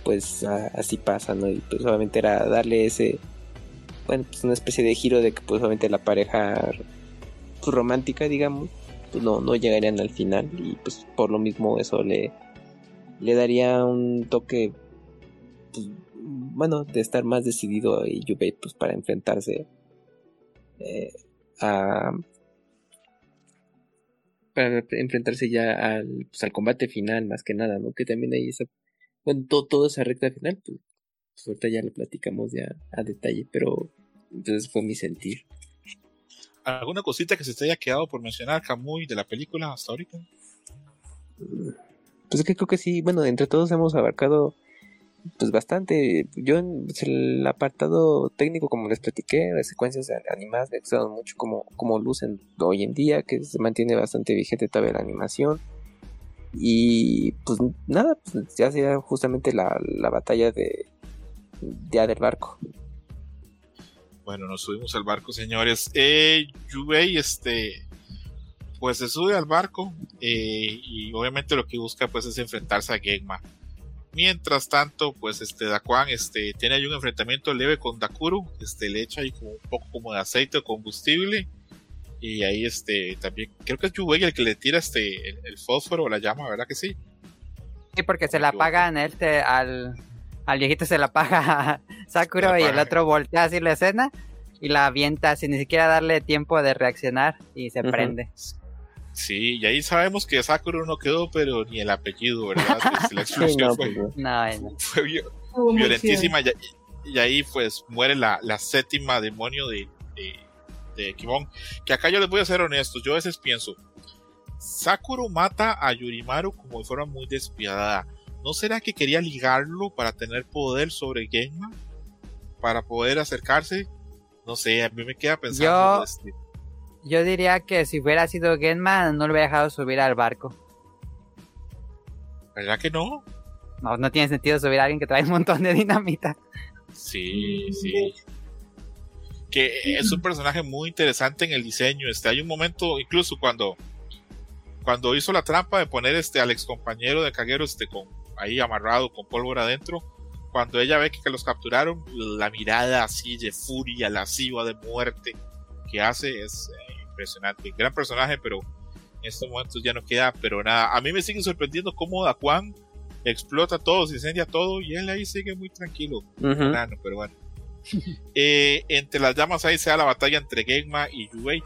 pues a- así pasa, ¿no? Y pues solamente era darle ese, bueno, pues una especie de giro de que pues obviamente la pareja romántica, digamos, pues no, no llegarían al final y pues por lo mismo eso le, le daría un toque, pues, bueno, de estar más decidido y Yubei pues para enfrentarse eh, a para enfrentarse ya al, pues, al combate final más que nada, ¿no? Que también hay esa, bueno, todo, toda esa recta final, pues, pues ahorita ya lo platicamos ya a detalle, pero entonces fue mi sentir.
¿Alguna cosita que se te haya quedado por mencionar, Kamui, de la película hasta ahorita?
Pues es que creo que sí, bueno, entre todos hemos abarcado pues bastante. Yo en pues, el apartado técnico, como les platiqué, las secuencias animadas me gustaron mucho como, como lucen hoy en día, que se mantiene bastante vigente todavía la animación. Y pues nada, pues ya sea justamente la, la batalla de, ya del barco.
Bueno, nos subimos al barco, señores. Eh, Yubei, este, pues se sube al barco eh, y obviamente lo que busca pues es enfrentarse a Genma. Mientras tanto, pues este Daquan este, tiene ahí un enfrentamiento leve con Dakuru, este, le echa ahí como un poco como de aceite o combustible. Y ahí este también, creo que es Yubei el que le tira este el, fósforo o la llama, ¿verdad que sí?
Sí, porque se la apagan este al, al viejito se la apaga *laughs* Sakura y el otro voltea así la escena y la avienta sin ni siquiera darle tiempo de reaccionar y se prende.
Sí, y ahí sabemos que Sakura no quedó, pero ni el apellido, ¿verdad? la explosión fue, violentísima y, ahí pues muere la, la séptima demonio de, de, de Kimon. Que acá yo les voy a ser honesto, yo a veces pienso, Sakura mata a Yurimaru como de forma muy despiadada. ¿No será que quería ligarlo para tener poder sobre Genma? Para poder acercarse. No sé, a mí me queda pensando.
Yo, este. Yo diría que si hubiera sido Genma, no lo hubiera dejado subir al barco.
¿Verdad que no?
No, no tiene sentido subir a alguien que trae un montón de dinamita.
Sí, sí. Que es un personaje muy interesante en el diseño. Este, hay un momento, incluso cuando, cuando hizo la trampa de poner este al ex compañero de Kagero este, con, ahí amarrado con pólvora adentro. Cuando ella ve que, los capturaron, la mirada así de furia, lasciva, de muerte que hace es impresionante. Gran personaje, pero en estos momentos ya no queda, pero nada. A mí me sigue sorprendiendo cómo Daquan explota todo, se incendia todo y él ahí sigue muy tranquilo. pero bueno. *laughs* Eh, entre las llamas ahí se da la batalla entre Genma y Yuei.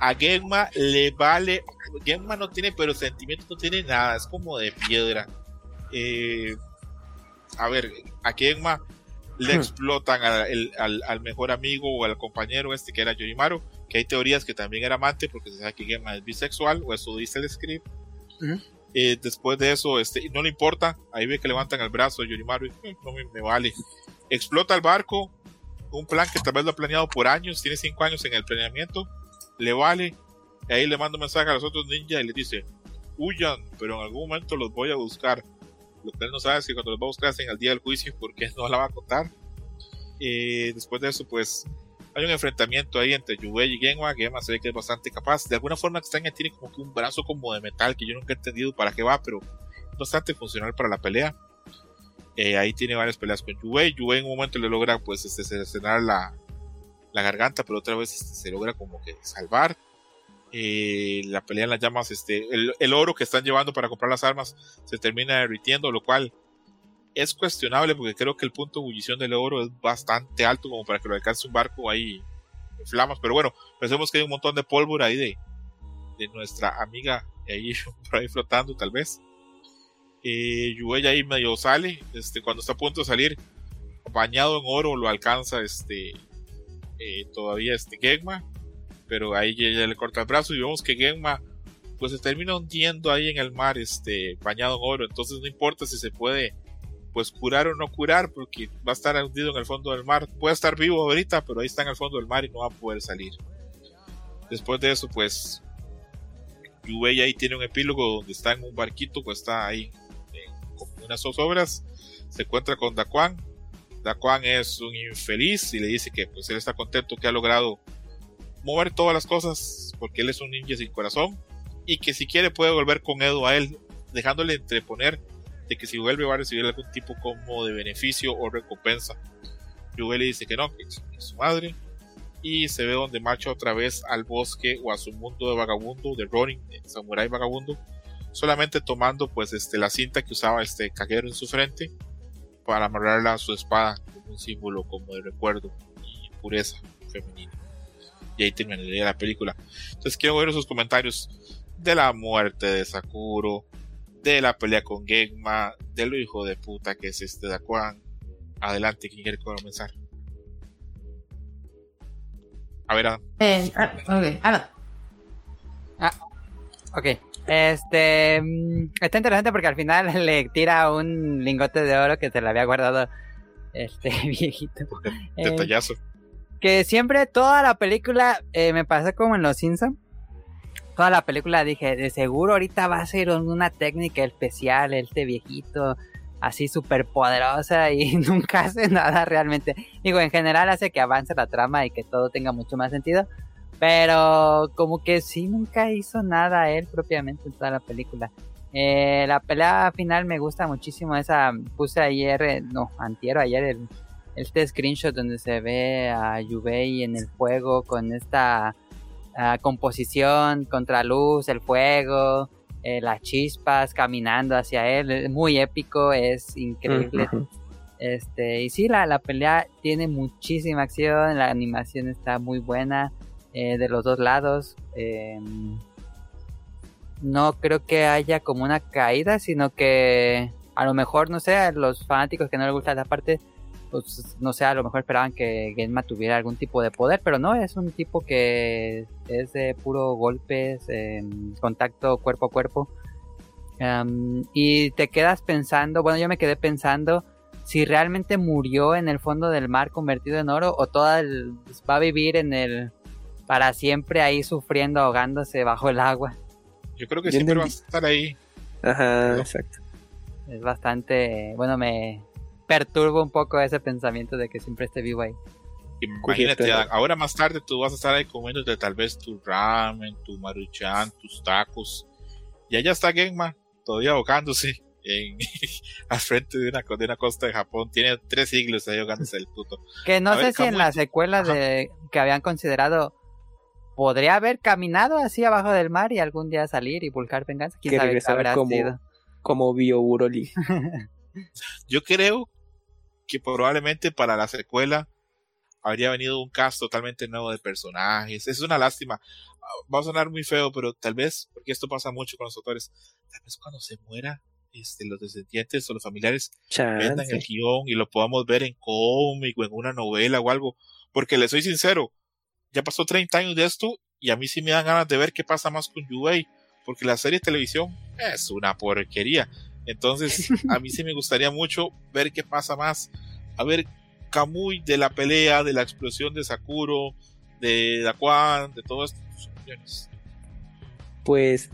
A Genma le vale. Genma no tiene, pero sentimiento no tiene nada. Es como de piedra. Eh, a ver, a Genma le explotan al, mejor amigo o al compañero este que era Yorimaru, que hay teorías que también era amante porque se sabe que Genma es bisexual, o eso dice el script. Eh, después de eso, este, no le importa, ahí ve que levantan el brazo Yorimaru y eh, no me, vale. Explota el barco, un plan que tal vez lo ha planeado por años, tiene cinco años en el planeamiento, le vale. Y ahí le manda un mensaje a los otros ninjas y le dice, huyan, pero en algún momento los voy a buscar. Lo que él no sabe es que cuando los va a buscar en el día del juicio, porque *laughs* no la va a contar. Eh, después de eso, pues hay un enfrentamiento ahí entre Yubei y Genwa. Genwa se ve que es bastante capaz. De alguna forma extraña, tiene como que un brazo como de metal que yo nunca he entendido para qué va, pero bastante funcional para la pelea. Eh, ahí tiene varias peleas con Yubei. Yubei en un momento le logra pues este, la, la garganta, pero otra vez este, se logra como que salvar. Eh, la pelea en las llamas, este, el, oro que están llevando para comprar las armas se termina derritiendo, lo cual es cuestionable porque creo que el punto de ebullición del oro es bastante alto como para que lo alcance un barco ahí en flamas, pero bueno, pensemos que hay un montón de pólvora ahí de, de nuestra amiga ahí *laughs* por ahí flotando tal vez. Eh, ahí medio sale, este, cuando está a punto de salir, bañado en oro, lo alcanza este eh, todavía este pero ahí ya, le corta el brazo y vemos que Genma pues se termina hundiendo ahí en el mar, este, bañado en oro, entonces no importa si se puede pues curar o no curar, porque va a estar hundido en el fondo del mar, puede estar vivo ahorita, pero ahí está en el fondo del mar y no va a poder salir. Después de eso, pues Yubei ahí tiene un epílogo donde está en un barquito, pues está ahí con unas obras. Se encuentra con Daquan, Daquan es un infeliz y le dice que pues él está contento que ha logrado mover todas las cosas porque él es un ninja sin corazón y que si quiere puede volver con Edo a él, dejándole entreponer que si vuelve va a recibir algún tipo como de beneficio o recompensa. Yuge le dice que no, que es, su madre y se ve donde marcha otra vez al bosque o a su mundo de vagabundo, de Ronin, de Samurai vagabundo, solamente tomando pues este la cinta que usaba este caguero en su frente para amarrarla a su espada como un símbolo como de recuerdo y pureza femenina y ahí terminaría la película. Entonces quiero ver sus comentarios de la muerte de Sakuro, de la pelea con Genma, de lo hijo de puta que es este Daquan. Adelante, ¿quién quiere comenzar? A ver, Adam.
Eh, ah, ok, Adam.
Ah, ok. Este mm, está interesante porque al final *laughs* le tira un lingote de oro que se le había guardado este *laughs* viejito.
Detallazo
que siempre toda la película eh, me pasa como en Los Simpsons. Toda la película dije, de seguro ahorita va a ser una técnica especial este viejito así súper poderosa *laughs* y nunca hace nada realmente. Digo, en general hace que avance la trama y que todo tenga mucho más sentido. Pero como que sí, nunca hizo nada él propiamente en toda la película. Eh, la pelea final me gusta muchísimo. Esa puse ayer, eh, no, antiero ayer el, este screenshot donde se ve a Yubei en el fuego con esta composición contra luz, el fuego, eh, las chispas caminando hacia él. Es muy épico, es increíble. Este, y sí, la, la pelea tiene muchísima acción, la animación está muy buena eh, de los dos lados. eh, no creo que haya como una caída, sino que a lo mejor, no sé, a los fanáticos que no les gusta esa parte, pues no sé, a lo mejor esperaban que Genma tuviera algún tipo de poder, pero no, es un tipo que es de puro golpes, eh, contacto cuerpo a cuerpo. Am, y te quedas pensando, bueno, yo me quedé pensando si realmente murió en el fondo del mar convertido en oro o toda el, va a vivir en el para siempre ahí sufriendo, ahogándose bajo el agua.
Yo creo que siempre va a estar ahí.
Ajá,
No.
exacto.
Es bastante, bueno, me perturba un poco ese pensamiento de que siempre esté vivo ahí.
Imagínate, ahora más tarde tú vas a estar ahí comiéndote tal vez tu ramen, tu maruchan, tus tacos. Y allá está Genma, todavía ahogándose en, *laughs* al frente de una, co- de una costa de Japón. Tiene tres siglos ahí ahogándose el puto.
Que no
A
sé
ver,
si en la secuela de que habían considerado podría haber caminado así abajo del mar y algún día salir y buscar venganza. ¿Quién
Que
sabe qué habrá
como-
sido?
Como Bio Uroli. *laughs*
Yo creo que probablemente para la secuela habría venido un cast totalmente nuevo de personajes. Es una lástima. Ah, Va a sonar muy feo, pero tal vez, porque esto pasa mucho con los autores, tal vez cuando se muera este, los descendientes o los familiares vendan el
Chance.
guion y lo podamos ver en cómic o en una novela o algo. Porque le soy sincero, ya pasó 30 años de esto y a mí sí me dan ganas de ver qué pasa más con Yubei. Porque la serie de televisión es una porquería. Entonces, a mí sí me gustaría mucho ver qué pasa más. A ver, Kamui de la pelea, de la explosión de Sakuro, de Daquan, de todo esto.
Pues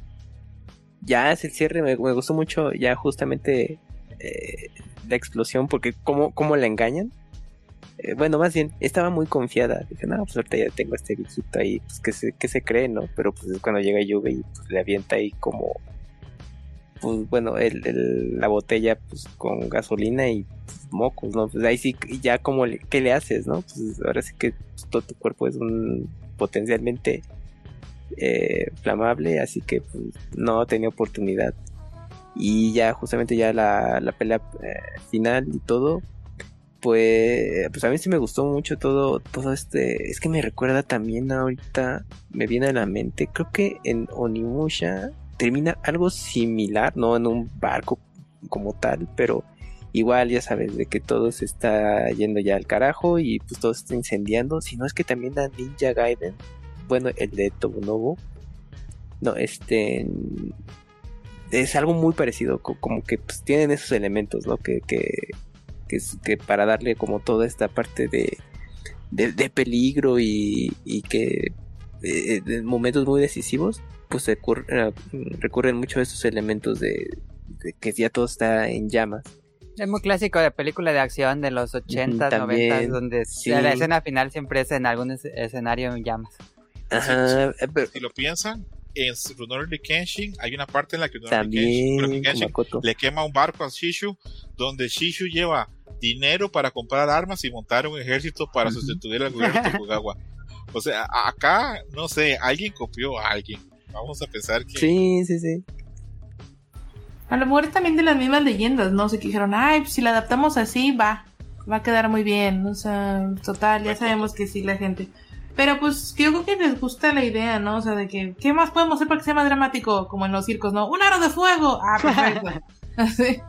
ya es el cierre, me, gustó mucho ya justamente eh, la explosión, porque cómo, cómo la engañan. Eh, bueno, más bien, estaba muy confiada. Dije, no, pues ahorita ya tengo este viejito ahí, pues que se, que se cree, ¿no? Pero pues es cuando llega Yuga y pues, le avienta ahí como, pues bueno, el, el- la botella pues con gasolina y mocos, ¿no? Pues ahí sí, ya como, le- ¿qué le haces, no? Pues ahora sí que pues, todo tu cuerpo es un potencialmente eh, flamable, así que pues, no tenía oportunidad. Y ya justamente ya la, la pelea eh, final y todo, pues, pues a mí sí me gustó mucho todo, todo este, es que me recuerda también ahorita, me viene a la mente, creo que en Onimusha termina algo similar, no en un barco como tal, pero igual ya sabes de que todo se está yendo ya al carajo y pues todo se está incendiando, si no es que también a Ninja Gaiden bueno, el de Tobunobu. No, este. Es algo muy parecido, co- como que pues, tienen esos elementos, ¿no? Que, que, que, para darle como toda esta parte de, de, peligro y, y que eh, en momentos muy decisivos, pues recurre- eh, recurren mucho a estos elementos de, de que ya todo está en llamas.
Es muy clásico de película de acción de los 80,
también,
90, donde
sí.
la escena final siempre es en algún es- escenario en llamas.
Ajá, eh, pero
Si lo piensan, en Rurouni Kenshin hay una parte en la que Rurouni Kenshin, le quema un barco a Shishu, donde Shishu lleva dinero para comprar armas y montar un ejército para sustituir al gobierno de Tokugawa. O sea, acá, no sé, alguien copió a alguien. Vamos a pensar que
Sí, sí, sí.
A lo mejor es también de las mismas leyendas, ¿no? que dijeron, ay, pues si la adaptamos así, va, va a quedar muy bien. O sea, total, ya sabemos que sí, la gente. Pero pues yo creo que les gusta la idea, ¿no? O sea, de que, ¿qué más podemos hacer para que sea más dramático? Como en los circos, ¿no? ¡Un aro de fuego! Ah, *laughs* perfecto. *laughs*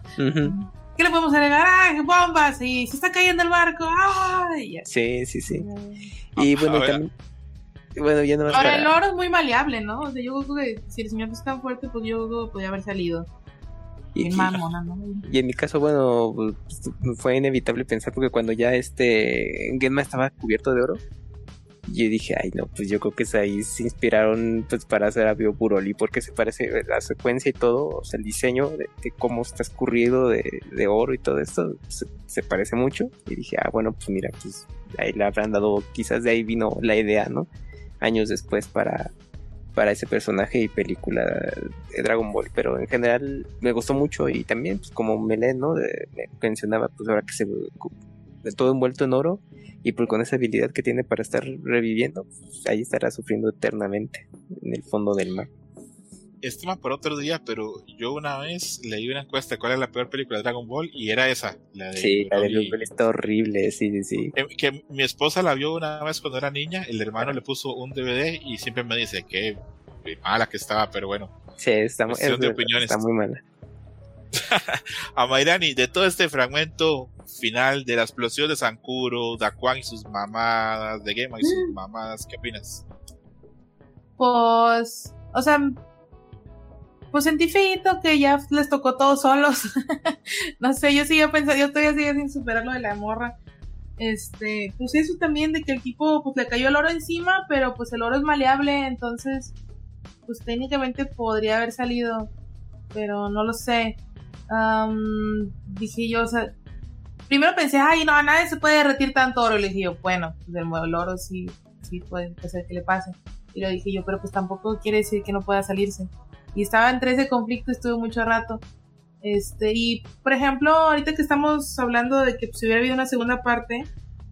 ¿Qué le podemos agregar? ¡Ah, bombas! Y se está cayendo el barco. ¡Ah!
Sí, sí, sí. Y bueno, y
ahora-
también. Bueno, ya no más
Ahora,
para-
el oro es muy maleable, ¿no? O sea, yo creo que si el señor es tan fuerte, pues yo creo que podría haber salido.
y,
mamona, ¿no?
y en mi caso, bueno, pues, fue inevitable pensar porque cuando ya este Genma estaba cubierto de oro, yo dije, ay no, pues yo creo que es ahí se inspiraron pues para hacer a Bio Buroli porque se parece la secuencia y todo, o sea, el diseño de, de cómo está escurrido de, de, oro y todo esto se, se, parece mucho. Y dije, ah, bueno, pues mira, pues ahí le habrán dado, quizás de ahí vino la idea, ¿no? Años después para, para ese personaje y película de Dragon Ball, pero en general me gustó mucho y también pues, como Melee, ¿no? De, me mencionaba pues ahora que se de todo envuelto en oro y pues con esa habilidad que tiene para estar reviviendo, pues, ahí estará sufriendo eternamente en el fondo del mar.
Este tema por otro día, pero yo una vez leí una encuesta de cuál es la peor película de Dragon Ball y era esa, la de
Sí, la de Ball está horrible, sí, sí, sí.
Que, que, mi esposa la vio una vez cuando era niña, el hermano le puso un DVD y siempre me dice que mala que estaba, pero bueno.
Sí, está, es,
de opiniones.
está muy mala. *laughs*
a Mairani, de todo este fragmento final de la explosión de Sankuro, Daquan y sus mamadas, de Gema y sus mamadas, ¿qué opinas?
Pues, o sea, pues sentí feito que ya les tocó todos solos. *laughs* no sé, yo sigo pensando, yo estoy así sin superar lo de la morra. Este, pues eso también de que el tipo pues le cayó el oro encima, pero pues el oro es maleable, entonces pues técnicamente podría haber salido, pero no lo sé. Um, dije yo, o sea, primero pensé, ay, no, a nadie se puede derretir tanto oro. Y le dije yo, bueno, pues el, oro sí, sí puede ser que le pase. Y lo dije yo, pero pues tampoco quiere decir que no pueda salirse. Y estaba entre ese conflicto, estuve mucho rato. Este, y por ejemplo, ahorita que estamos hablando de que pues, si hubiera habido una segunda parte,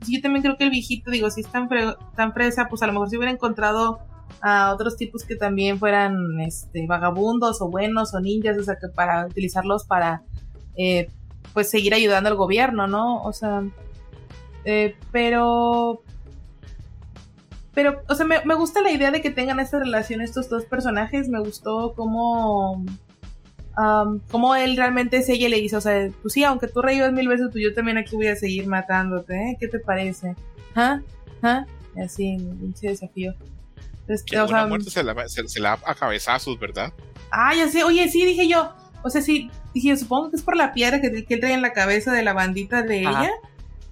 yo también creo que el viejito, digo, si es tan, tan fresa, pues a lo mejor si hubiera encontrado a otros tipos que también fueran este, vagabundos o buenos o ninjas, o sea, que para utilizarlos para, eh, pues, seguir ayudando al gobierno, ¿no? O sea, eh, pero, pero, o sea, me, me, gusta la idea de que tengan esta relación estos dos personajes, me gustó cómo... Um, como él realmente es ella le dice, o sea, pues sí, aunque tú reyes mil veces, pues yo también aquí voy a seguir matándote, ¿eh? ¿Qué te parece? ¿Ah? ¿Ah? Así, un desafío.
O sea, muerte se la, se, se la a cabezazos, ¿verdad?
Ah, ya sé, oye, sí, dije yo. O sea, sí, dije, supongo que es por la piedra que, que él trae en la cabeza de la bandita de Ajá. ella,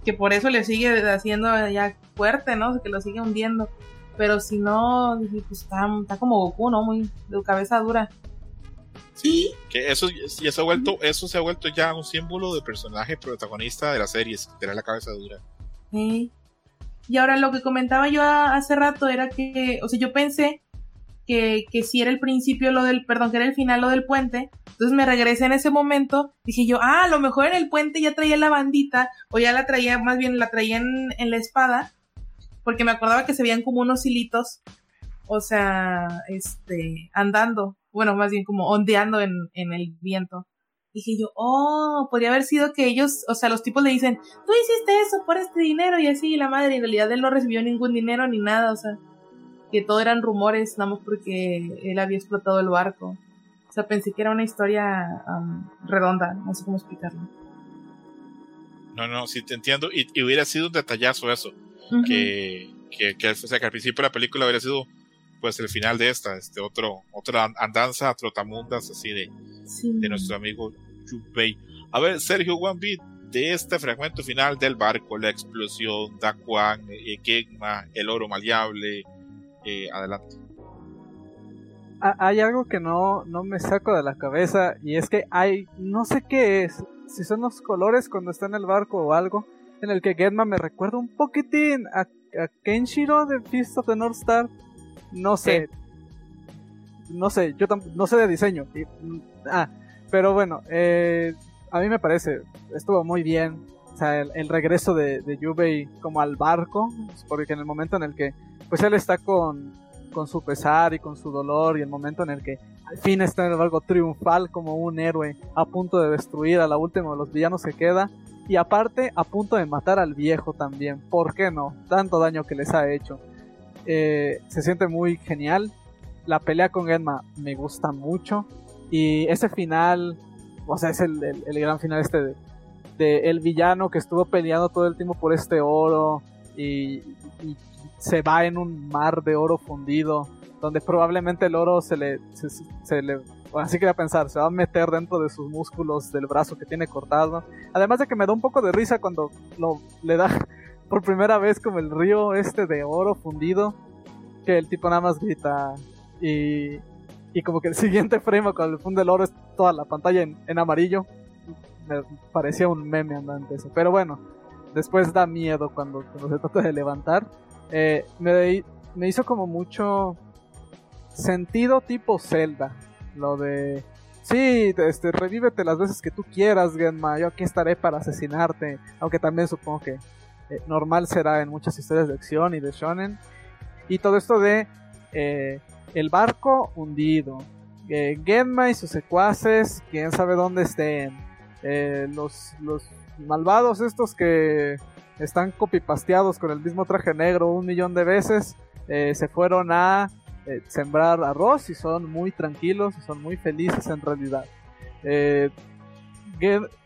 que por eso le sigue haciendo ya fuerte, ¿no? Que lo sigue hundiendo. Pero si no, dije, pues está, está como Goku, ¿no? Muy de cabeza dura.
Sí, que eso, y eso, ha vuelto, eso se ha vuelto ya un símbolo de personaje protagonista de las series, tener la cabeza dura.
Sí. Y ahora lo que comentaba yo hace rato era que, o sea, yo pensé que, que si era el principio lo del, perdón, que era el final lo del puente, entonces me regresé en ese momento, dije yo, ah, a lo mejor en el puente ya traía la bandita, o ya la traía, más bien la traía en, la espada, porque me acordaba que se veían como unos hilitos, o sea, este, andando, bueno, más bien como ondeando en, en el viento dije yo, oh, podría haber sido que ellos, o sea, los tipos le dicen, tú hiciste eso por este dinero y así, y la madre, en realidad él no recibió ningún dinero ni nada, o sea, que todo eran rumores, nada más porque él había explotado el barco. O sea, pensé que era una historia um, redonda, no sé cómo explicarlo.
No, no, sí te entiendo, y, y hubiera sido un detallazo eso, uh -huh. que, que, que, o sea, que al principio de la película hubiera sido pues el final de esta, este otro, otra andanza trotamundas así de, sí. de nuestro amigo Junpei. A ver, Sergio One Beat, de este fragmento final del barco, la explosión, Daquan, eh, Kegma, el oro maleable, eh, adelante.
Hay algo que no, no me saco de la cabeza y es que hay, no sé qué es, si son los colores cuando está en el barco o algo, en el que Genma me recuerda un poquitín a, a Kenshiro de Fist of the North Star no sé. No sé, yo no sé de diseño. Y, ah, pero bueno, eh, a mí me parece, estuvo muy bien. O sea, el, el regreso de, de Yubei como al barco, porque en el momento en el que, pues él está con, con su pesar y con su dolor, y el momento en el que al fin está en barco triunfal como un héroe, a punto de destruir a la última de los villanos que queda, y aparte a punto de matar al viejo también. ¿Por qué no? Tanto daño que les ha hecho. Eh, se siente muy genial. La pelea con Genma me gusta mucho. Y ese final, o sea, es el, el, gran final este de, el villano que estuvo peleando todo el tiempo por este oro y, se va en un mar de oro fundido, donde probablemente el oro se le, se, se le así quería pensar, se va a meter dentro de sus músculos del brazo que tiene cortado. Además de que me da un poco de risa cuando lo, le da *laughs* por primera vez como el río este de oro fundido, que el tipo nada más grita y, y como que el *laughs* siguiente frame cuando le funde el oro es toda la pantalla en, en amarillo. Me parecía un meme andante eso. Pero bueno, después da miedo cuando, cuando se trata de levantar. Eh, me, me hizo como mucho sentido tipo Zelda. Lo de Sí, este, revívete las veces que tú quieras, Genma. Yo aquí estaré para asesinarte. Aunque también supongo que eh, normal será en muchas historias de acción y de shonen. Y todo esto de eh, el barco hundido. Genma y sus secuaces, quién sabe dónde estén. Los, los malvados estos que están copipasteados con el mismo traje negro un millón de veces. eh, se fueron a eh, sembrar arroz y son muy tranquilos y son muy felices en realidad. Eh,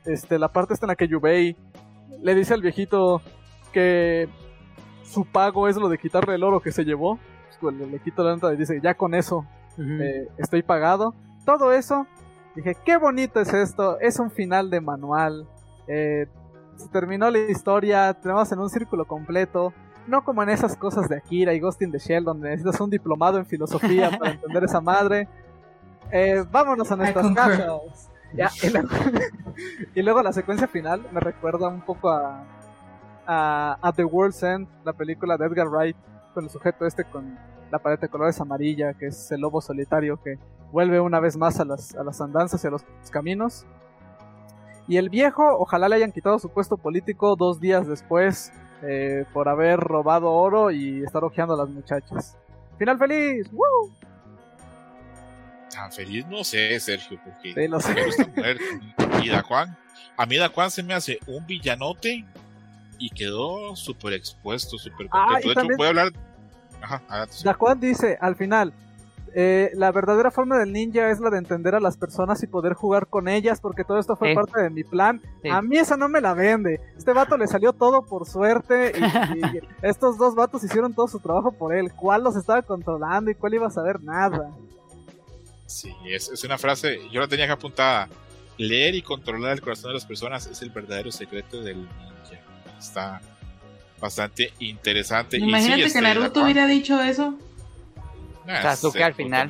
este, la parte esta en la que Yubei le dice al viejito que su pago es lo de quitarle el oro que se llevó. Pues, Le, le quita la nota y dice, ya con eso eh, estoy pagado. Todo eso, dije, qué bonito es esto, es un final de manual. Eh, se terminó la historia, tenemos en un círculo completo. No como en esas cosas de Akira y Ghost in the Shell, donde necesitas un diplomado en filosofía *laughs* para entender esa madre. Eh, vámonos a nuestras casas. Ya, y, luego, *laughs* y luego la secuencia final me recuerda un poco a, a, a The World's End, la película de Edgar Wright, con el sujeto este con la pared de colores amarilla, que es el lobo solitario que vuelve una vez más a las, a las andanzas y a los caminos. Y el viejo, ojalá le hayan quitado su puesto político dos días después eh, por haber robado oro y estar ojeando a las muchachas. Final feliz, ¡Woo!
Tan feliz no sé, Sergio, porque
Sí, lo sé.
me gusta muerto. Y Daquan, a mí Daquan se me hace un villanote y quedó súper expuesto, súper
Ah,
contento.
y
de hecho,
también-
voy a hablar. Ajá.
Daquan dice al final, eh, la verdadera forma del ninja es la de entender a las personas y poder jugar con ellas porque todo esto fue
Sí.
parte de mi plan.
Sí.
A mí esa no me la vende. Este vato le salió todo por suerte y, y *laughs* estos dos vatos hicieron todo su trabajo por él. ¿Cuál los estaba controlando y cuál iba a saber nada?
Sí, es, es una frase, yo la tenía que apuntada. Leer y controlar el corazón de las personas es el verdadero secreto del ninja. Está bastante interesante. Y sí,
Imagínate
este,
que Naruto
Daquan-
hubiera dicho eso.
Ah,
Sasuke
ese
al final.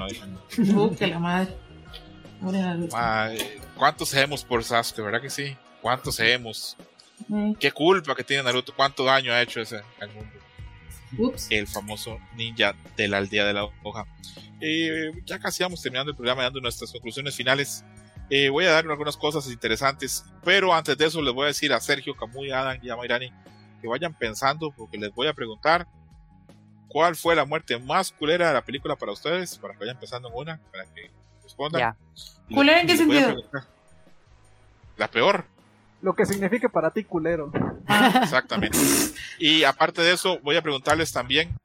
no
que la madre. Naruto.
Ah, ¿Cuántos sabemos por Sasuke, verdad que sí? ¿Cuántos sabemos?
Eh,
¿Qué culpa que tiene Naruto? ¿Cuánto daño ha hecho ese al mundo?
ups.
El famoso ninja de la aldea de la hoja. Eh, ya casi vamos terminando el programa dando nuestras conclusiones finales. Eh, voy a dar algunas cosas interesantes, pero antes de eso les voy a decir a Sergio, Camuy, Adam y a Mayrani que vayan pensando, porque les voy a preguntar cuál fue la muerte más culera de la película para ustedes, para que vayan pensando en una, para que respondan.
Ya.
¿Culera en qué sentido?
La peor.
Lo que signifique para ti, culero.
Exactamente. Y aparte de eso, voy a preguntarles también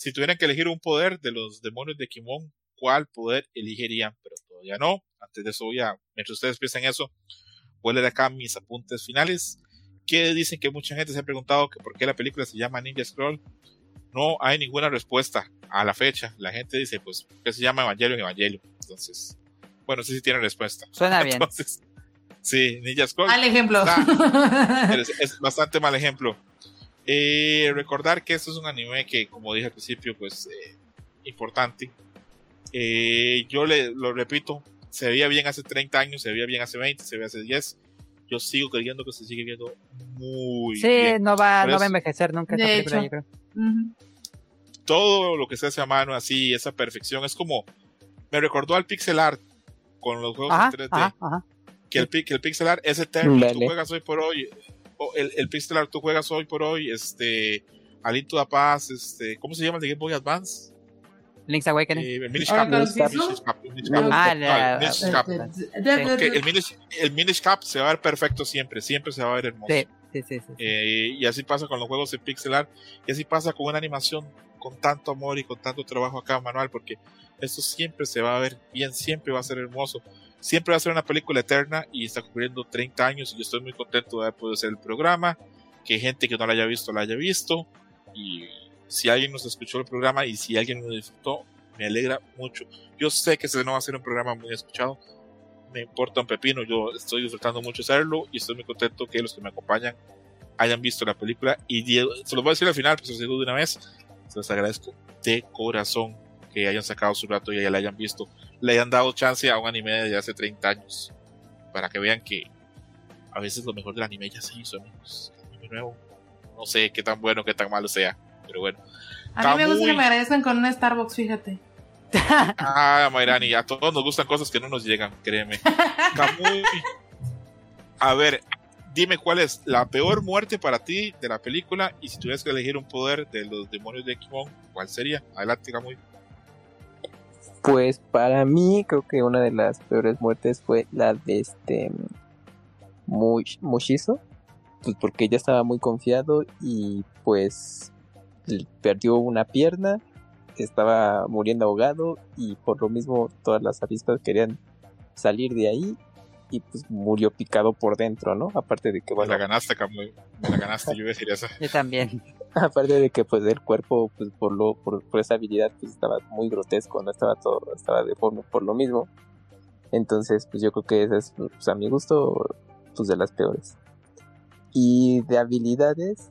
si tuvieran que elegir un poder de los demonios de Kimon, ¿cuál poder elegirían? Pero todavía no. Antes de eso voy a, mientras ustedes piensen eso, voy a leer acá mis apuntes finales. Que dicen que mucha gente se ha preguntado que por qué la película se llama Ninja Scroll. No hay ninguna respuesta a la fecha. La gente dice, pues, que se llama Evangelio en Evangelio. Entonces, bueno, sí, sí tiene respuesta.
Suena *laughs* bien.
Entonces, sí, Ninja Scroll.
Al ejemplo. *laughs*
Es, es bastante mal ejemplo. Eh, recordar que esto es un anime que, como dije al principio, pues eh, importante. Eh, yo le, lo repito, se veía bien hace 30 años, se veía bien hace 20, se veía hace 10. Yo sigo creyendo que se sigue viendo muy
Sí,
bien.
no va, no va a envejecer nunca esta
De
película,
hecho.
yo creo.
Ujú.
Todo lo que se hace a mano así, esa perfección, es como me recordó al pixel art con los juegos
Ajá,
en 3D.
ajá, ajá.
que el, que el pixel art es eterno. Tú
Dale.
juegas hoy por hoy. o el, el pixel art tú juegas hoy por hoy. Este. Alito da Paz. Este. ¿Cómo se llama el de Game Boy Advance?
Link's Awakening.
Eh.
Ah, la-
Minish Cap.
Este,
el, Minish, Cap se va a ver perfecto siempre. Siempre se va a ver hermoso.
Sí, sí, sí. sí.
Eh, y así pasa con los juegos de pixel art. Y así pasa con una animación con tanto amor y con tanto trabajo acá manual. Porque esto siempre se va a ver bien. Siempre va a ser hermoso. Siempre va a ser una película eterna. Y está cumpliendo 30 años. Y yo estoy muy contento de haber podido hacer el programa. Que gente que no la haya visto la haya visto. Y si alguien nos escuchó el programa y si alguien lo disfrutó, me alegra mucho. Yo sé que ese no va a ser un programa muy escuchado. Me importa un pepino. Yo estoy disfrutando mucho hacerlo. Y estoy muy contento que los que me acompañan hayan visto la película. Y se los voy a decir al final, pues se los digo de una vez. Se los agradezco de corazón que hayan sacado su rato y ya la hayan visto. Le hayan dado chance a un anime de hace 30 años. Para que vean que a veces lo mejor del anime ya se hizo, amigos. Anime nuevo. No sé qué tan bueno, qué tan malo sea. Pero bueno.
A mí me gusta que me agradezcan con una Starbucks, fíjate. *laughs*
Ah, Mayrani, a todos nos gustan cosas que no nos llegan, créeme. Kamui. *laughs* A ver, dime cuál es la peor muerte para ti de la película y si tuvieras que elegir un poder de los demonios de Kimon, ¿cuál sería? Adelante, Kamui.
Pues para mí creo que una de las peores muertes fue la de este Mush- Mushizo, pues porque ella estaba muy confiado y pues perdió una pierna, estaba muriendo ahogado y por lo mismo todas las avispas querían salir de ahí y pues murió picado por dentro, ¿no? Aparte de que
Me
bueno,
la ganaste, Kamui. Me la ganaste, yo iba a decir eso.
Yo también. *laughs*
aparte de que pues el cuerpo pues por lo por, por esa habilidad pues estaba muy grotesco no estaba todo estaba deforme por lo mismo entonces pues yo creo que esa es pues a mi gusto pues de las peores y de habilidades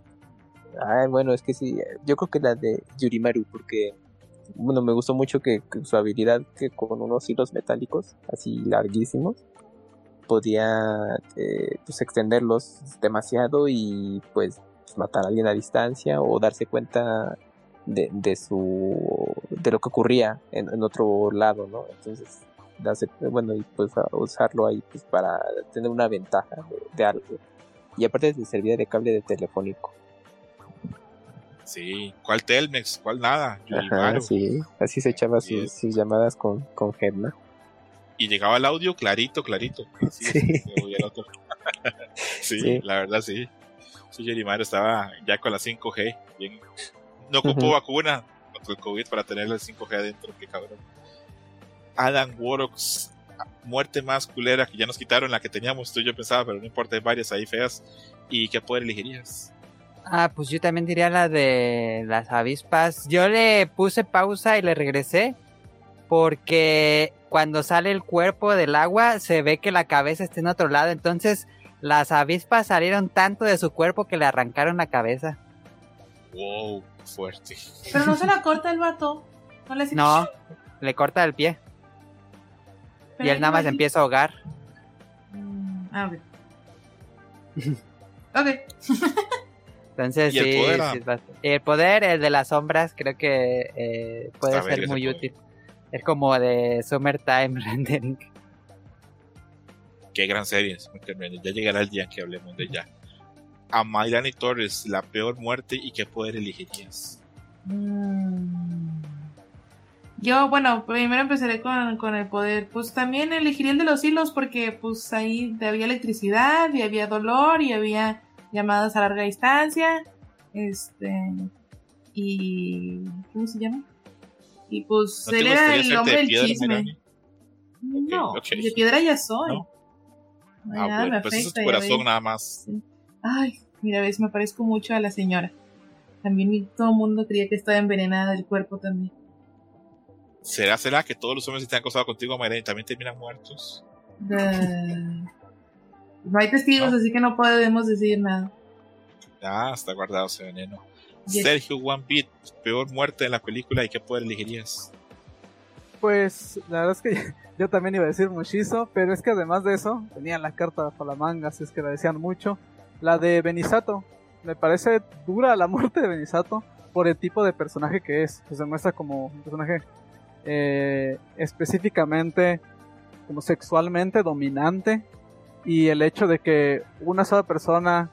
ay bueno es que sí yo creo que la de Yurimaru porque bueno me gustó mucho que, su habilidad que con unos hilos metálicos así larguísimos podía eh, pues extenderlos demasiado y pues matar a alguien a distancia o darse cuenta de, de su de lo que ocurría en, otro lado, ¿no? Entonces, darse, bueno, y pues usarlo ahí pues para tener una ventaja de, de algo. Y aparte se servía de cable de telefónico.
Sí. ¿Cuál Telmex? ¿Cuál nada?
Ajá, sí. Así se echaba
Sí.
sus, sus llamadas con, con.
Y llegaba el audio clarito, clarito. *laughs* Así *laughs*
Sí.
sí, la verdad sí. Sí, Yurimaru estaba ya con la 5G. Bien. No ocupó vacuna contra el COVID para tener el 5G adentro, qué cabrón. Adam Warrocks, muerte más culera que ya nos quitaron la que teníamos tú y yo pensaba, pero no importa, hay varias ahí feas. ¿Y qué poder elegirías?
Ah, pues yo también diría la de las avispas. Yo le puse pausa y le regresé porque cuando sale el cuerpo del agua se ve que la cabeza está en otro lado. Entonces las avispas salieron tanto de su cuerpo que le arrancaron la cabeza.
Wow, fuerte.
Pero no se la *laughs* corta el vato. No le
No, le corta el pie y él nada más
imagínate-
empieza a ahogar.
Mm, Ah, *laughs* ok. ok. *laughs*
Entonces
¿Y el
sí,
poder, ah?
sí bast- el poder, el de las sombras, creo que eh, puede
Está
ser muy
poder.
útil. Es como de Summertime *laughs* Rendering.
Qué gran serie. es muy tremendo. Ya llegará el día que hablemos de ella. A Mayrani Torres, la peor muerte y qué poder elegirías.
Mm. Yo, bueno, primero empezaré con, con el poder. Pues también elegiría el de los hilos porque pues ahí había electricidad y había dolor y había llamadas a larga distancia. Este... Y... ¿Cómo se llama? Y pues
¿No
él era el hombre
de
del chisme. No,
ok.
de piedra ya soy.
¿No?
Ay,
Ah,
nada me
bueno, pues eso es
afecta, ya
corazón
ves.
nada más.
Ay, mira, ves, me parezco mucho a la señora. También todo el mundo creía que estaba envenenada del cuerpo también.
¿Será, será que todos los hombres que te han acostado contigo, Mayrani, también terminan muertos?
Eh, no hay testigos,
¿No?
así que no podemos decir nada.
Ah, está guardado ese veneno.
Yes.
Sergio One Beat, peor muerte en la película y qué poder elegirías.
Pues la verdad es que *laughs* yo también iba a decir Mushizo, pero es que además de eso, tenían la carta para la manga, así es que la decían mucho. La de Benisato, me parece dura la muerte de Benisato por el tipo de personaje que es. Pues se muestra como un personaje eh, específicamente como sexualmente dominante y el hecho de que una sola persona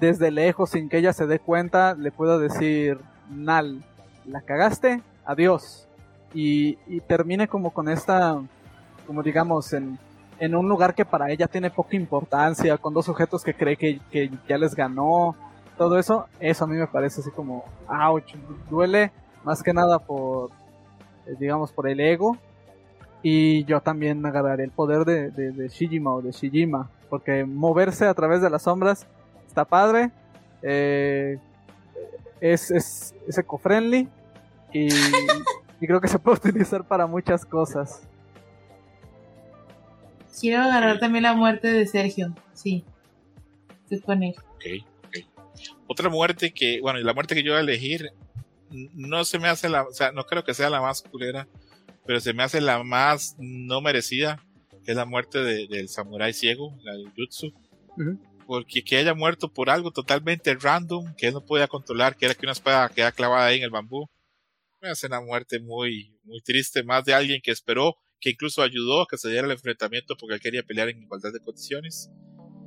desde lejos sin que ella se dé cuenta le pueda decir Nal, la cagaste, adiós y, y termine como con esta, como digamos, en, en un lugar que para ella tiene poca importancia, con dos sujetos que cree que, que ya les ganó, todo eso, eso a mí me parece así como, ouch, duele más que nada por, eh, digamos, por el ego. Y yo también agarraré el poder de, de, de Shijima o de Shijima, porque moverse a través de las sombras está padre, eh, es, es, es eco-friendly y, *laughs* y creo que se puede utilizar para muchas cosas.
Quiero agarrar también la muerte de Sergio. Sí. Estoy con él.
Ok, ok. Otra muerte que, bueno, y la muerte que yo voy a elegir, no se me hace la, o sea, no creo que sea la más culera, pero se me hace la más no merecida, que es la muerte del samurái ciego, la del Jutsu. Porque que haya muerto por algo totalmente random, que él no podía controlar, que era que una espada queda clavada ahí en el bambú. Me hace una muerte muy, muy triste, más de alguien que esperó, que incluso ayudó a que se diera el enfrentamiento porque él quería pelear en igualdad de condiciones.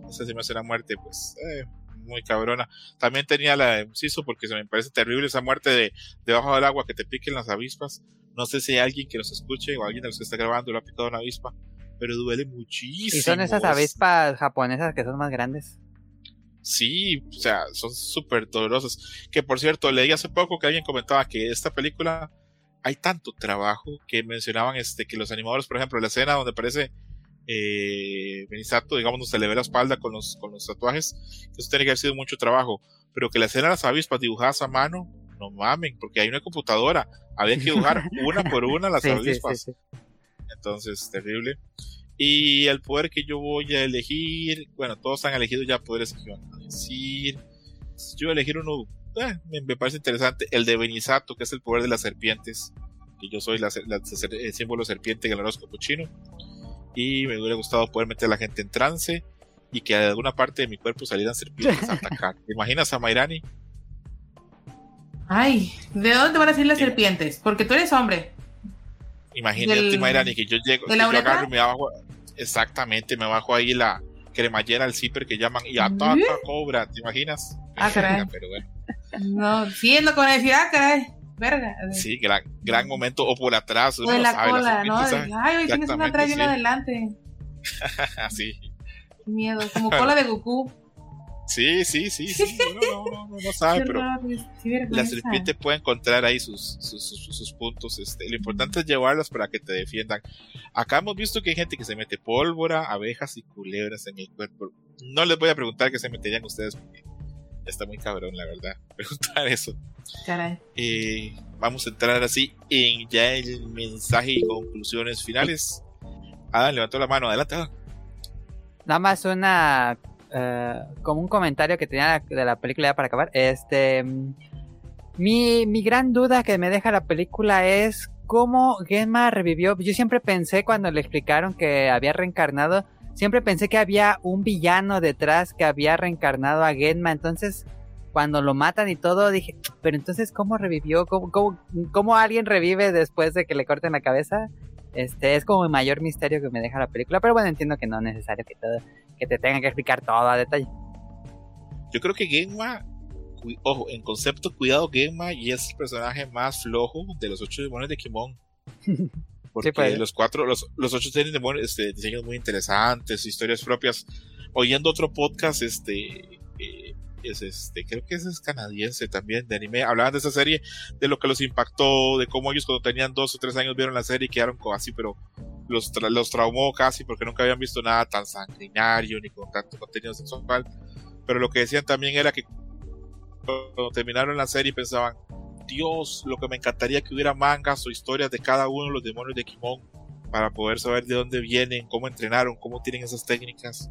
Esa se me hace una muerte, pues, eh, muy cabrona. También tenía la de Ciso porque se me parece terrible esa muerte de debajo del agua que te piquen las avispas. No sé si hay alguien que nos escuche o alguien de los que está grabando lo ha picado una avispa, pero duele muchísimo.
Y son esas avispas japonesas que son más grandes.
Sí, o sea, son súper dolorosas. Que por cierto, leí hace poco que alguien comentaba que esta película hay tanto trabajo que mencionaban este que los animadores, por ejemplo, la escena donde aparece eh, Benisato, digamos, se le ve la espalda con los, con los tatuajes, eso tiene que haber sido mucho trabajo, pero que la escena de las avispas dibujadas a mano, no mamen, porque hay una computadora, había que dibujar una por una las *laughs* avispas. Entonces, terrible. Y el poder que yo voy a elegir, bueno, todos han elegido ya poderes que van a decir. Yo voy a elegir uno, eh, me, parece interesante, el de Benisato, que es el poder de las serpientes, que yo soy la, el símbolo serpiente en el horóscopo chino y me hubiera gustado poder meter a la gente en trance y que de alguna parte de mi cuerpo salieran serpientes a *laughs* atacar. ¿Te imaginas a Mairani?
Ay, ¿de dónde van a salir las serpientes? Porque tú eres hombre.
Imagínate, Mairani, que yo llego, que yo agarro y me bajo, exactamente, me bajo ahí la cremallera, el zipper que llaman y ataca cobra, ¿te imaginas?
Ah, *laughs* caray. Pero bueno. No, sí es lo que van a decir, ah, caray verga.
Sí, gran, gran momento, o por atrás.
O de la cola, ¿no? Ay, hoy tienes una atrás y una adelante. *laughs*
sí.
miedo, como cola de Goku.
Sí, sí, sí, sí. *laughs* No, no, no, no, sabe, pero la serpiente puede encontrar ahí sus, sus, sus, puntos. Este, lo importante es llevarlas para que te defiendan. Acá hemos visto que hay gente que se mete pólvora, abejas y culebras en el cuerpo. No les voy a preguntar qué se meterían ustedes porque está muy cabrón, la verdad, *laughs* preguntar eso.
Caray.
Eh, vamos a entrar así en ya el mensaje y conclusiones finales. Adam levantó la mano, adelante.
Nada más una eh, como un comentario que tenía de la película ya para acabar. Este mi, mi gran duda que me deja la película es cómo Genma revivió. Yo siempre pensé cuando le explicaron que había reencarnado siempre pensé que había un villano detrás que había reencarnado a Genma, entonces cuando lo matan y todo dije, pero entonces ¿cómo revivió? ¿Cómo, alguien revive después de que le corten la cabeza? Este es como el mayor misterio que me deja la película, pero bueno, entiendo que no es necesario que todo, que te tengan que explicar todo a detalle.
Yo creo que Genma, ojo, en concepto, cuidado Genma y es el personaje más flojo de los ocho demonios de Kimon. *laughs* Porque pues. los cuatro, los, los ocho tienen este, diseños muy interesantes, historias propias. Oyendo otro podcast, este, eh, es este, creo que ese es canadiense también, de anime, hablaban de esa serie, de lo que los impactó, de cómo ellos cuando tenían dos o tres años vieron la serie y quedaron así, pero los, los traumó casi porque nunca habían visto nada tan sanguinario ni con tanto contenido sexual. Pero lo que decían también era que cuando terminaron la serie pensaban, Dios, lo que me encantaría que hubiera mangas o historias de cada uno de los demonios de Kimon para poder saber de dónde vienen, cómo entrenaron, cómo tienen esas técnicas.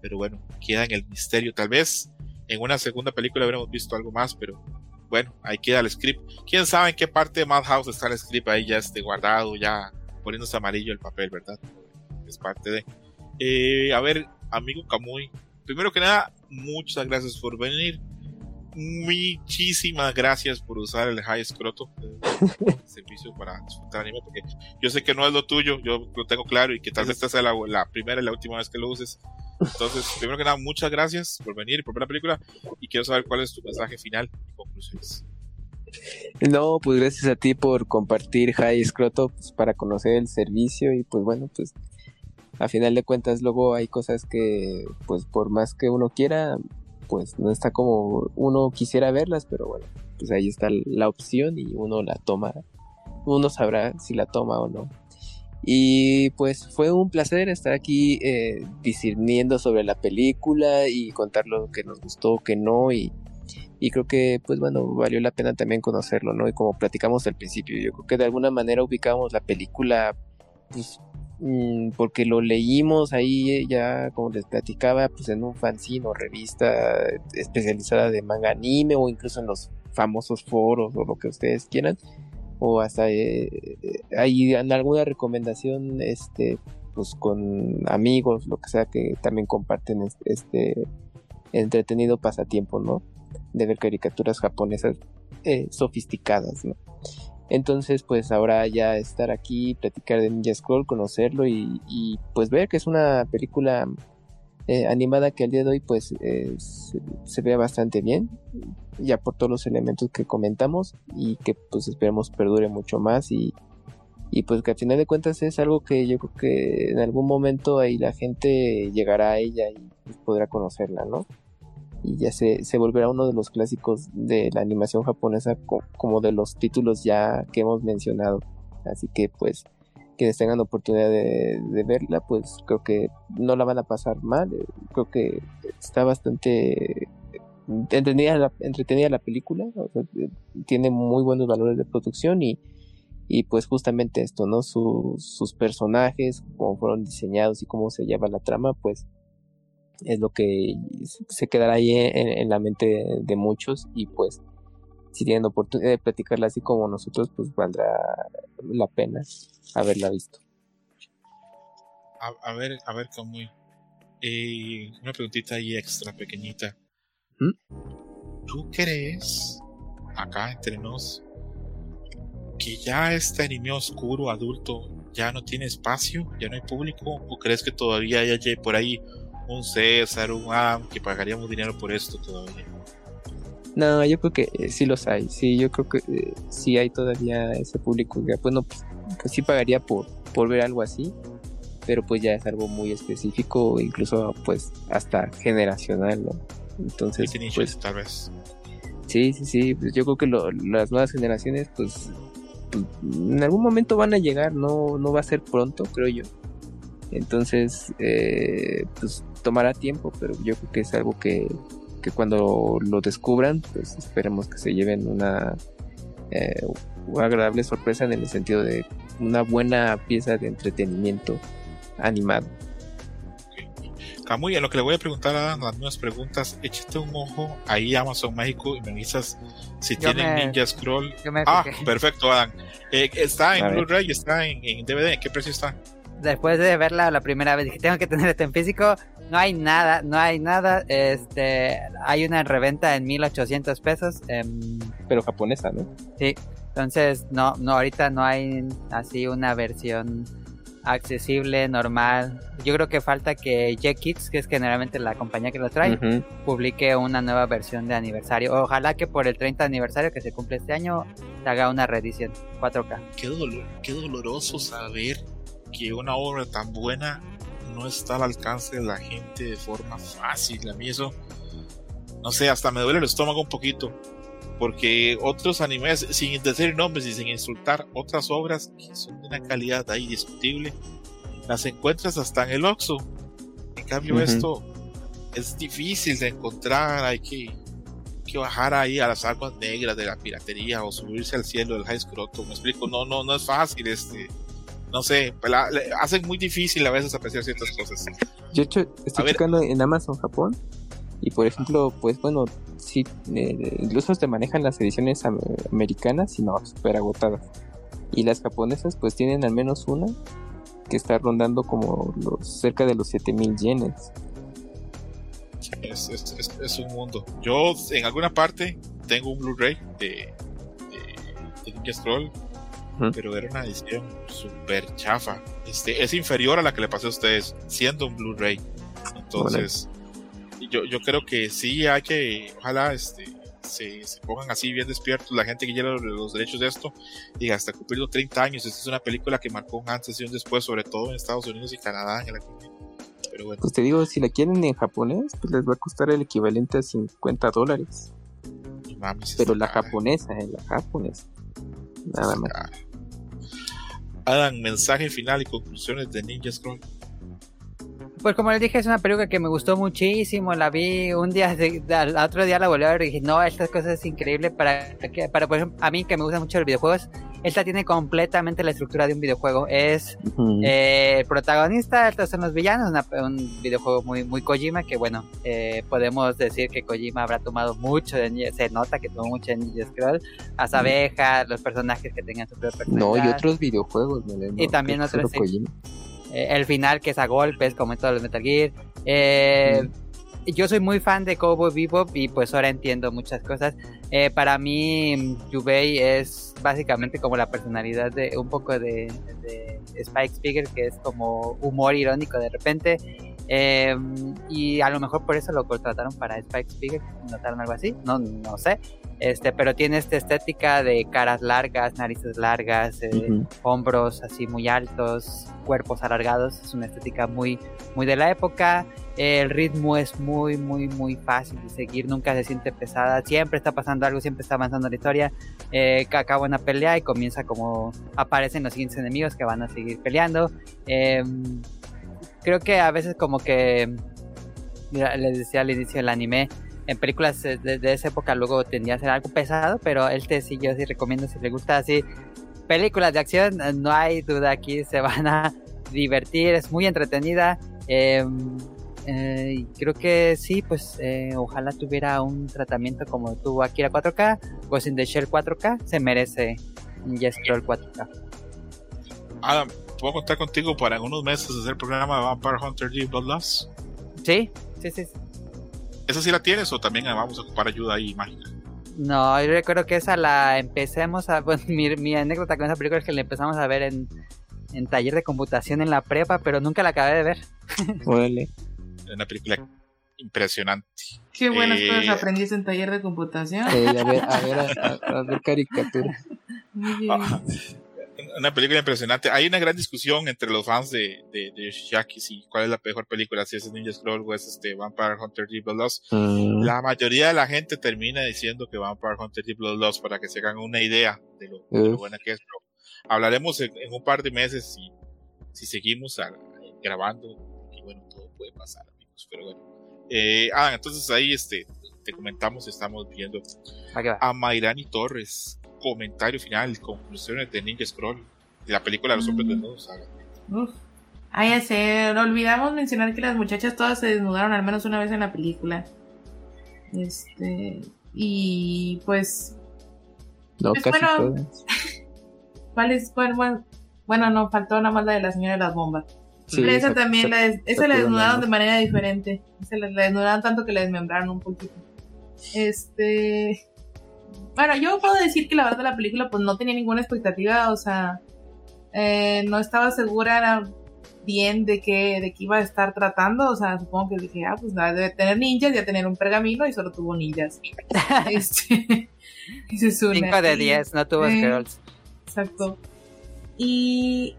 Pero bueno, queda en el misterio. Tal vez en una segunda película habremos visto algo más, pero bueno, ahí queda el script. Quién sabe en qué parte de Madhouse está el script ahí ya esté guardado, ya poniéndose amarillo el papel, ¿verdad? Es parte de. Eh, a ver, amigo Camuy, primero que nada, muchas gracias por venir muchísimas gracias por usar el High Scroto *laughs* servicio para disfrutar anime porque yo sé que no es lo tuyo, yo lo tengo claro y que tal vez esta sea la, primera y la última vez que lo uses. Entonces, primero que nada, muchas gracias por venir y por ver la película y quiero saber cuál es tu mensaje final y conclusiones.
No, pues gracias a ti por compartir High Scroto pues, para conocer el servicio y pues bueno, pues a final de cuentas luego hay cosas que pues por más que uno quiera pues no está como uno quisiera verlas, pero bueno, pues ahí está la opción y uno la toma, uno sabrá si la toma o no. Y pues fue un placer estar aquí eh, discerniendo sobre la película y contar lo que nos gustó, que no, y, y creo que pues bueno, valió la pena también conocerlo, ¿no? Y como platicamos al principio, yo creo que de alguna manera ubicamos la película pues porque lo leímos ahí ya, como les platicaba, pues en un fanzine o revista especializada de manga anime o incluso en los famosos foros o lo que ustedes quieran o hasta eh, ahí en alguna recomendación este pues con amigos lo que sea que también comparten este entretenido pasatiempo no de ver caricaturas japonesas eh, sofisticadas no entonces, pues ahora ya estar aquí, platicar de Ninja Scroll, conocerlo y, pues ver que es una película eh, animada que al día de hoy pues se, ve bastante bien, ya por todos los elementos que comentamos y que pues esperemos perdure mucho más y, pues que al final de cuentas es algo que yo creo que en algún momento ahí la gente llegará a ella y pues, podrá conocerla, ¿no? Y ya se, se volverá uno de los clásicos de la animación japonesa como de los títulos ya que hemos mencionado. Así que pues quienes tengan oportunidad de, verla, pues creo que no la van a pasar mal. Eh, creo que está bastante entretenida la, la película. Eh, tiene muy buenos valores de producción y, y pues justamente esto, ¿no? Sus, sus personajes, cómo fueron diseñados y cómo se lleva la trama, pues es lo que se quedará ahí en, la mente de muchos y pues si tienen oportunidad de platicarla así como nosotros pues valdrá la pena haberla visto.
A, ver a ver cómo eh, una preguntita ahí extra pequeñita.
¿Mm?
¿tú crees acá entre nos que ya este anime oscuro adulto ya no tiene espacio, ya no hay público, o crees que todavía hay por ahí un César, un AM, que pagaríamos dinero por esto todavía.
No, yo creo que eh, sí los hay, sí, yo creo que eh, sí hay todavía ese público que, bueno, pues, pues, sí pagaría por, por ver algo así, pero pues ya es algo muy específico, incluso pues hasta generacional, ¿no? Entonces, pues,
tal vez.
Sí, sí, sí, pues yo creo que las nuevas generaciones, pues, en algún momento van a llegar, no, no va a ser pronto, creo yo. Entonces, eh, pues tomará tiempo, pero yo creo que es algo que, cuando lo descubran, pues esperemos que se lleven una, eh, agradable sorpresa en el sentido de una buena pieza de entretenimiento animado.
Camuy, a lo que le voy a preguntar a las mismas preguntas, échate un ojo ahí a Amazon México y me avisas si tienen Ninja Scroll. ah, perfecto, Adam. Eh, está en Blu-ray, está en, en DVD, ¿en qué precio está?
después de verla la primera vez, dije, tengo que tener esto en físico. No hay nada, no hay nada. Este, hay una reventa en 1800 pesos. Em,
Pero japonesa, ¿no?
Sí. Entonces, no, no, ahorita no hay así una versión accesible, normal. Yo creo que falta que J-Kids, que es generalmente la compañía que lo trae, publique una nueva versión de aniversario. Ojalá que por el 30 aniversario que se cumple este año, se haga una reedición 4K.
Qué, dolor, qué doloroso saber que una obra tan buena no está al alcance de la gente de forma fácil. A mí eso, no sé, hasta me duele el estómago un poquito. Porque otros animes, sin decir nombres y sin insultar, otras obras que son de una calidad ahí discutible, las encuentras hasta en el Oxxo. En cambio, esto es difícil de encontrar, hay que, que bajar ahí a las aguas negras de la piratería o subirse al cielo del high scroto. Me explico, no, no, no es fácil este no sé, pues hacen muy difícil a veces apreciar ciertas cosas.
Yo estoy checando en Amazon Japón y por ejemplo, pues bueno, sí, eh, incluso te manejan las ediciones americanas y no, súper agotadas. Y las japonesas pues tienen al menos una que está rondando como los, cerca de los 7000 yenes.
Es, es, un mundo. Yo en alguna parte tengo un Blu-ray de, de, de Scroll pero era una edición súper chafa. Este, es inferior a la que le pasé a ustedes, siendo un Blu-ray. Entonces, yo, yo creo que sí hay que, ojalá este, se, pongan así bien despiertos la gente que lleva los, derechos de esto y hasta cumplir los 30 años. Esta es una película que marcó un antes y un después, sobre todo en Estados Unidos y Canadá. En
Pero bueno. Pues te digo, si la quieren en japonés, pues les va a costar el equivalente a 50 dólares. Pero la japonesa, eh, la japonesa. Nada más.
Adam, mensaje final y conclusiones de Ninja Scroll.
Pues como les dije, es una película que me gustó muchísimo. La vi un día, al otro día la volví a ver y dije, no, estas cosas es increíble para, para por ejemplo, a mí que me gustan mucho los videojuegos. Esta tiene completamente la estructura de un videojuego. Es eh, el protagonista, estos son los villanos, una- un videojuego muy, muy Kojima, que bueno, eh, podemos decir que Kojima habrá tomado mucho de se nota que tomó mucho de Ninja Scroll, las abejas, los personajes que tengan su propia
no, y otros videojuegos, Meleno,
Y también otros, sí. Eh, el final que es a golpes, como en todos los Metal Gear. Eh, Yo soy muy fan de Cowboy Bebop y pues ahora entiendo muchas cosas. Eh, para mí, Yubei es básicamente como la personalidad de un poco de, de Spike Spiegel, que es como humor irónico de repente. Eh, y a lo mejor por eso lo contrataron para Spike Spiegel, notaron algo así, no, no sé. Este, pero tiene esta estética de caras largas, narices largas, eh, hombros así muy altos, cuerpos alargados. Es una estética muy, muy de la época. El ritmo es muy, muy, muy fácil de seguir. Nunca se siente pesada. Siempre está pasando algo, siempre está avanzando la historia. Eh, acaba una pelea y comienza como aparecen los siguientes enemigos que van a seguir peleando. Eh, creo que a veces como que les decía al inicio del anime en películas de, de esa época luego tendría a ser algo pesado pero este sí yo sí recomiendo si les gusta así películas de acción eh, no hay duda aquí se van a divertir es muy entretenida eh, eh, creo que sí pues eh, ojalá tuviera un tratamiento como tuvo Akira 4K Ghost in the Shell 4K se merece Ninja Scroll 4K
Adam, ¿puedo contar contigo para en unos meses hacer el programa de Vampire Hunter D Bloodlust?
sí sí sí.
¿Esa sí la tienes o también vamos a ocupar ayuda ahí mágica?
No, yo recuerdo que esa la empecemos a... *laughs* Bueno, mi, mi anécdota con esa película es que la empezamos a ver en, en taller de computación en la prepa, pero nunca la acabé de ver. *laughs*
Órale.
Una película impresionante.
Qué buenas
Eh,
cosas aprendiste en taller de computación.
Eh, a ver, a ver, a, ver caricatura.
Ajá. Una película impresionante. Hay una gran discusión entre los fans de, de, de Yoshiaki si cuál es la mejor película, si es Ninja Scroll o es este Vampire Hunter D Bloodlust.
Mm,
La mayoría de la gente termina diciendo que Vampire Hunter D Bloodlust para que se hagan una idea de lo, de lo buena que es. Pero hablaremos en, en un par de meses si, si seguimos a- grabando. Y bueno, todo puede pasar, amigos. Pero bueno. Eh, ah, entonces ahí este, te comentamos, estamos viendo a Mayrani Torres. Comentario final, conclusiones de Ninja Scroll. De la película los hombres
Mm.
desnudos.
Uf. Ah, ya sé, olvidamos mencionar que las muchachas todas se desnudaron al menos una vez en la película. Este. Y pues.
no,
Pues
casi
bueno.
todas. *laughs*
¿Cuál es? Bueno, bueno, bueno, no, faltó nada más la de la señora de las bombas.
Sí,
Pero esa
se-
también,
se-
la des- esa la desnudaron de manera diferente. Se la, la desnudaron tanto que la desmembraron un poquito. Este. Bueno, yo puedo decir que la verdad la película pues no tenía ninguna expectativa, o sea, eh, no estaba segura bien de qué, de qué iba a estar tratando, o sea, supongo que dije, ah, pues nada, debe tener ninjas, ya tener un pergamino y solo tuvo ninjas. *laughs* este, *laughs* esa es una.
5 de
Y-
10, no tuvo
eh,
Scrolls.
Exacto. Y.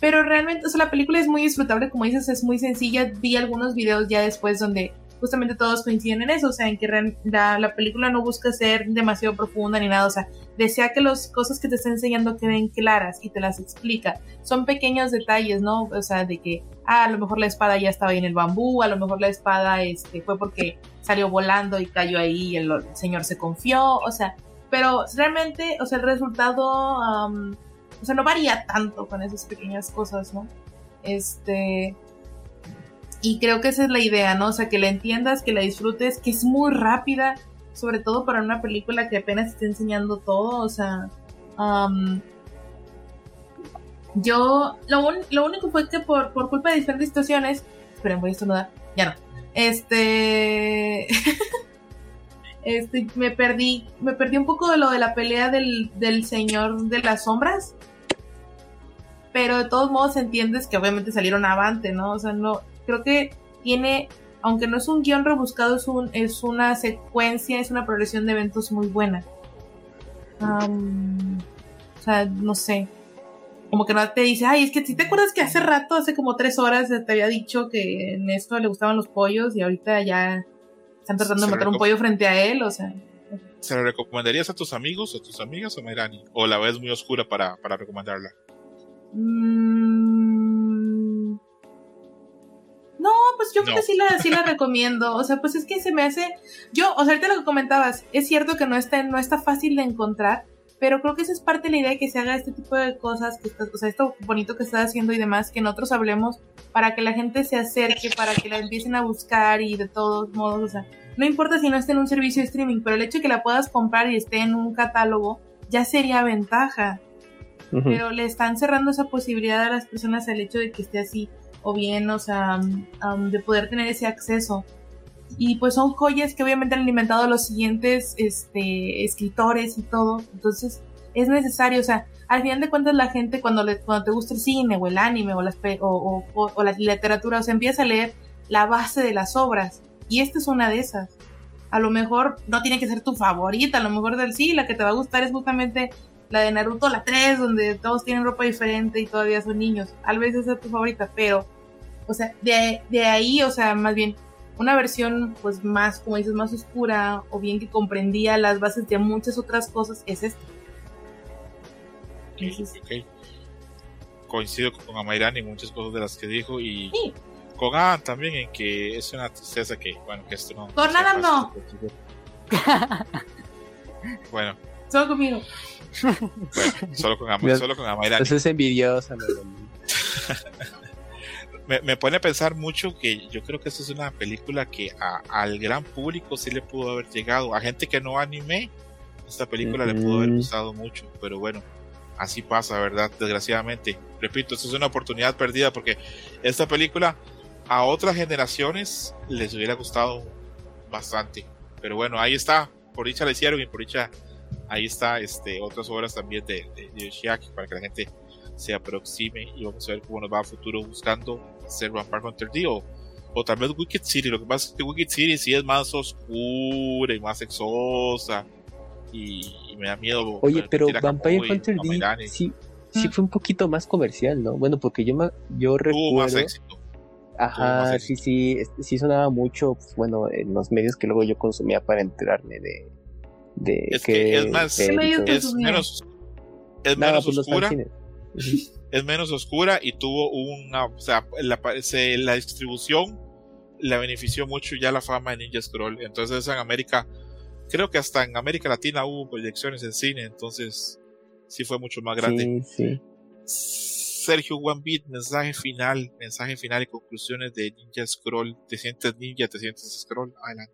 Pero realmente, o sea, la película es muy disfrutable, como dices, es muy sencilla. Vi algunos videos ya después donde justamente todos coinciden en eso, o sea, en que la, la película no busca ser demasiado profunda ni nada, o sea, desea que las cosas que te está enseñando queden claras y te las explica. Son pequeños detalles, ¿no? O sea, de que, ah, a lo mejor la espada ya estaba ahí en el bambú, a lo mejor la espada este, fue porque salió volando y cayó ahí y el, señor se confió, o sea, pero realmente, o sea, el resultado, o sea, no varía tanto con esas pequeñas cosas, ¿no? Este. Y creo que esa es la idea, ¿no? O sea, que la entiendas, que la disfrutes, que es muy rápida, sobre todo para una película que apenas está enseñando todo, o sea. yo, lo, lo único fue que por, por culpa de diferentes situaciones. Esperen, voy a estornudar. Ya no. Este. *laughs* este, me perdí. Me perdí un poco de lo de la pelea del, del señor de las sombras. Pero de todos modos entiendes que obviamente salieron avante, ¿no? O sea, no. Creo que tiene. Aunque no es un guion rebuscado, es, un, es una secuencia, es una progresión de eventos muy buena. Am, o sea, no sé como que no te dice, ay, es que si te acuerdas que hace rato, hace como tres horas, te había dicho que en esto le gustaban los pollos y ahorita ya están tratando de matar un pollo frente a él, o sea.
¿Se la recomendarías a tus amigos, a tus amigas o Mayrani? ¿O la ves muy oscura para, para recomendarla?
mm, No, pues yo creo que sí la, sí la recomiendo. O sea, pues es que se me hace. Yo, o sea, ahorita lo que comentabas, es cierto que no está, no está fácil de encontrar, Pero creo que esa es parte de la idea de que se haga este tipo de cosas, que está- o sea, esto bonito que estás haciendo y demás, que nosotros hablemos para que la gente se acerque, para que la empiecen a buscar y de todos modos, o sea, no importa si no esté en un servicio de streaming, pero el hecho de que la puedas comprar y esté en un catálogo ya sería ventaja pero le están cerrando esa posibilidad a las personas al hecho de que esté así o bien, o sea, um, de poder tener ese acceso. Y pues son joyas que obviamente han alimentado a los siguientes este, escritores y todo. Entonces es necesario, o sea, al final de cuentas la gente cuando, le, cuando te gusta el cine o el anime o, las, o- o- o la literatura, o sea, empieza a leer la base de las obras. Y esta es una de esas. A lo mejor no tiene que ser tu favorita, a lo mejor del sí, la que te va a gustar es justamente la de Naruto, la 3, donde todos tienen ropa diferente y todavía son niños. Tal vez esa es tu favorita, pero, o sea, de, de ahí, o sea, más bien, una versión, pues más, como dices, más oscura, o bien que comprendía las bases de muchas otras cosas, es esta. Entonces,
Ok. Coincido con Amairani en muchas cosas de las que dijo y
Sí.
con Adam también en que es una tristeza que, bueno, que esto no.
Con Adam no.
Bueno,
solo conmigo.
bueno, solo con, Ama-
Mira,
solo con Amairani.
Entonces es envidiosa. *laughs*
me, me pone a pensar mucho que yo creo que esta es una película que a- al gran público sí le pudo haber llegado. A gente que no anime, esta película le pudo haber gustado mucho. Pero bueno, así pasa, ¿verdad? Desgraciadamente. Repito, esto es una oportunidad perdida porque esta película a otras generaciones les hubiera gustado bastante. Pero bueno, ahí está. Por dicha la hicieron y por dicha ahí está este, otras obras también de, de, de Yoshiaki para que la gente se aproxime y vamos a ver cómo nos va a futuro buscando hacer Vampire Hunter D o, o tal vez Wicked City. Lo que pasa es que Wicked City sí es más oscura y más sexosa y, y me da miedo.
Oye, pero Vampire Hunter D sí, sí fue un poquito más comercial, ¿no? Bueno, porque yo, me, yo
tuvo más
recuerdo...
éxito. tuvo más
Ajá, sí,
éxito.
sí, sí sonaba mucho, pues, bueno, en los medios que luego yo consumía para enterarme de, de
Es que es más-
ver y
¿Qué medios
todo.
que
Es menos, es
Nada,
menos
pues
oscura. *laughs* Es menos oscura y tuvo una, o sea, la, se- la distribución la benefició mucho ya la fama de Ninja Scroll. Entonces en América, creo que hasta en América Latina hubo proyecciones en cine, entonces sí fue mucho más grande.
Sí, sí.
Sergio One Beat, mensaje final, mensaje final y conclusiones de Ninja Scroll. ¿Te sientes ninja? ¿Te sientes scroll? Adelante.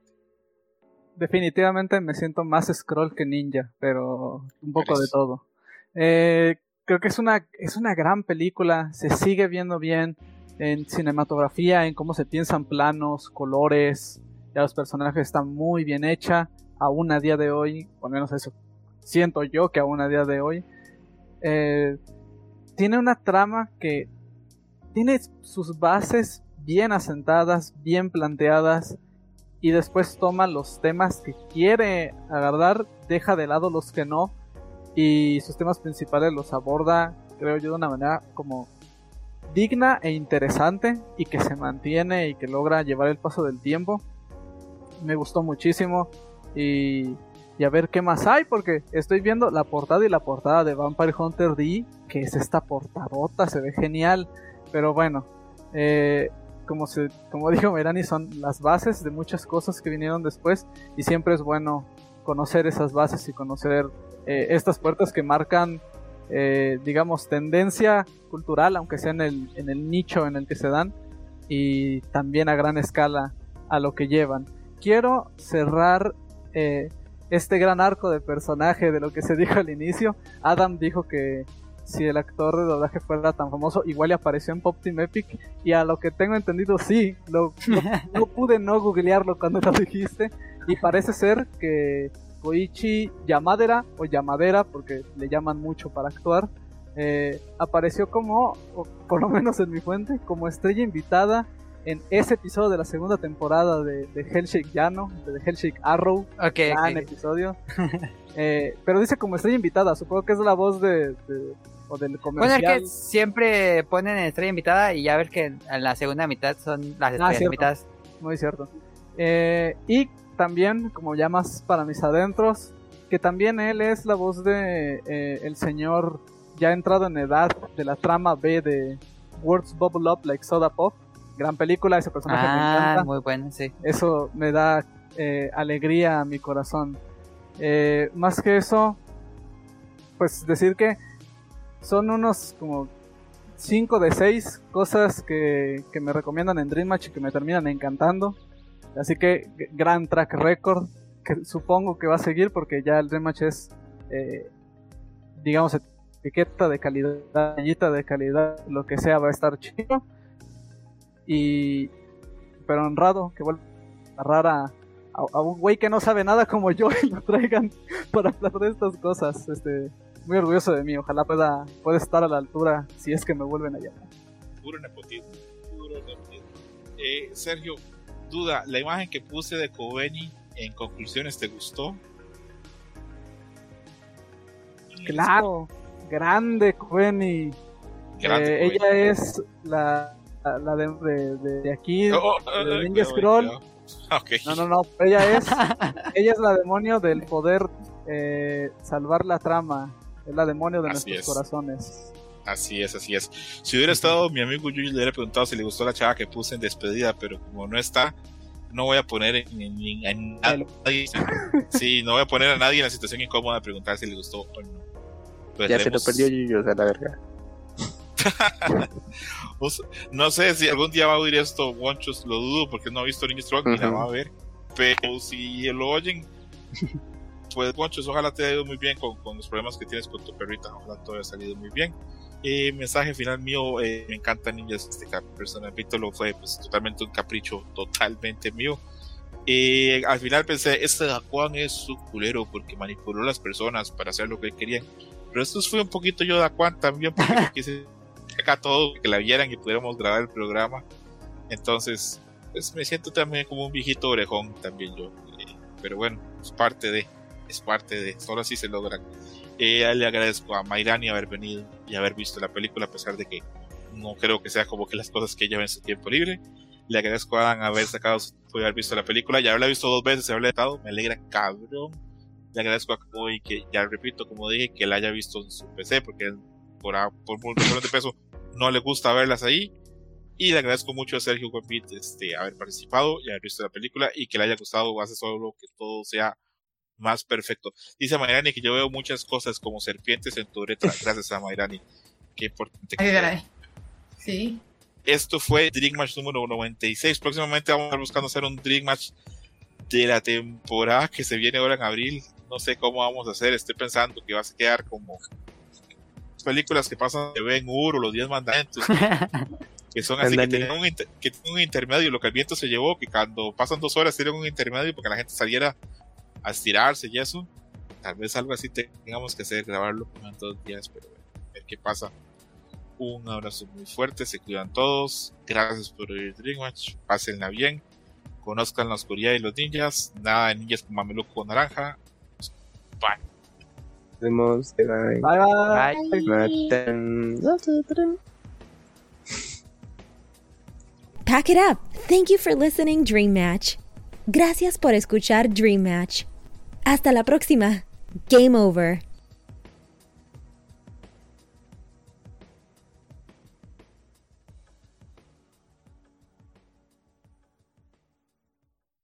Definitivamente me siento más scroll que ninja, pero un poco de todo. Eh, creo que es una, es una gran película, se sigue viendo bien en cinematografía, en cómo se piensan planos, colores, ya los personajes están muy bien hechas, aún a día de hoy, o al menos eso siento yo que aún a día de hoy. Eh, tiene una trama que tiene sus bases bien asentadas, bien planteadas, y después toma los temas que quiere agarrar, deja de lado los que no, y sus temas principales los aborda, creo yo, de una manera como digna e interesante, y que se mantiene y que logra llevar el paso del tiempo. Me gustó muchísimo, y, y a ver qué más hay, porque estoy viendo la portada y la portada de Vampire Hunter D, que es esta portadota, se ve genial, pero bueno, eh, como, se, como dijo Merani, son las bases de muchas cosas que vinieron después y siempre es bueno conocer esas bases y conocer eh, estas puertas que marcan, eh, digamos, tendencia cultural, aunque sea en el, en el nicho en el que se dan y también a gran escala a lo que llevan. Quiero cerrar eh, este gran arco de personaje de lo que se dijo al inicio. Adam dijo que si el actor de doblaje fuera tan famoso, igual le apareció en Pop Team Epic. Y a lo que tengo entendido, sí. Lo, lo- no *laughs* pude no googlearlo cuando lo dijiste. Y parece ser que Koichi Yamadera, o Yamadera, porque le llaman mucho para actuar, eh, apareció como, o por lo menos en mi fuente, como estrella invitada en ese episodio de la segunda temporada de, de Hellshake Yano, de Hellshake Arrow
Ok,
gran episodio. *laughs* Eh, pero dice como estrella invitada, supongo que es la voz de, de- o del
Bueno, es
comercial.
que siempre ponen estrella invitada y ya ver que en la segunda mitad son las estrellas
Ah,
invitadas.
Muy cierto. Eh, y también, como ya más para mis adentros, que también él es la voz de eh, el señor ya entrado en edad de la trama B de Words Bubble Up Like Soda Pop. Gran película, ese personaje me
Ah,
encanta.
muy bueno, sí.
Eso me da eh, alegría a mi corazón. Eh, más que eso, pues decir que son unos como 5 de 6 cosas que, que me recomiendan en Dream Match y que me terminan encantando. Así que gran track record que supongo que va a seguir porque ya el Dream Match es, eh, digamos, etiqueta de calidad, de calidad, lo que sea va a estar chido. Y, pero honrado que vuelva a narrar a, a, un güey que no sabe nada como yo y lo traigan *laughs* para hablar de estas cosas. Este, muy orgulloso de mí, ojalá pueda, pueda estar a la altura si es que me vuelven a llamar.
Puro nepotismo, puro nepotismo. Eh, Sergio, duda, la imagen que puse de Coveni en conclusiones, ¿te gustó?
Claro, grande Coveni. Eh, ella es la, la de, de, aquí, oh, oh, de Ninja Scroll. *laughs* No, no, no, ella es, *laughs* ella es la demonio del poder eh, salvar la trama. Es la demonio de nuestros corazones.
Así es, así es. Si hubiera estado mi amigo Yuji, le hubiera preguntado si le gustó la chava que puse en despedida, pero como no está, no voy a poner en, nadie. *laughs* Sí, no voy a poner a nadie en la situación incómoda de preguntar si le gustó o no.
Pues ya se lo perdió Yuji, o sea, la verga. *laughs*
no sé si algún día va a oír esto, Wonchos, lo dudo porque no ha visto Ninja Strong y la va a ver. Pero si lo oyen, *laughs* pues Wonchos, ojalá te haya ido muy bien con, con, los problemas que tienes con tu perrita. Ojalá todo haya salido muy bien. Eh, mensaje final mío, eh, me encanta Ninjas, este capítulo fue pues, totalmente un capricho, totalmente mío. Eh, al final pensé, este Daquan es su culero porque manipuló a las personas para hacer lo que querían. Pero esto fue un poquito yo Daquan también porque *laughs* quise acá todo, que la vieran y pudiéramos grabar el programa. Entonces, pues me siento también como un viejito orejón también yo. pero bueno, es parte de, es parte de, solo así se logran eh, le agradezco a Mayrani haber venido y haber visto la película, a pesar de que no creo que sea como que las cosas que ella ve en su tiempo libre. Le agradezco a Adam haber sacado, haber visto la película y haberla visto dos veces, haberla estado, me alegra cabrón. Le agradezco a Koi que, ya repito, como dije, que la haya visto en su PC, porque por, por de peso no le gusta verlas ahí. Y le agradezco mucho a Sergio Guapit este, haber participado y haber visto la película y que le haya gustado, hace solo que todo sea más perfecto. Dice Mayrani que yo veo muchas cosas como serpientes en tu uretra. Gracias a Mayrani. Qué importante.
Sí.
Esto fue Dream Match número 96. Próximamente vamos a estar buscando hacer un Dream Match de la temporada que se viene ahora en abril. No sé cómo vamos a hacer. Estoy pensando que va a quedar como películas que pasan de Ben Hur o los 10 mandamientos. *laughs* que son así, que tienen, un que tienen un intermedio, lo que el viento se llevó, que cuando pasan dos horas tienen un intermedio porque la gente saliera a estirarse y eso. Tal vez algo así tengamos que hacer, grabarlo en dos días, pero bueno, a ver qué pasa. Un abrazo muy fuerte, se cuidan todos. Gracias por oír Dreamwatch, pásenla bien. Conozcan la oscuridad y los ninjas. Nada de ninjas con mameluco naranja. Bye.
Nos vemos. Bye
bye.
bye.
Pack it up. Thank you for listening, Dream Match. Gracias por escuchar Dream Match. Hasta la próxima. Game over.